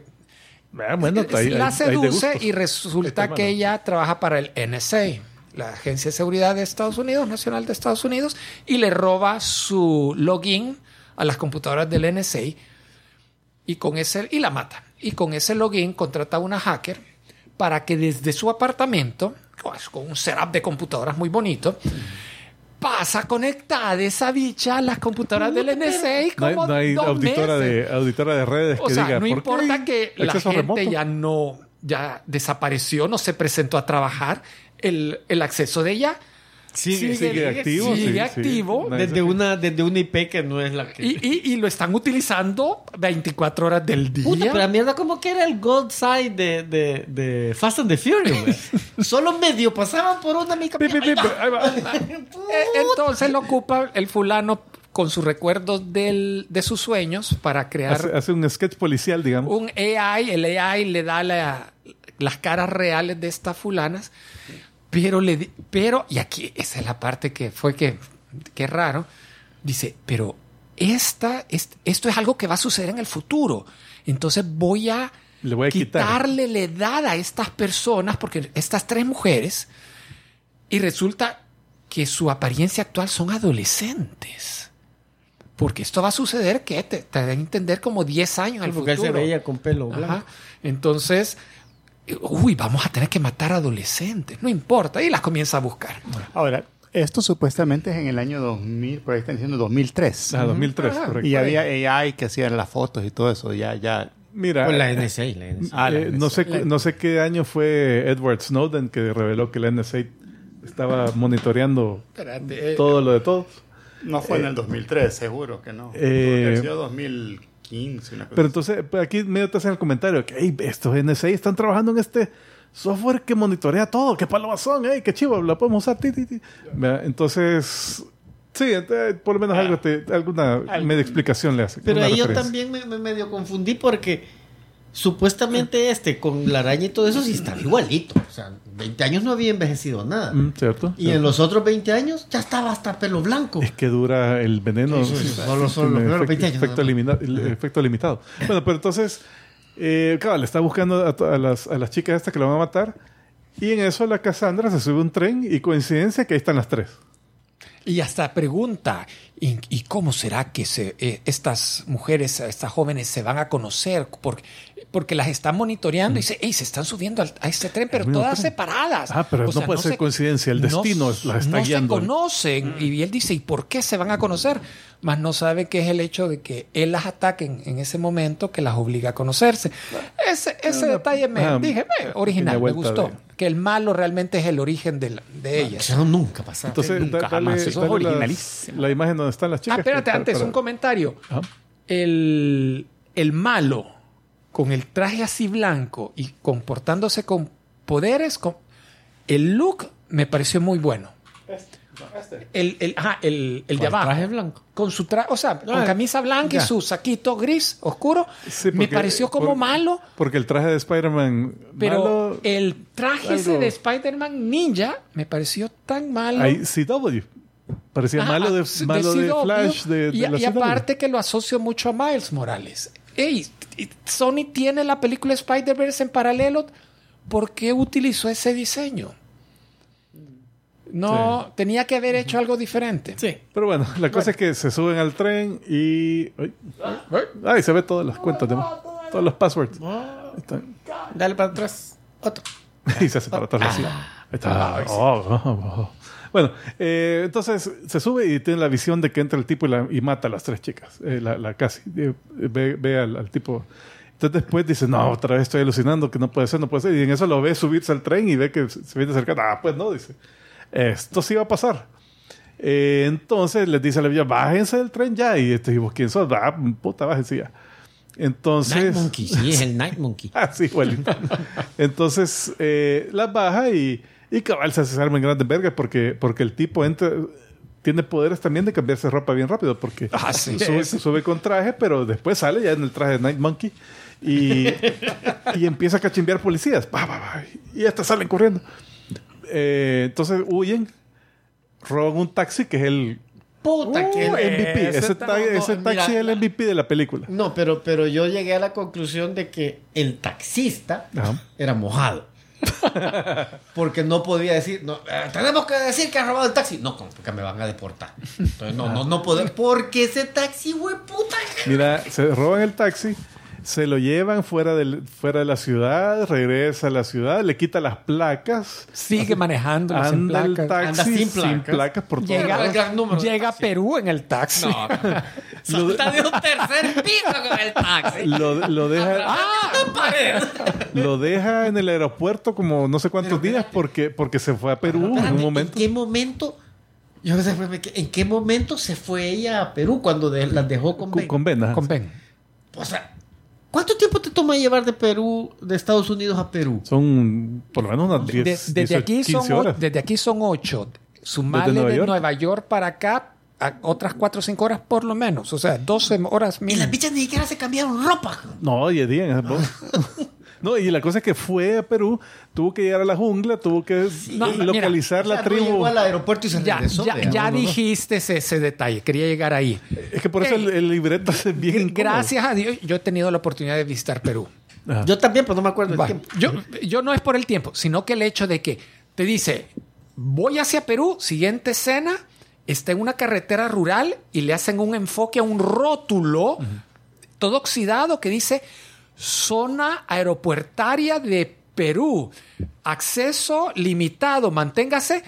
Ah, bueno ahí- la de seduce gustos. y resulta Este que ella trabaja para el NSA, la Agencia de Seguridad de Estados Unidos, Nacional de Estados Unidos, y le roba su login a las computadoras del NSA y con ese y la mata. Y con ese login contrata a una hacker para que desde su apartamento, pues, con un setup de computadoras muy bonito, pasa conectada esa bicha a las computadoras del NSA y No hay, como no hay dos auditora, meses. de, auditora de redes O que sea, diga. no ¿por qué importa que la gente remoto? ya no, ya desapareció, no se presentó a trabajar, el, el acceso de ella Sigue, sigue activo, sigue sí, sí. activo. No, Desde una, desde una IP que no es la que. Y, y- y lo están utilizando 24 horas del día. Puta, pero la mierda como que era el gold side de, de, de Fast and the Furious. [laughs] Solo medio pasaban por una mica. Pi, pi, pi, ahí va. [laughs] Eh, Entonces lo ocupa el fulano con sus recuerdos del- de sus sueños para crear Hace, hace un sketch policial, digamos. un AI. El AI le da la- las caras reales de estas fulanas. Pero le di- pero, y aquí esa es la parte que fue que, que raro. Dice, pero esta, es- esto es algo que va a suceder en el futuro. Entonces voy a, Le voy a quitar. quitarle la edad a estas personas, porque estas tres mujeres, y resulta que su apariencia actual son adolescentes. Porque esto va a suceder que te, te da a entender como 10 años al Porque futuro. se veía con pelo blanco. Entonces, uy, vamos a tener que matar adolescentes. No importa. Y las comienza a buscar. Ahora, esto supuestamente es en el año 2000, por ahí están diciendo 2003. Ah, 2003, Ah, correcto. Y había AI que hacían las fotos y todo eso. Ya, ya. Mira, Pues la NSA, la NSA. Ah, la eh, no, sé, no sé qué año fue Edward Snowden que reveló que la NSA estaba monitoreando Espérate, eh, todo lo de todos. No fue en el 2003, seguro que no. Eh, Porque ha sido 2015, una cosa Pero entonces, pues, aquí medio te hacen el comentario que "Ey, estos NSA están trabajando en este software que monitorea todo. ¡Qué palabras son! ¡Ey, qué chivo! La podemos usar. ti, ti, ti". Entonces, sí, eh, por lo menos algo te- alguna media explicación le hace. Pero ahí yo también me, me medio confundí porque supuestamente este con la araña y todo eso sí estaba igualito. O sea, 20 años no había envejecido nada. Mm, ¿Cierto? Y en los otros 20 años ya estaba hasta pelo blanco. Es que dura el veneno. Sí, sí, sí, solo- solo los primeros efecto, 20 años, efecto el efecto limitado. Bueno, pero entonces, eh, claro, le está buscando a, las, a las chicas estas que lo van a matar. Y en eso la Cassandra se sube a un tren y coincidencia que ahí están las tres. Y hasta pregunta, ¿y, y cómo será que se, eh, estas mujeres, estas jóvenes se van a conocer? Porque, porque las están monitoreando y dice, hey, se están subiendo al- a este tren, pero todas tren. separadas. Ah, pero no puede ser coincidencia, el destino las está no guiando. se conocen. Y él dice, ¿y por qué se van a conocer? Más no sabe que es el hecho de que él las ataque en, en ese momento que las obliga a conocerse. Ese, ese detalle me ah, dije, "Eh, original, me gustó. de- Que el malo realmente es el origen de, la- de ellas. Eso nunca pasaba. Entonces, nunca da- jamás. dale, Eso es dale originalísimo. la imagen donde están las Ah, chicas. espérate, que- antes, para- un comentario. Ajá. El, el malo, con el traje así blanco y comportándose con poderes, con, el look me pareció muy bueno. El, el, ajá, el, el de ¿Cuál abajo. traje blanco? Con su traje, o sea, con Ah, camisa blanca y ya. su saquito gris oscuro. Sí, me porque- pareció como por- malo, Porque el traje de Spider-Man pero malo, el traje ese algo- de Spider-Man Ninja me pareció tan malo. hay CW. Parecía Ajá, malo de, de malo de CW, Flash de, de y, y aparte que lo asocio mucho a Miles Morales. Ey, y- Sony tiene la película Spider-Verse en paralelo. ¿Por qué utilizó ese diseño? No, tenía que haber hecho algo diferente. Sí. Pero bueno, la cosa es que se suben al tren y... Ay, Ay, se ve todas las cuentas, de, todos los passwords. Están. Dale para atrás. Otro. [laughs] y se hace para atrás. así. Ahí está. Oh, oh, oh. Bueno, eh, entonces se sube y tiene la visión de que entra el tipo y, la- y mata a las tres chicas. Eh, la, la casi. eh, ve ve al, al tipo. Entonces después dice, no, otra vez estoy alucinando, que no puede ser, no puede ser. Y en eso lo ve subirse al tren y ve que se se viene acercando. Ah, pues no, dice. Esto sí va a pasar. Eh, entonces les dice a la villa, bájense del tren ya. Y este, dijimos, ¿quién sos? Ah, puta, bájense ya. Entonces... Night Monkey, sí, es el Night [laughs] Monkey. Ah, sí, igualito. Entonces, eh, las baja y, y cabal se hace arma en grandes vergas porque, porque el tipo entra, tiene poderes también de cambiarse ropa bien rápido porque Ah, sí. sube, sube con traje, pero después sale ya en el traje de Night Monkey y, y empieza a cachimbear policías. Pa, pa, pa, y hasta salen corriendo. Eh, entonces huyen, roban un taxi que es el Puta que uh, MVP. ese Ese, ta- ta- no, ese mira, taxi es el MVP de la película. No, pero, pero yo llegué a la conclusión de que el taxista Ajá. era mojado. [laughs] Porque no podía decir, no, eh, tenemos que decir que ha robado el taxi. No, porque me van a deportar. Entonces, no, no, no puedo. [laughs] Porque ese taxi, güey, puta. Mira, se roban el taxi Se lo llevan fuera, del, fuera de la ciudad, regresa a la ciudad, le quita las placas, Sigue manejando sin anda el placas. taxi Anda sin sin placas. placas, por todo. Llega, El gran número llega a taxi. Perú en el taxi. Salta [laughs] de un tercer piso con el taxi. Lo, lo deja, ¡Ah! pared! lo deja en el aeropuerto como no sé cuántos días porque, porque se fue a Perú en un momento. ¿En qué momento? Yo no sé, ¿en qué momento se fue ella a Perú cuando de- las dejó con, Con, Ben? con venas. Con Ben. O sea, ¿cuánto tiempo te toma llevar de Perú, de Estados Unidos a Perú? Son por lo menos unas De- 10, desde, 18, aquí 15 son, horas. desde aquí son ocho. Sumarle Nueva de York. Nueva York para acá a otras cuatro o cinco horas por lo menos. O sea, 12 horas Y mínimo. las bichas ni siquiera se cambiaron ropa. No, y día. [laughs] No, y la cosa es que fue a Perú, tuvo que llegar a la jungla, tuvo que localizar O sea, la no tribu. llegó al aeropuerto y se Ya, regresó. ya, vea. ya no, no. dijiste ese, ese detalle. Quería llegar ahí. Es que por eso el, el libreto es bien incómodo. Gracias a Dios, yo he tenido la oportunidad de visitar Perú. Ajá. Yo también, pero no me acuerdo el Bueno, tiempo. yo, yo no es por el tiempo, sino que el hecho de que te dice, voy hacia Perú, siguiente escena, está en una carretera rural y le hacen un enfoque a un rótulo todo oxidado que dice zona aeropuertaria de Perú, acceso limitado, manténgase.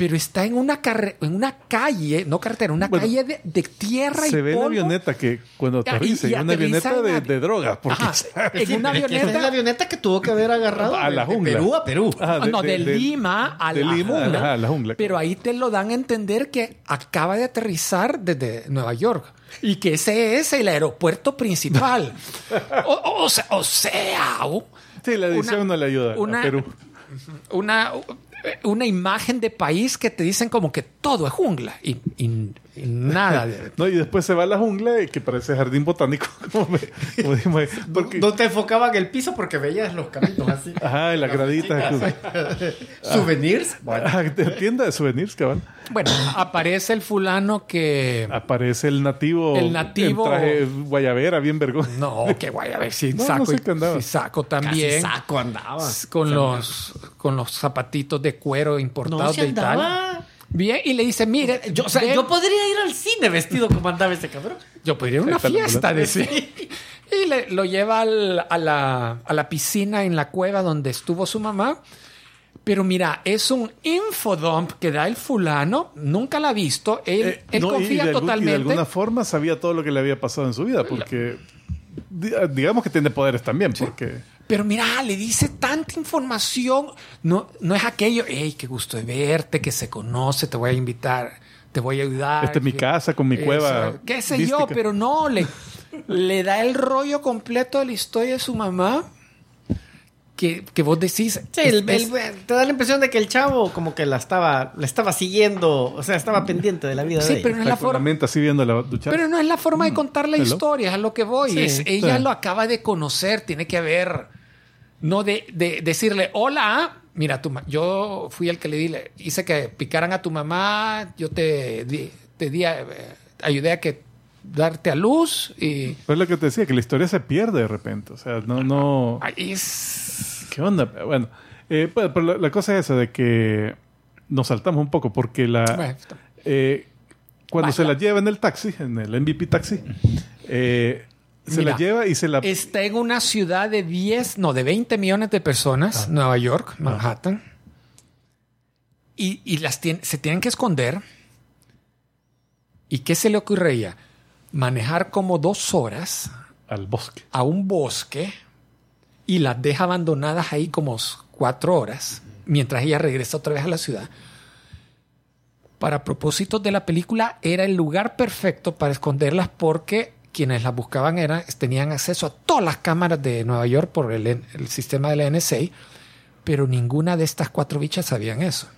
Pero está en una, carre- en una calle, no carretera, una Bueno, calle de, de tierra y Se ve la avioneta que cuando Ah, aterriza, y y una avioneta de, de drogas. Porque Ajá, en una es la avioneta avioneta que tuvo que haber agarrado A la de- de jungla. Perú a Perú. Ajá, Ah, no, de, Lima a de la Lima, jungla. ajá, a la jungla. Pero ahí te lo dan a entender que acaba de aterrizar desde Nueva York y que ese es el aeropuerto principal. o, [laughs] o- o sea, o sea, Sí, la edición una- no le ayuda una- a Perú. una, una imagen de país que te dicen como que todo es jungla. Y, y- nada de... [laughs] No, y después se va a la jungla y que parece jardín botánico. [laughs] Como, me, como dijimos, porque, No te enfocaban el piso porque veías los caminos así. [laughs] ajá, y las graditas. Souvenirs. Bueno, de tienda de souvenirs, cabal. Bueno, aparece el fulano que... Aparece el nativo. El nativo- En traje guayabera, bien vergón. No, que guay, a ver si No, no saco, sé y- qué andaba. si saco casi también. saco andaba. con los con los zapatitos de cuero No importados de Italia. Bien, y le dice, mire, Yo, o sea, ven, yo podría ir al cine vestido como andaba ese cabrón. yo podría ir a una fiesta de Sí. sí. Y le, lo lleva al- a, la, a la piscina en la cueva donde estuvo su mamá. Pero mira, es un infodump que da el fulano. Nunca la ha visto. Él, Eh, él no, y confía algún- y totalmente. de alguna forma sabía todo lo que le había pasado en su vida, porque di- digamos que tiene poderes también, porque Pero mira, le dice tanta información. No, no es aquello, hey, qué gusto de verte, que se conoce, te voy a invitar, te voy a ayudar. Esta es mi casa con mi cueva Qué sé mística. yo, pero no, le, le da el rollo completo de la historia de su mamá. Que, que vos decís. Sí, es- el- el- te da la impresión de que el chavo como que la estaba, la estaba siguiendo, o sea, estaba pendiente de la vida Sí, de pero ella. no es la forma. así viendo la ducha. Pero no es la forma de contar la Hello. historia, es a lo que voy. Sí, Es- ella sí. lo acaba de conocer, tiene que haber. No de, de decirle, hola, mira, tu yo fui el que le di, le hice que picaran a tu mamá, yo te di, te di eh, ayudé a que darte a luz y. Pero es lo que te decía, que la historia se pierde de repente. O sea, no, no. Es- ¿Qué onda? Bueno, eh, pues, pero la, la cosa es esa de que nos saltamos un poco porque la. Bueno, eh, cuando se la lleva en el taxi, en el MVP taxi, eh, se Mira, la lleva y se la. Está en una ciudad de 10, no, de 20 millones de personas, Ah. Nueva York, Manhattan. Y, y las tien- se tienen que esconder. ¿Y qué se le ocurría? Manejar como dos horas al bosque. a un bosque y las deja abandonadas ahí como cuatro horas mientras ella regresa otra vez a la ciudad. Para propósitos de la película era el lugar perfecto para esconderlas porque quienes las buscaban eran, tenían acceso a todas las cámaras de Nueva York por el, el sistema de la NSA, pero ninguna de estas cuatro bichas sabían eso.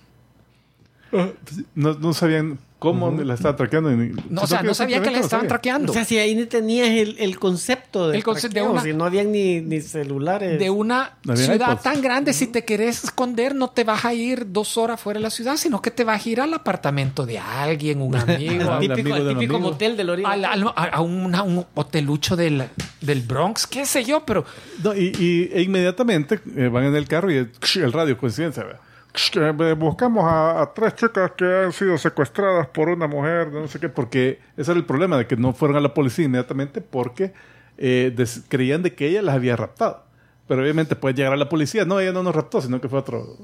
No, no sabían cómo la estaba traqueando. ni- No, o sea, no sabía que la no estaban traqueando. O sea, si ahí ni tenías el, el concepto de El concepto de una- si no habían ni, ni celulares. de una No ciudad iPods. tan grande, si te querés esconder, no te vas a ir dos horas fuera de la ciudad, sino que te vas a ir al apartamento de alguien, un [laughs] amigo, Al a, típico, amigo el de un típico amigo. motel del Oriente. al- al- a- a un, a un hotelucho del, del Bronx, qué sé yo, pero No, y, y- e inmediatamente eh, van en el carro y el, el radio, coincidencia. ¿verdad? Eh, Buscamos a, a tres chicas que han sido secuestradas por una mujer, no sé qué, porque ese era el problema de que no fueron a la policía inmediatamente porque eh, des- creían de que ella las había raptado. Pero obviamente puede llegar a la policía. No, ella no nos raptó, sino que fue otro,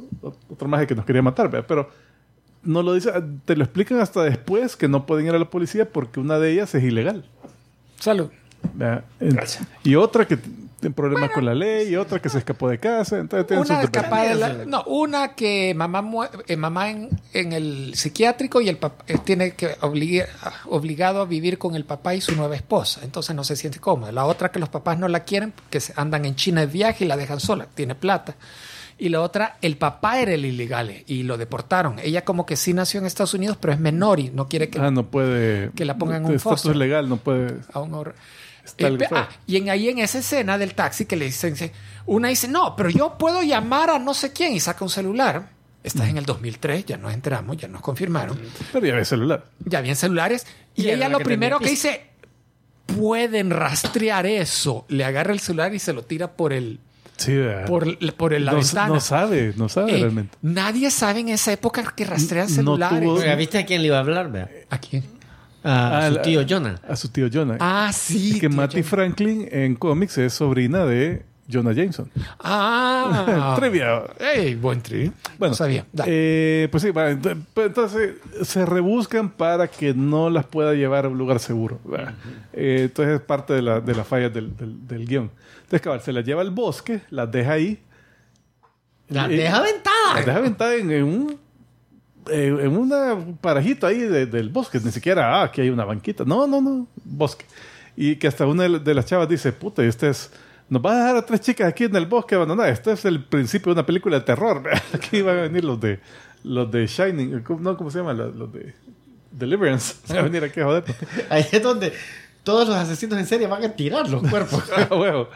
otro maje que nos quería matar. ¿verdad? Pero no lo dice, te lo explican hasta después que no pueden ir a la policía porque una de ellas es ilegal. Salud. ¿verdad? Entonces, Y otra que tiene problemas con la ley, y otra que se escapó de casa. Entonces Una escapada de la- no, una que mamá, eh, mamá en, en el psiquiátrico y el papá eh, tiene que obligar, obligado a vivir con el papá y su nueva esposa. Entonces no se siente cómoda. La otra que los papás no la quieren, que se andan en China de viaje y la dejan sola, tiene plata. Y la otra, el papá era el ilegal y lo deportaron. Ella como que sí nació en Estados Unidos, pero es menor y no quiere que Ah, no puede. Que la pongan en un foster. legal, no puede. a un Eh, ah, y en ahí en esa escena del taxi que le dicen, dice- una dice, no, pero yo puedo llamar a no sé quién y saca un celular. Estás en el 2003, ya nos enteramos, ya nos confirmaron. Pero ya ve celular. Ya habían celulares. Y, ella la lo que primero tenía que dice, pueden rastrear eso. Le agarra el celular y se lo tira por el Sí, por, por el- la no, ventana. no sabe, no sabe Eh, realmente. nadie sabe en esa época que rastrean No celulares. tuvo- ¿viste a quién le iba a hablar? vea? ¿A quién? A Ah, su tío Jonah. A su tío Jonah. Ah, sí. que tío Matty. Franklin en cómics es sobrina de Jonah Jameson. Ah. [laughs] Trivia. Ey, buen tri. Bueno, no sabía. Eh, pues sí, va, pues entonces se rebuscan para que no las pueda llevar a un lugar seguro. Eh, entonces es parte de la, de la falla del, del, del guion. Entonces, cabal, se las lleva al bosque, las deja ahí. La Eh, deja aventada. Las deja aventada en, en un eh, en una parajito ahí de- del bosque. Ni siquiera, ah, aquí hay una banquita. No, no, no, bosque. Y que hasta una de la- de las chavas dice, puta, y este es... Nos va a dejar a tres chicas aquí en el bosque abandonadas. Este es el principio de una película de terror. [laughs] Aquí van a venir los de los de Shining. ¿cómo- No, ¿cómo se llama? Los, de Deliverance. [laughs] Van a venir aquí a joder. [laughs] Ahí es donde todos los asesinos en serie van a tirar los cuerpos. Ah, huevo.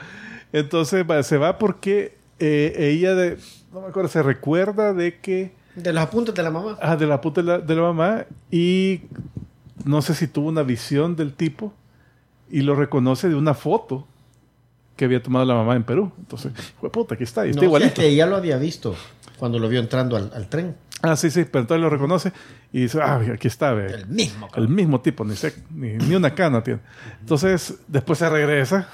Entonces se va porque eh, ella, de, no me acuerdo, se recuerda de que... De los apuntes de la mamá. Ah, de la puta de la, de la mamá. Y no sé si tuvo una visión del tipo y lo reconoce de una foto que había tomado la mamá en Perú. Entonces, fue puta, aquí está, y está No, igualito. que ella lo había visto cuando lo vio entrando al, al tren. Ah, sí, sí, pero entonces lo reconoce y dice, ah, aquí está, ve. El mismo. El mismo tipo, ni, se- ni, ni una cana tiene. Entonces, después se regresa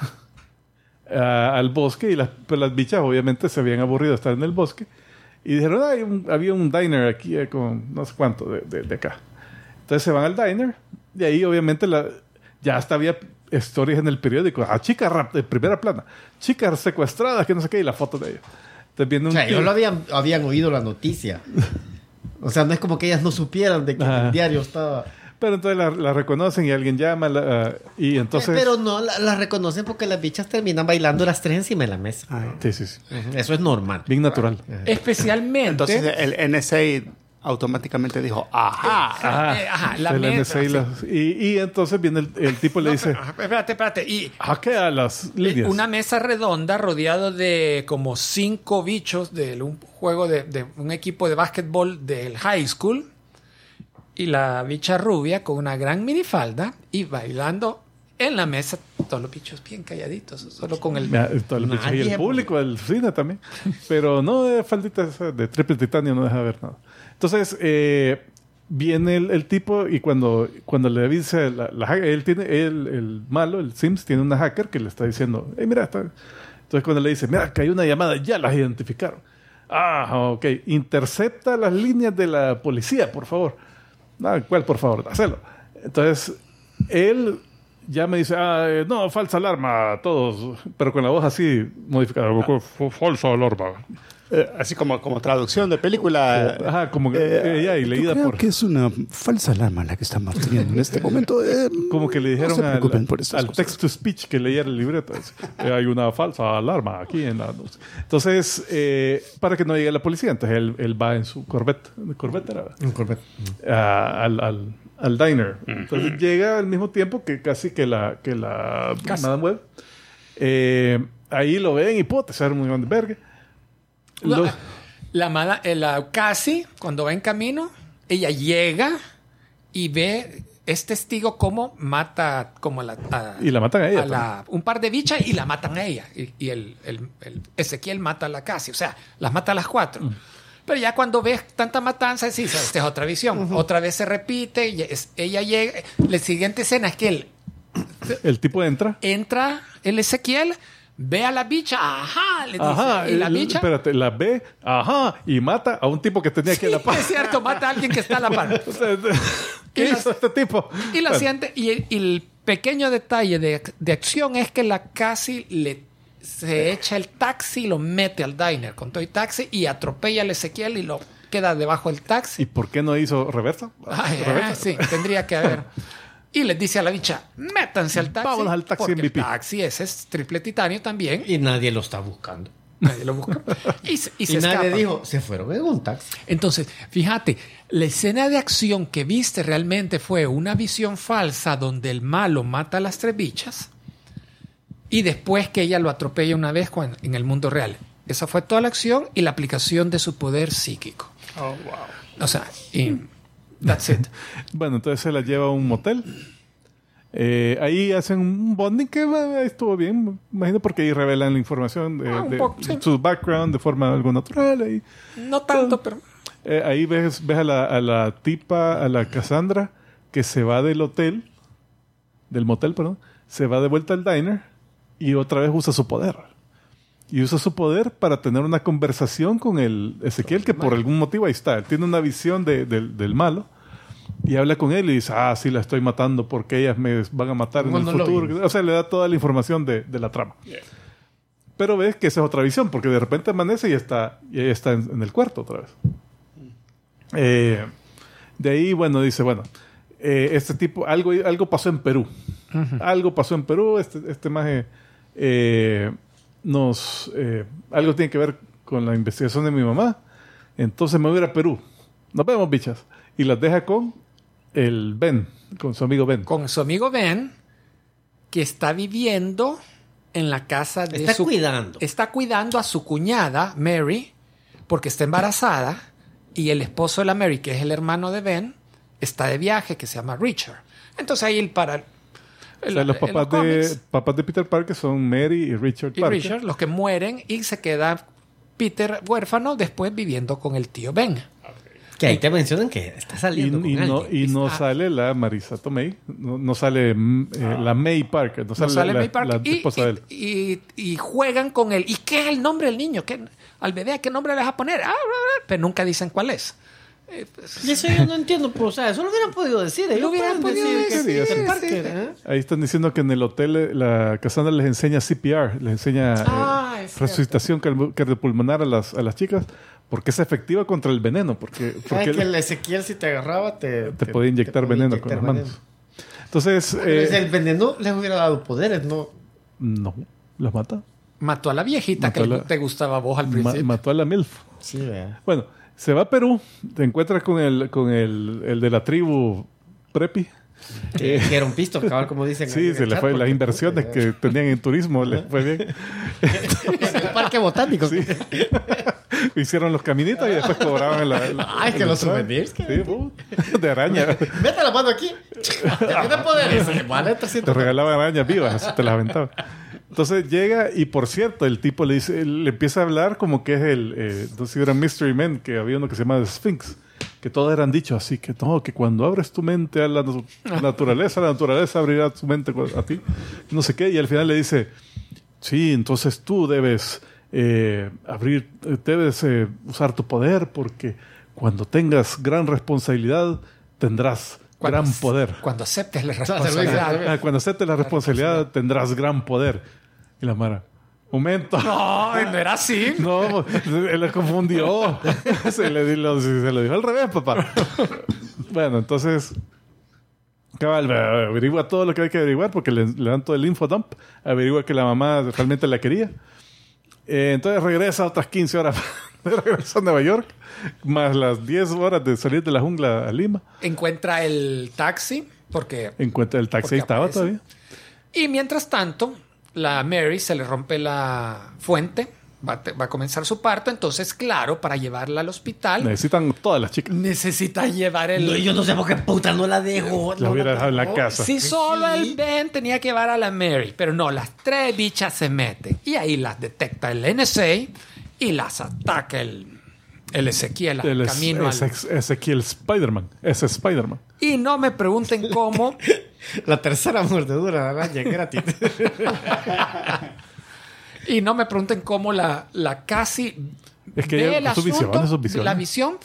a- [laughs] al bosque y las, pues las bichas obviamente se habían aburrido de estar en el bosque y dijeron, "Ah, un- había un diner aquí eh, con no sé cuánto de, de- de acá. Entonces se van al diner y ahí obviamente la, ya hasta había historias en el periódico. Ah, chicas de primera plana, chicas secuestradas, que no sé qué, y la foto de ellos. Entonces viene O un sea, tío- ellos lo habían, habían oído la noticia. [laughs] O sea, no es como que ellas no supieran de que Ajá. el diario estaba... Pero entonces la, la reconocen y alguien llama la- ah, y entonces... Pero no, la, la reconocen porque las bichas terminan bailando las tres encima de la mesa. Sí, sí, sí. Eso es normal. Bien natural. Especialmente. Entonces el NSA automáticamente dijo, ajá. Eh, ajá, la El mesa, y, las- y- y entonces viene el, el tipo y le No, dice, pero, espérate, espérate. Y hackea las líneas. una mesa redonda rodeado de como cinco bichos de un juego de, de un equipo de básquetbol del high school. Y la bicha rubia con una gran minifalda y bailando en la mesa. Todos los bichos bien calladitos, solo con el... Todos los bichos y el público del cine también. Pero no de falditas de triple titanio, no deja ver nada. Entonces, eh, viene el, el tipo y cuando, cuando le dice, la, la él tiene, él, el malo, el Sims, tiene una hacker que le está diciendo, hey, mira, está... Entonces cuando le dice, mira, que hay una llamada, ya las identificaron. Ah, ok. Intercepta las líneas de la policía, por favor. Ah, ¿Cuál, por favor? Hacelo. Entonces, él ya me dice, ah, eh, no, falsa alarma, todos, pero con la voz así modificada. Falsa alarma. Eh, así como, como traducción de película. Ajá, como que Eh, ella y Yo leída creo por... que es una falsa alarma la que estamos teniendo en este momento. [laughs] Eh, Como que le dijeron no al, al text to speech que leyera el libreto. dice, "Eh, hay una falsa alarma aquí en la... Entonces, eh, para que no llegue la policía, entonces él, él va en su Corvette. ¿Corvette era? Un Corvette. a- al, al, al diner. Entonces llega al mismo tiempo que casi que la, que la Madame Web. Eh, ahí lo ven y puta, se arma un verga. La amada, eh, la casi, cuando va en camino, ella llega y ve, es testigo cómo mata como la, a- y la matan a ella. a la- un par de bichas y la matan a ella. Y, y el, el- el Ezequiel mata a la casi, o sea, las mata a las cuatro. Mm. Pero ya cuando ves tanta matanza, sí, esta es otra visión. Otra vez se repite, y es- ella llega. La siguiente escena es que él El tipo entra. entra el Ezequiel, ve a la bicha, ajá, le dice, Ajá, y la el- bicha. espérate, la ve, ajá, y mata a un tipo que tenía aquí a la par. es cierto, mata a alguien que está a la par. [laughs] O sea, ¿Qué Y la- hizo este tipo? Y la Bueno, siente, y el, y el pequeño detalle de, de acción es que la casi le se echa el taxi y lo mete al diner con todo y taxi y atropella al Ezequiel y lo queda debajo del ¿Y taxi. por qué no hizo ¿Reversa? ah, sí, tendría que haber. [laughs] Y les dice a la bicha, métanse al taxi. Vámonos al taxi porque MVP. el taxi ese es triple titanio también. Y nadie lo está buscando. Nadie lo busca. Y se, y nadie escapan. dijo, se fueron en un taxi. Entonces, fíjate, la escena de acción que viste realmente fue una visión falsa donde el malo mata a las tres bichas y después que ella lo atropella una vez cuan- en el mundo real. Esa fue toda la acción y la aplicación de su poder psíquico. O sea, y that's it. [laughs] Bueno, entonces se la lleva a un motel. Eh, ahí hacen un bonding que eh, estuvo bien, imagino, porque ahí revelan la información de, Ah, un de poco, sí. su background de forma algo natural. Ahí, No tanto, pero Eh, ahí ves, ves a, la, a la tipa, a la Cassandra, que se va del hotel, del motel, perdón, se va de vuelta al diner y otra vez usa su poder. Y usa su poder para tener una conversación con el Ezequiel, que por algún motivo ahí está. Él tiene una visión de- del- del malo y habla con él y dice, ah, sí, la estoy matando porque ellas me van a matar en el futuro. O sea, le da toda la información de, de la trama. Pero ves que esa es otra visión, porque de repente amanece y está, y ella está en, en el cuarto otra vez. Eh, de ahí, bueno, dice, bueno, eh, este tipo, algo, algo pasó en Perú. Algo pasó en Perú, este, este maje eh, nos... eh, algo tiene que ver con la investigación de mi mamá. Entonces me voy a ir a Perú. Nos vemos, bichas. Y las deja con el Ben, con su amigo Ben. con su amigo Ben, que está viviendo en la casa de Está su... cuidando. Está cuidando a su cuñada, Mary, porque está embarazada, y el esposo de la Mary, que es el hermano de Ben, está de viaje, que se llama Richard. Entonces ahí el para... [laughs] O sea, los papás, de, papás de Peter Parker son Mary y Richard y Parker. Richard, los que mueren, y se queda Peter huérfano, después viviendo con el tío Ben. Que ahí te mencionan que está Y, saliendo y con no, y no Ah. sale la Marisa Tomei, no, no sale eh, la May Parker, no No sale, la, May Parker. la y, esposa de él. y- y- y juegan con él. ¿Y qué es el nombre del niño? ¿Qué, al bebé, ¿qué nombre le vas a poner? Ah, pero nunca dicen cuál es. Eh, pues, Y eso yo no entiendo, pero o sea, eso lo hubieran podido decir. Ellos Lo hubieran podido decir sí, ¿eh? Ahí están diciendo que en el hotel eh, la Cassandra les enseña CPR, les enseña eh, Ah, cierto. resucitación cardio- cardiopulmonar a las, a las chicas, porque es efectiva contra el veneno, porque, porque Ay, que el Ezequiel si te agarraba te... te, podía inyectar podía veneno inyectar con las veneno. manos. Entonces, eh, si el veneno les hubiera dado poderes, ¿no? no, los mata. mató a la viejita Mató que la- te gustaba a vos al Ma- principio. mató a la MILF. Sí, vea. Bueno, se va a Perú, te encuentras con el, con el, el de la tribu Prepi. Que, que era un pisto, cabal, como dicen. [laughs] Sí, se le fue las porque, inversiones puta, que tenían en turismo, les fue bien. [laughs] El parque botánico. Sí. [laughs] Hicieron los caminitos y después cobraban la. la- Ay, que la los souvenirs, que- Sí, de araña. Mete la mano aquí. Tiene poderes. Vale, 300. Te regalaban arañas vivas, te las aventaban. Entonces llega y por cierto, el tipo le dice, le empieza a hablar como que es el, eh, no sé si era Mystery Man, que había uno que se llama The Sphinx, que todos eran dichos así, que no, que cuando abres tu mente a la natu- [laughs] naturaleza, la naturaleza abrirá tu mente a ti, no sé qué, y al final le dice, sí, entonces tú debes eh, abrir, eh, debes eh, usar tu poder porque cuando tengas gran responsabilidad tendrás Cuando gran poder. Cuando aceptes la [laughs] responsabilidad. Ah, cuando aceptes la responsabilidad tendrás gran poder. Y la Mara, momento. [laughs] No, no era así. [laughs] No, él confundió. [laughs] se, le, lo, se lo dijo al revés, papá. bueno, entonces, cabal, averigua todo lo que hay que averiguar porque le, le dan todo el infodump. Averigua que la mamá realmente la quería. Eh, entonces regresa otras 15 horas de regreso a Nueva York, más las 10 horas de salir de la jungla a Lima. Encuentra el taxi, porque Encuentra el taxi, estaba aparece. todavía. Y mientras tanto, la Mary se le rompe la fuente, va, a te- va a comenzar su parto, entonces, claro, para llevarla al hospital, Necesitan todas las chicas. necesita llevar el... No, yo no sé por qué puta no la dejo. La no hubiera dejado en la casa. Si solo Sí. el Ben tenía que llevar a la Mary, pero no, las tres bichas se meten y ahí las detecta el NSA y las ataca el, el Ezequiel al El es- camino es- al- Ezequiel Spider-Man. Es Spider-Man. Y no me pregunten cómo, [laughs] La tercera mordedura de araña es gratis. Y no me pregunten cómo la, la casi Es que ve ya- el es su visión, asunto, es su visión. la visión,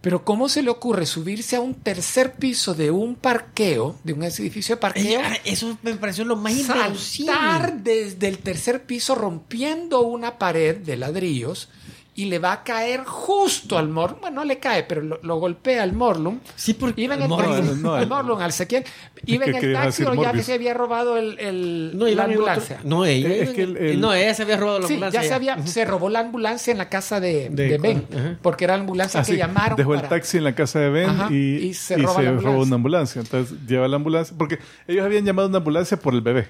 pero cómo se le ocurre subirse a un tercer piso de un parqueo, de un edificio de parqueo, Eso me pareció lo más saltar inverosímil. desde el tercer piso rompiendo una pared de ladrillos y le va a caer justo al Morlun. Bueno, no le cae, pero lo, lo golpea al Morlun. Sí, porque Iba en el Morlun- taxi, no, al el- Morlun, al Ezequiel. Iba en el taxi o ya que se había robado el, el- No, la otro- ambulancia. No, ella. Es que el- el- No, ella se había robado la Sí, ambulancia. ya se, había, se robó la ambulancia en la casa de, De- de Ben, ajá. porque era la ambulancia Ah, que sí, llamaron. Dejó el taxi en la casa de Ben Ajá, y, y se y roba la robó ambulancia. una ambulancia. Entonces lleva la ambulancia, porque ellos habían llamado una ambulancia por el bebé.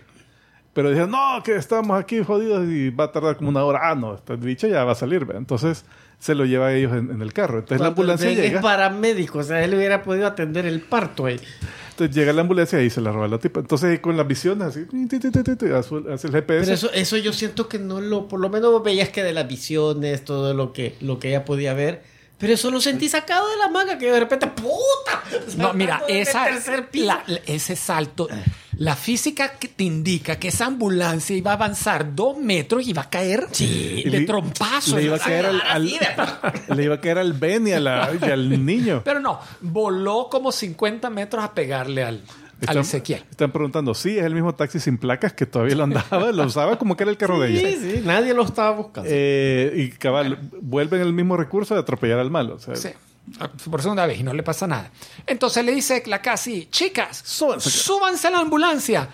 Pero dijeron, no, que estamos aquí jodidos y va a tardar como una hora. Ah, no, este bicho ya va a salir. ¿ve? Entonces se lo lleva a ellos en, en el carro. Entonces la Cuando ambulancia Ben llega. Es paramédico, o sea, él hubiera podido atender el parto ahí. Entonces llega la ambulancia y ahí se la roba la tipa. Entonces con las visiones así, hace el GPS. Pero eso, eso yo siento que no lo, por lo menos veías que de las visiones, todo lo que, lo que ella podía ver. Pero eso lo sentí sacado de la manga, que de repente, ¡puta! No, mira, esa, la- ese salto, la física que te indica que esa ambulancia iba a avanzar dos metros y iba a caer de le- trompazo. le iba a caer al, al- le iba a caer al Ben y, a la- y al niño. Pero no, voló como 50 metros a pegarle al, al Están, Ezequiel. están preguntando, sí, es el mismo taxi sin placas que todavía lo andaba, lo usaba como que era el carro de Sí, ellos. sí, nadie lo estaba buscando. Eh, y cabal, vuelven el mismo recurso de atropellar al malo. o sea, Sí. Por segunda vez y no le pasa nada. Entonces le dice la casi, chicas, Súbanse. súbanse a la ambulancia.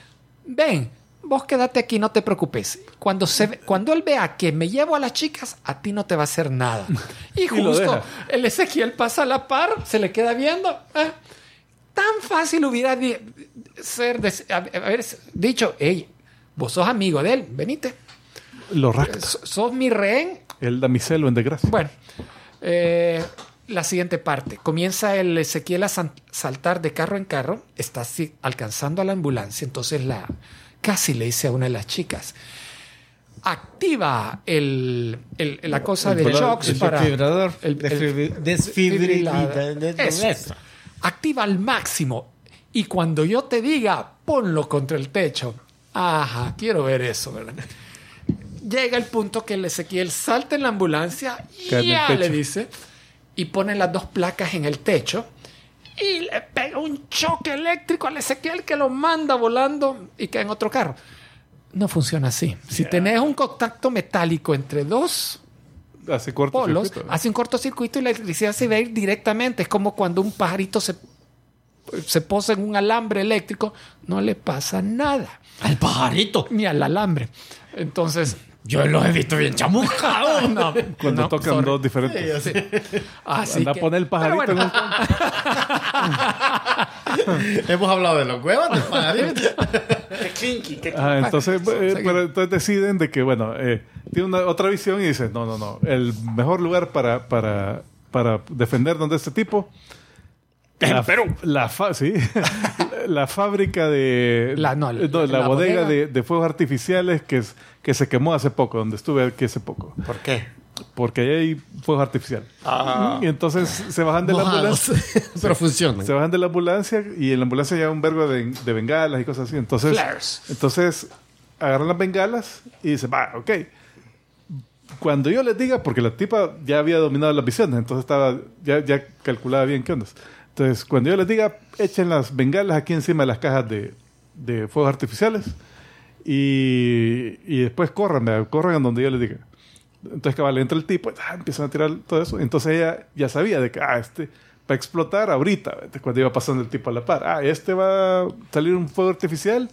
Ven, vos quédate aquí, no te preocupes. Cuando, se, cuando él vea que me llevo a las chicas, a ti no te va a hacer nada. [laughs] Y Y justo deja. el Ezequiel pasa a la par, se le queda viendo. ¿eh? Tan fácil hubiera di- ser haber dicho, hey, vos sos amigo de él, venite. Lo rasca. So- Sos mi rehén, El damiselo en desgracia. bueno, eh, la siguiente parte. Comienza el Ezequiel a saltar de carro en carro. Está así, alcanzando a la ambulancia. Entonces la casi le dice a una de las chicas. Activa el, el- la cosa de El shocks el para desfibrador. el- el- Desfibri- desfibrilador. desfibrilador. Eso. Activa al máximo. Y cuando yo te diga, ponlo contra el techo. Ajá, quiero ver eso, ¿verdad? Llega el punto que el Ezequiel salta en la ambulancia y ya le dice. Y pone las dos placas en el techo. Y le pega un choque eléctrico al Ezequiel que lo manda volando y cae en otro carro. No funciona así. Si tenés un contacto metálico entre dos Hace corto polos, circuito. hace un cortocircuito y la electricidad se va a ir directamente. Es como cuando un pajarito se, se posa en un alambre eléctrico, no le pasa nada, Al pajarito. ni al alambre. Entonces, Yo los he visto bien chamuscados. [laughs] no, Cuando no, tocan sorry. dos diferentes. Así Anda a que- poner el pajarito Pero bueno, [laughs] [laughs] Hemos hablado de los huevos, del pajarito. qué kinky, qué Ah, entonces, eh, sí. pero entonces deciden de que, bueno, eh, tiene una, otra visión y dicen, no, no, no, el mejor lugar para, para, para defendernos de este tipo... La, La, fa- sí, la fábrica de... La- no, la- la, la bodega, bodega. De, de fuegos artificiales que, es- que se quemó hace poco, donde estuve aquí hace poco. ¿Por qué? Porque ahí hay fuegos artificiales. Y entonces se bajan de la ambulancia. [laughs] Pero funcionan. Se bajan de la ambulancia y en la ambulancia hay un verbo de, de bengalas y cosas así. Entonces, Flares. entonces agarran las bengalas y dicen, va, ok. Cuando yo les diga, porque la tipa ya había dominado las visiones, entonces estaba, ya, ya calculaba bien qué onda. Entonces, cuando yo les diga, echen las bengalas aquí encima de las cajas de, de fuegos artificiales y, y después corran, ¿verdad? corran en donde yo les diga. Entonces, cabal, entra el tipo, ah, empiezan a tirar todo eso. Entonces ella ya sabía de que, ah, este va a explotar ahorita, ¿verdad? cuando iba pasando el tipo a la par. Ah, este va a salir un fuego artificial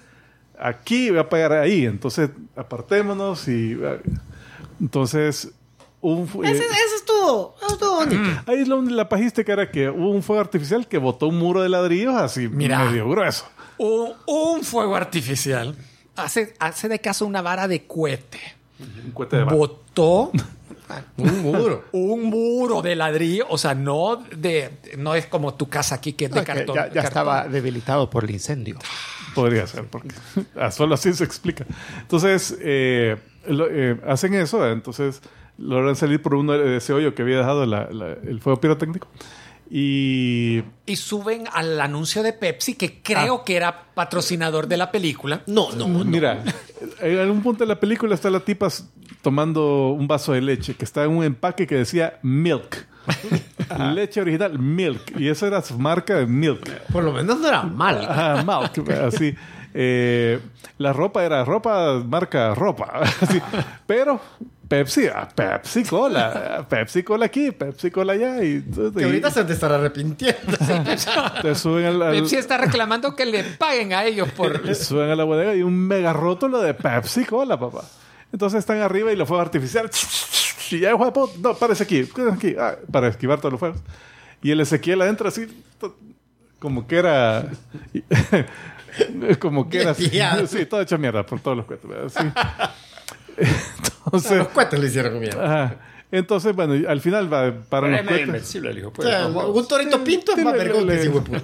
aquí, va a pegar ahí. Entonces, apartémonos y... ah, Entonces, un... Ese, eh, ese estuvo, eso estuvo bonito. Ahí la, la pajística era que hubo un fuego artificial que botó un muro de ladrillos así Mira. medio grueso. un, un fuego artificial hace, hace de caso una vara de cohete. Un cohete de bala. Botó [laughs] Un muro. un muro de ladrillo, o sea, no de no es como tu casa aquí que es de cartón. ya ya cartón. estaba debilitado por el incendio. Podría ser, porque ah, solo así se explica. Entonces, eh, lo- eh, hacen eso, entonces logran salir por uno de ese hoyo que había dejado la- la- el fuego pirotécnico Y Y suben al anuncio de Pepsi, que creo que era patrocinador de la película. No, no, no. Mira, en algún punto de la película está la tipa tomando un vaso de leche que está en un empaque que decía milk. leche original, milk. Y esa era su marca de milk. Por lo menos no era mal. Ah, milk, así. Eh, la ropa era ropa, marca ropa. [laughs] Así. Pero Pepsi, ah, Pepsi Cola. Pepsi Cola aquí, Pepsi Cola allá. Y, Que ahorita se te estará arrepintiendo. [laughs] te suben al, al- Pepsi está reclamando que le paguen a ellos por... Le [laughs] suben a la bodega y un mega rótulo de Pepsi Cola, papá. Entonces están arriba y los fuegos artificiales. Y ya, guapo, no, parece aquí, aquí, ah, para esquivar todos los fuegos. Y el Ezequiel adentro así, como que era. [laughs] como que era así. Sí, todo hecho mierda por todos los cuentos. Así. Entonces. Los cuates le hicieron mierda. ajá. Entonces, bueno, al final va para los cohetes. invencible, el hijo. O Pues, sea, un torito pinto es más le- vergón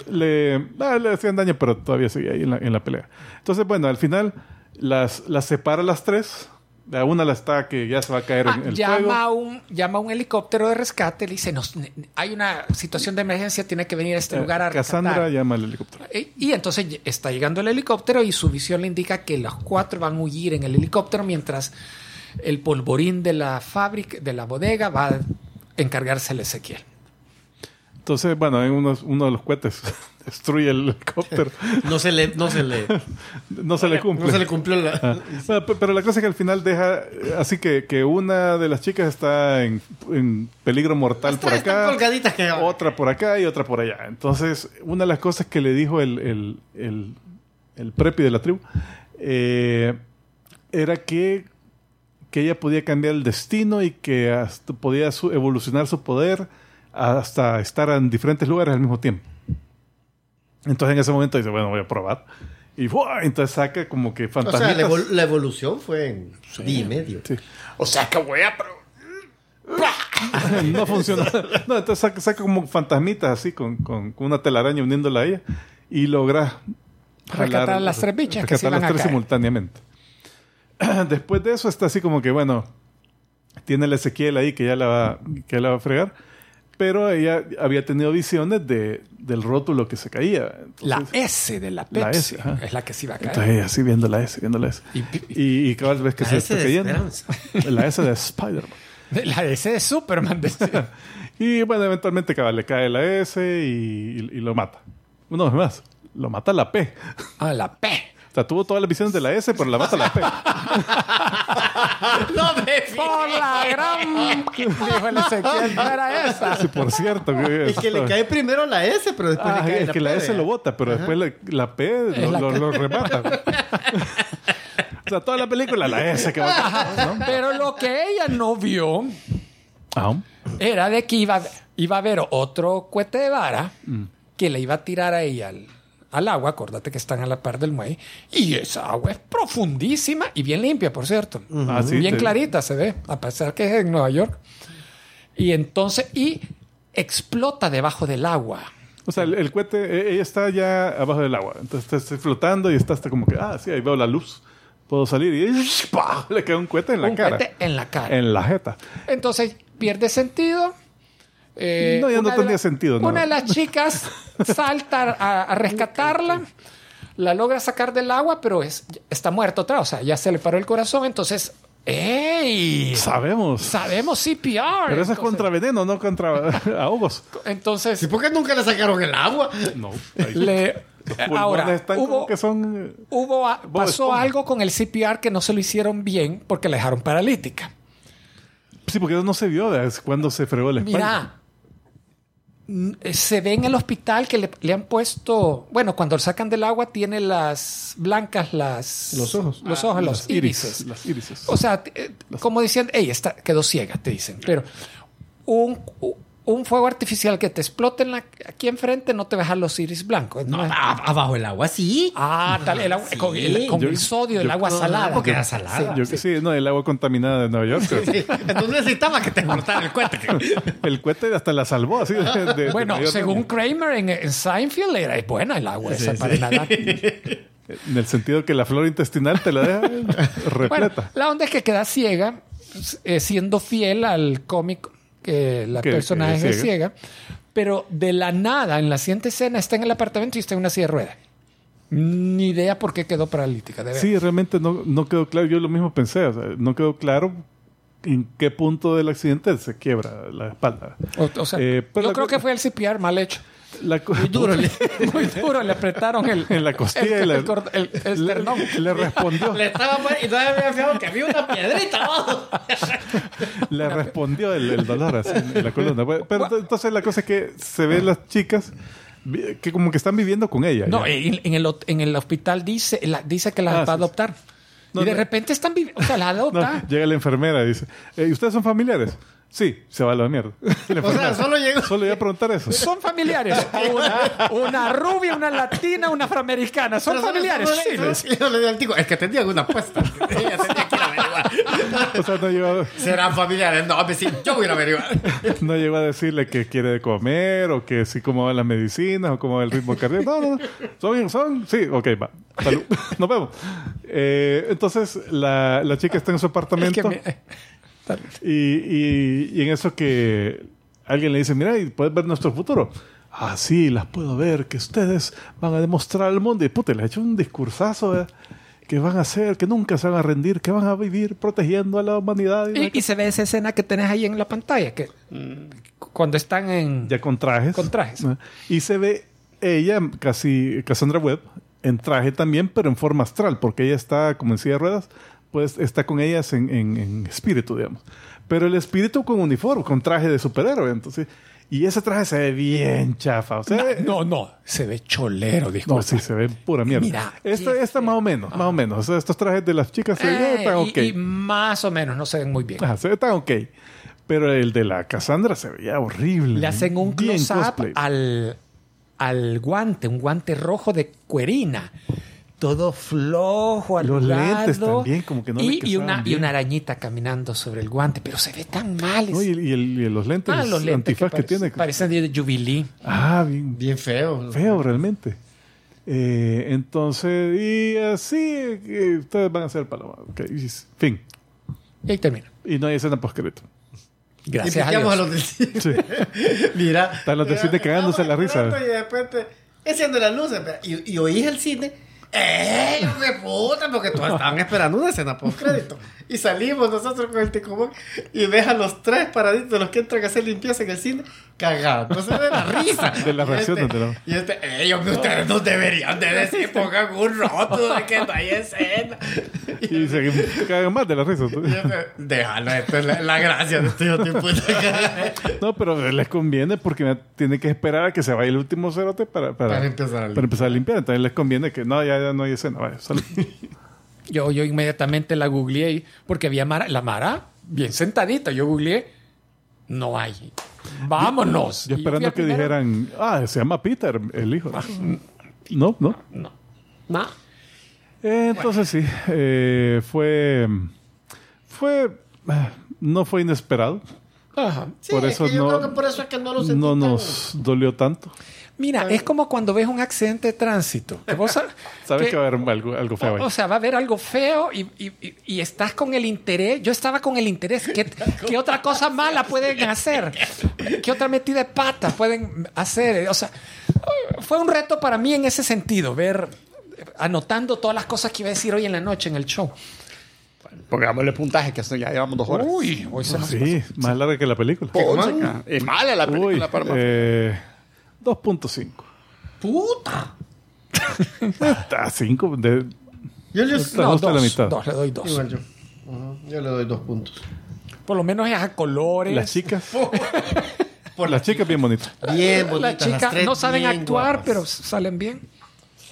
le, ah, le hacían daño, pero todavía seguía ahí en la, en la pelea. Entonces, bueno, al final las, las separa las tres. A una la está que ya se va a caer Ah, en el llama, fuego. a un, llama a un helicóptero de rescate, le dice, "Nos- hay una situación de emergencia, tiene que venir a este lugar a Cassandra rescatar". llama al helicóptero. Y, y entonces está llegando el helicóptero y su visión le indica que los cuatro van a huir en el helicóptero mientras el polvorín de la fábrica, de la bodega, va a encargarse el Ezequiel. Entonces, bueno, en unos- uno de los cohetes [laughs] destruye el helicóptero. [laughs] No se le, no se le, [laughs] No se le cumple. no se le cumplió la. Ah. Bueno, pero la cosa es que al final deja eh, así que, que una de las chicas está en, en peligro mortal por Están acá, colgaditas que otra por acá y otra por allá. Entonces, una de las cosas que le dijo el, el, el, el prepi de la tribu eh, era que, que ella podía cambiar el destino y que hasta podía su- evolucionar su poder hasta estar en diferentes lugares al mismo tiempo. Entonces en ese momento dice, bueno, voy a probar. Y ¡buah! entonces saca como que O sea, fantasmitas. la, evol- la evolución fue en día y medio. Sí. O sea que voy a... pro- no funciona. No, entonces saca, saca como fantasmitas así con, con- con una telaraña uniéndola a ella y logra Rescatar a las tres bichas que se las a tres caer. simultáneamente. [clears throat] Después de eso está así como que, bueno, tiene el Ezequiel ahí que ya la va, que ya la va a fregar, pero ella había tenido visiones de, del rótulo que se caía. La S de la La Pepsi S, ajá. es la que se iba a caer. Entonces ella así viendo la S, viendo la S. Y- Y, y cada vez que La se S está de cayendo. esperanza. La S de Spider-Man. [laughs] La S de Superman. decía. [laughs] Y bueno, eventualmente cabal, le cae la S y, y- y lo mata. Una vez más, lo mata la P. ah, la P. O sea, tuvo todas las visiones de la S, pero la mata la P. [laughs] No me [laughs] Por la gran... Dijo el Ezequiel, no era esa. Sí, por cierto. que Es que le cae primero la S, pero después Ah, le cae es que la S lo bota, pero después la, la P lo, la lo- que- lo remata. [laughs] o sea, toda la película la S que va a... ¿no? Pero lo que ella no vio Ah, era de que iba, iba a haber otro cohete de vara que le iba a tirar a ella al, agua. Acordate que están a la par del muelle. Y esa agua es profundísima y bien limpia, por cierto. Ah, bien te- clarita se ve, a pesar que es en Nueva York. Y entonces, y explota debajo del agua. O sea, el, el cohete, eh, ella está ya abajo del agua. Entonces está, está flotando y está hasta como que, ah, sí, ahí veo la luz. Puedo salir y ¡pah! le cae un cohete en la un cara. cohete en la cara. En la jeta. Entonces pierde sentido. Eh, No, ya no una de tenía la- sentido, no. Una de las chicas salta a, a rescatarla, la logra sacar del agua, pero es, está muerta otra vez. O sea, ya se le paró el corazón. Entonces, ¡ey! Sabemos. Sabemos CPR. Pero eso es contra veneno, no contra [laughs] ahogos. Entonces, ¿Y por qué nunca le sacaron el agua? No. ahí. le, ahora, están como hubo, que son... hubo a- pasó algo con el CPR que no se lo hicieron bien porque la dejaron paralítica. Sí, porque eso no se vio cuando se fregó la espalda. Mira, se ve en el hospital que le, le han puesto, bueno, cuando lo sacan del agua tiene las blancas, las Los ojos. los ojos, los Las iris, irises. Las irises. O sea, eh, como decían, ella está, quedó ciega, te dicen. Pero un, un fuego artificial que te explote en la- aquí enfrente no te va a dejar los iris blancos. No, abajo el agua, sí. ah, tal, el agua- Sí. con, el, con Yo- el sodio yo- agua no, salada. porque era salada. Yo- sí. no, el agua contaminada de Nueva York. Sí, Entonces necesitaba que te cortara el cohete. [laughs] El cohete hasta la salvó así. de- de- de Bueno, según. Kramer en, en Seinfeld era buena el agua esa para nadar. [laughs] En el sentido que la flora intestinal te la deja [laughs] Bueno, repleta. la onda es que queda ciega, eh, siendo fiel al cómic que la Que- personaje es es ciega. Pero de la nada, en la siguiente escena, está en el apartamento y está en una silla de ruedas. Ni idea por qué quedó paralítica. De. Sí, realmente no, no quedó claro. Yo lo mismo pensé. o sea, no quedó claro en qué punto del accidente se quiebra la espalda. O, o sea, Eh, pero yo creo que fue el CPR mal hecho. La Muy duro, le, [laughs] [laughs] muy duro, le apretaron el, En la costilla el, y la- el cor- el- el esternón. le, le respondió. [laughs] Le estaba y no había fijado que había una piedrita abajo. le respondió el, dolor así en la columna. Pero entonces la cosa es que se ven las chicas que como que están viviendo con ella. No, en, en el, en el hospital dice, la- dice que las Ah, va a adoptar. No, y de no. repente están viviendo, o sea, No, adopta. llega la enfermera y dice, "Eh, ¿y ustedes son familiares? Sí, se va a la mierda. [laughs] La enfermera, solo llegó- Solo iba a preguntar eso. [laughs] Son familiares. Una, una rubia, una latina, una afroamericana. Son familiares. Sí, Y yo le digo al tico, es que tenían una apuesta. Ella tenía que ir a averiguar. [laughs] O sea, no llegó, ¿Serán familiares? No, me sí, yo voy a averiguar. no llegó a decirle que quiere de comer o que sí cómo van las medicinas o cómo va el ritmo cardíaco. No, no, no. ¿Son? ¿Son? Sí, ok, va. Salud. Nos vemos. Eh, entonces, la, la chica está en su Es apartamento. que me- Y, y- y en eso que alguien le dice, mira, ¿y puedes ver nuestro futuro? Ah, sí, las puedo ver, que ustedes van a demostrar al mundo. Y puta, le ha hecho un discursazo eh, que van a hacer, que nunca se van a rendir, que van a vivir protegiendo a la humanidad. Y, Y, y se ve esa escena que tenés ahí en la pantalla, que cuando están en... ya con trajes. Con trajes. Ah, Y se ve ella, casi Cassandra Webb, en traje también, pero en forma astral, porque ella está como en silla de ruedas, pues está con ellas en, en- en espíritu, digamos. Pero el espíritu con uniforme, con traje de superhéroe, entonces... Y ese traje se ve bien chafa, o sea... No, no, se ve cholero, No, disculpa. sí, se ve pura mierda. Mira, esta, qué esta más o menos, más o menos. O sea, estos trajes de las chicas se ven, Eh, y- ok. y, más o menos, no se ven muy bien. Ajá, se ve tan ok. Pero el de la Cassandra se veía horrible. Le hacen un close-up al, al guante, un guante rojo de cuerina. Todo flojo, Los lentes también, como que no le y, y casaban una, y una arañita caminando sobre el guante, pero se ve tan mal. No, y, y el- y los lentes, ah, los lentes antifaz que, parece- tiene. Parecen de Jubilee. Ah, bien Bien feo. feo realmente. Eh, entonces, y así, eh, ustedes van a hacer paloma. Y fin. Y ahí termina. Y no hay escena post-crédito. Gracias y a picamos Dios. a los del cine. Sí. [laughs] Mira. Están los del cine cagándose la risa. Y de repente, enciende las luces. Y, y oís el cine. ¡Eh, de puta! Porque todos estaban esperando una escena post crédito. Y salimos nosotros con el ticomón y a los tres paraditos, los que entran a hacer limpieza en el cine, cagándose de la risa. [laughs] De las Y reacciones este- la- Y este, ¡eh, hombre, ustedes no deberían de decir, pongan un rótulo de que no hay escena! [laughs] Y se cagan más de la risa. Déjalo, esto es la, la gracia de este hijo de. [laughs] No, pero les conviene porque tienen que esperar a que se vaya el último cerote para, para, Para empezar a para empezar a limpiar. Entonces les conviene que no, ya, ya no hay escena. Vaya. Yo, yo inmediatamente la googleé porque había Mara, la Mara bien sentadita. Yo googleé, no hay. Vámonos. Yo Y fui esperando que primero. dijeran, ah, se llama Peter, el hijo. No, no. No. No. Eh, entonces sí, eh, fue, fue, eh, no fue inesperado. Ajá. Sí, por es eso que yo no, creo que por eso es que no lo sentí no tan- nos dolió tanto. Mira, es como cuando ves un accidente de tránsito. Que vos sa- [laughs] Sabes que- que va a haber algo, algo feo. O, o sea, va a haber algo feo y, y- y- y estás con el interés. Yo estaba con el interés. ¿Qué, [laughs] qué otra cosa mala pueden hacer? ¿Qué otra metida de pata pueden hacer? O sea, fue un reto para mí en ese sentido, ver, anotando todas las cosas que iba a decir hoy en la noche en el show. Pongámosle puntaje, que ya llevamos dos horas. Uy, hoy se nos sí, más larga que la película. Es mala la Uy, película, Parma. eh, 2.5. ¡Puta! [laughs] Está 5. De, Yo, la mitad. dos, le doy dos. igual yo. Yo le doy dos puntos. Por lo menos es a colores. las chicas. [laughs] Por las chicas bien bonitas. Bien bonitas. las chicas tres no saben actuar, guapas. pero salen bien.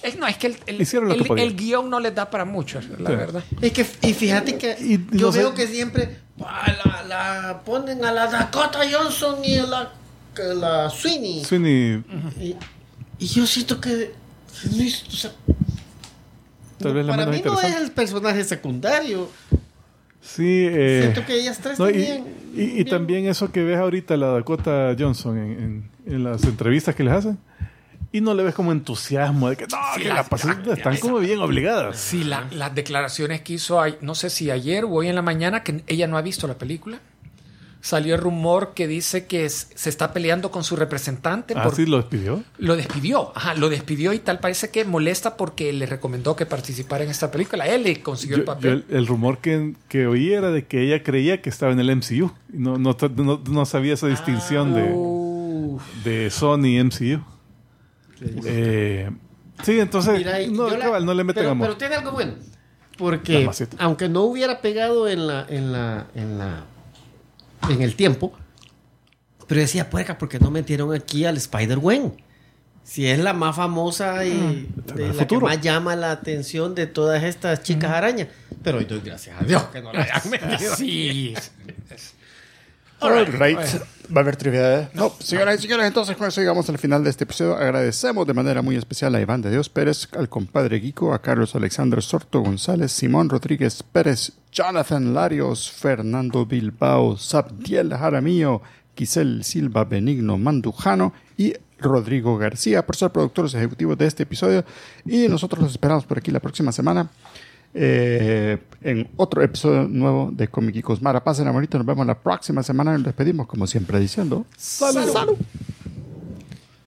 Es, no, es que el, el, Hicieron lo que el- guion no les da para mucho, la Sí. verdad. Es que, y fíjate que Y- yo no sé- veo que siempre la, la ponen a la Dakota Johnson y a la, la Sweeney. Sweeney, Y, y yo siento que. no es- o sea, tal vez la para mí no es el personaje secundario. Sí, eh, Siento que ellas tres no, y, tenían y- también eso que ves ahorita la Dakota Johnson en, en- en las entrevistas que les hacen. Y no le ves como entusiasmo de que no, Sí, que la- la están como bien obligadas. Sí, la- las declaraciones que hizo, no sé si ayer o hoy en la mañana, que ella no ha visto la película. Salió el rumor que dice que se está peleando con su representante. Ah, por- sí, lo despidió. Lo despidió, ajá, lo despidió y tal parece que molesta porque le recomendó que participara en esta película. Él le consiguió el yo papel. el, el rumor que, que oí era de que ella creía que estaba en el MCU. No, no, no, no sabía esa distinción de, Uh, de Sony y MCU. Eh, sí, entonces, Mira, no, la- cabal, no le meten pero, amor. pero tiene algo bueno. Porque aunque no hubiera pegado en la, en la, en la, en el tiempo, pero decía, puerca, porque no metieron aquí al Spider-Gwen? Si es la más famosa y de el la que más llama la atención de todas estas chicas arañas. Pero hoy doy gracias a Dios que no la hayan [laughs] metido. sí. [laughs] All right. Va a haber trivia. No, señoras y señores, entonces con eso llegamos al final de este episodio. Agradecemos de manera muy especial a Iván de Dios Pérez, al compadre Guico, a Carlos Alexander Sorto González, Simón Rodríguez Pérez, Jonathan Larios, Fernando Bilbao, Sabdiel Jaramillo, Giselle Silva Benigno Mandujano y Rodrigo García por ser productores ejecutivos de este episodio. Y nosotros los esperamos por aquí la próxima semana. Eh, en otro episodio nuevo de Comic Mara. Pasen bonito, nos vemos la próxima semana y nos despedimos como siempre diciendo ¡Salud!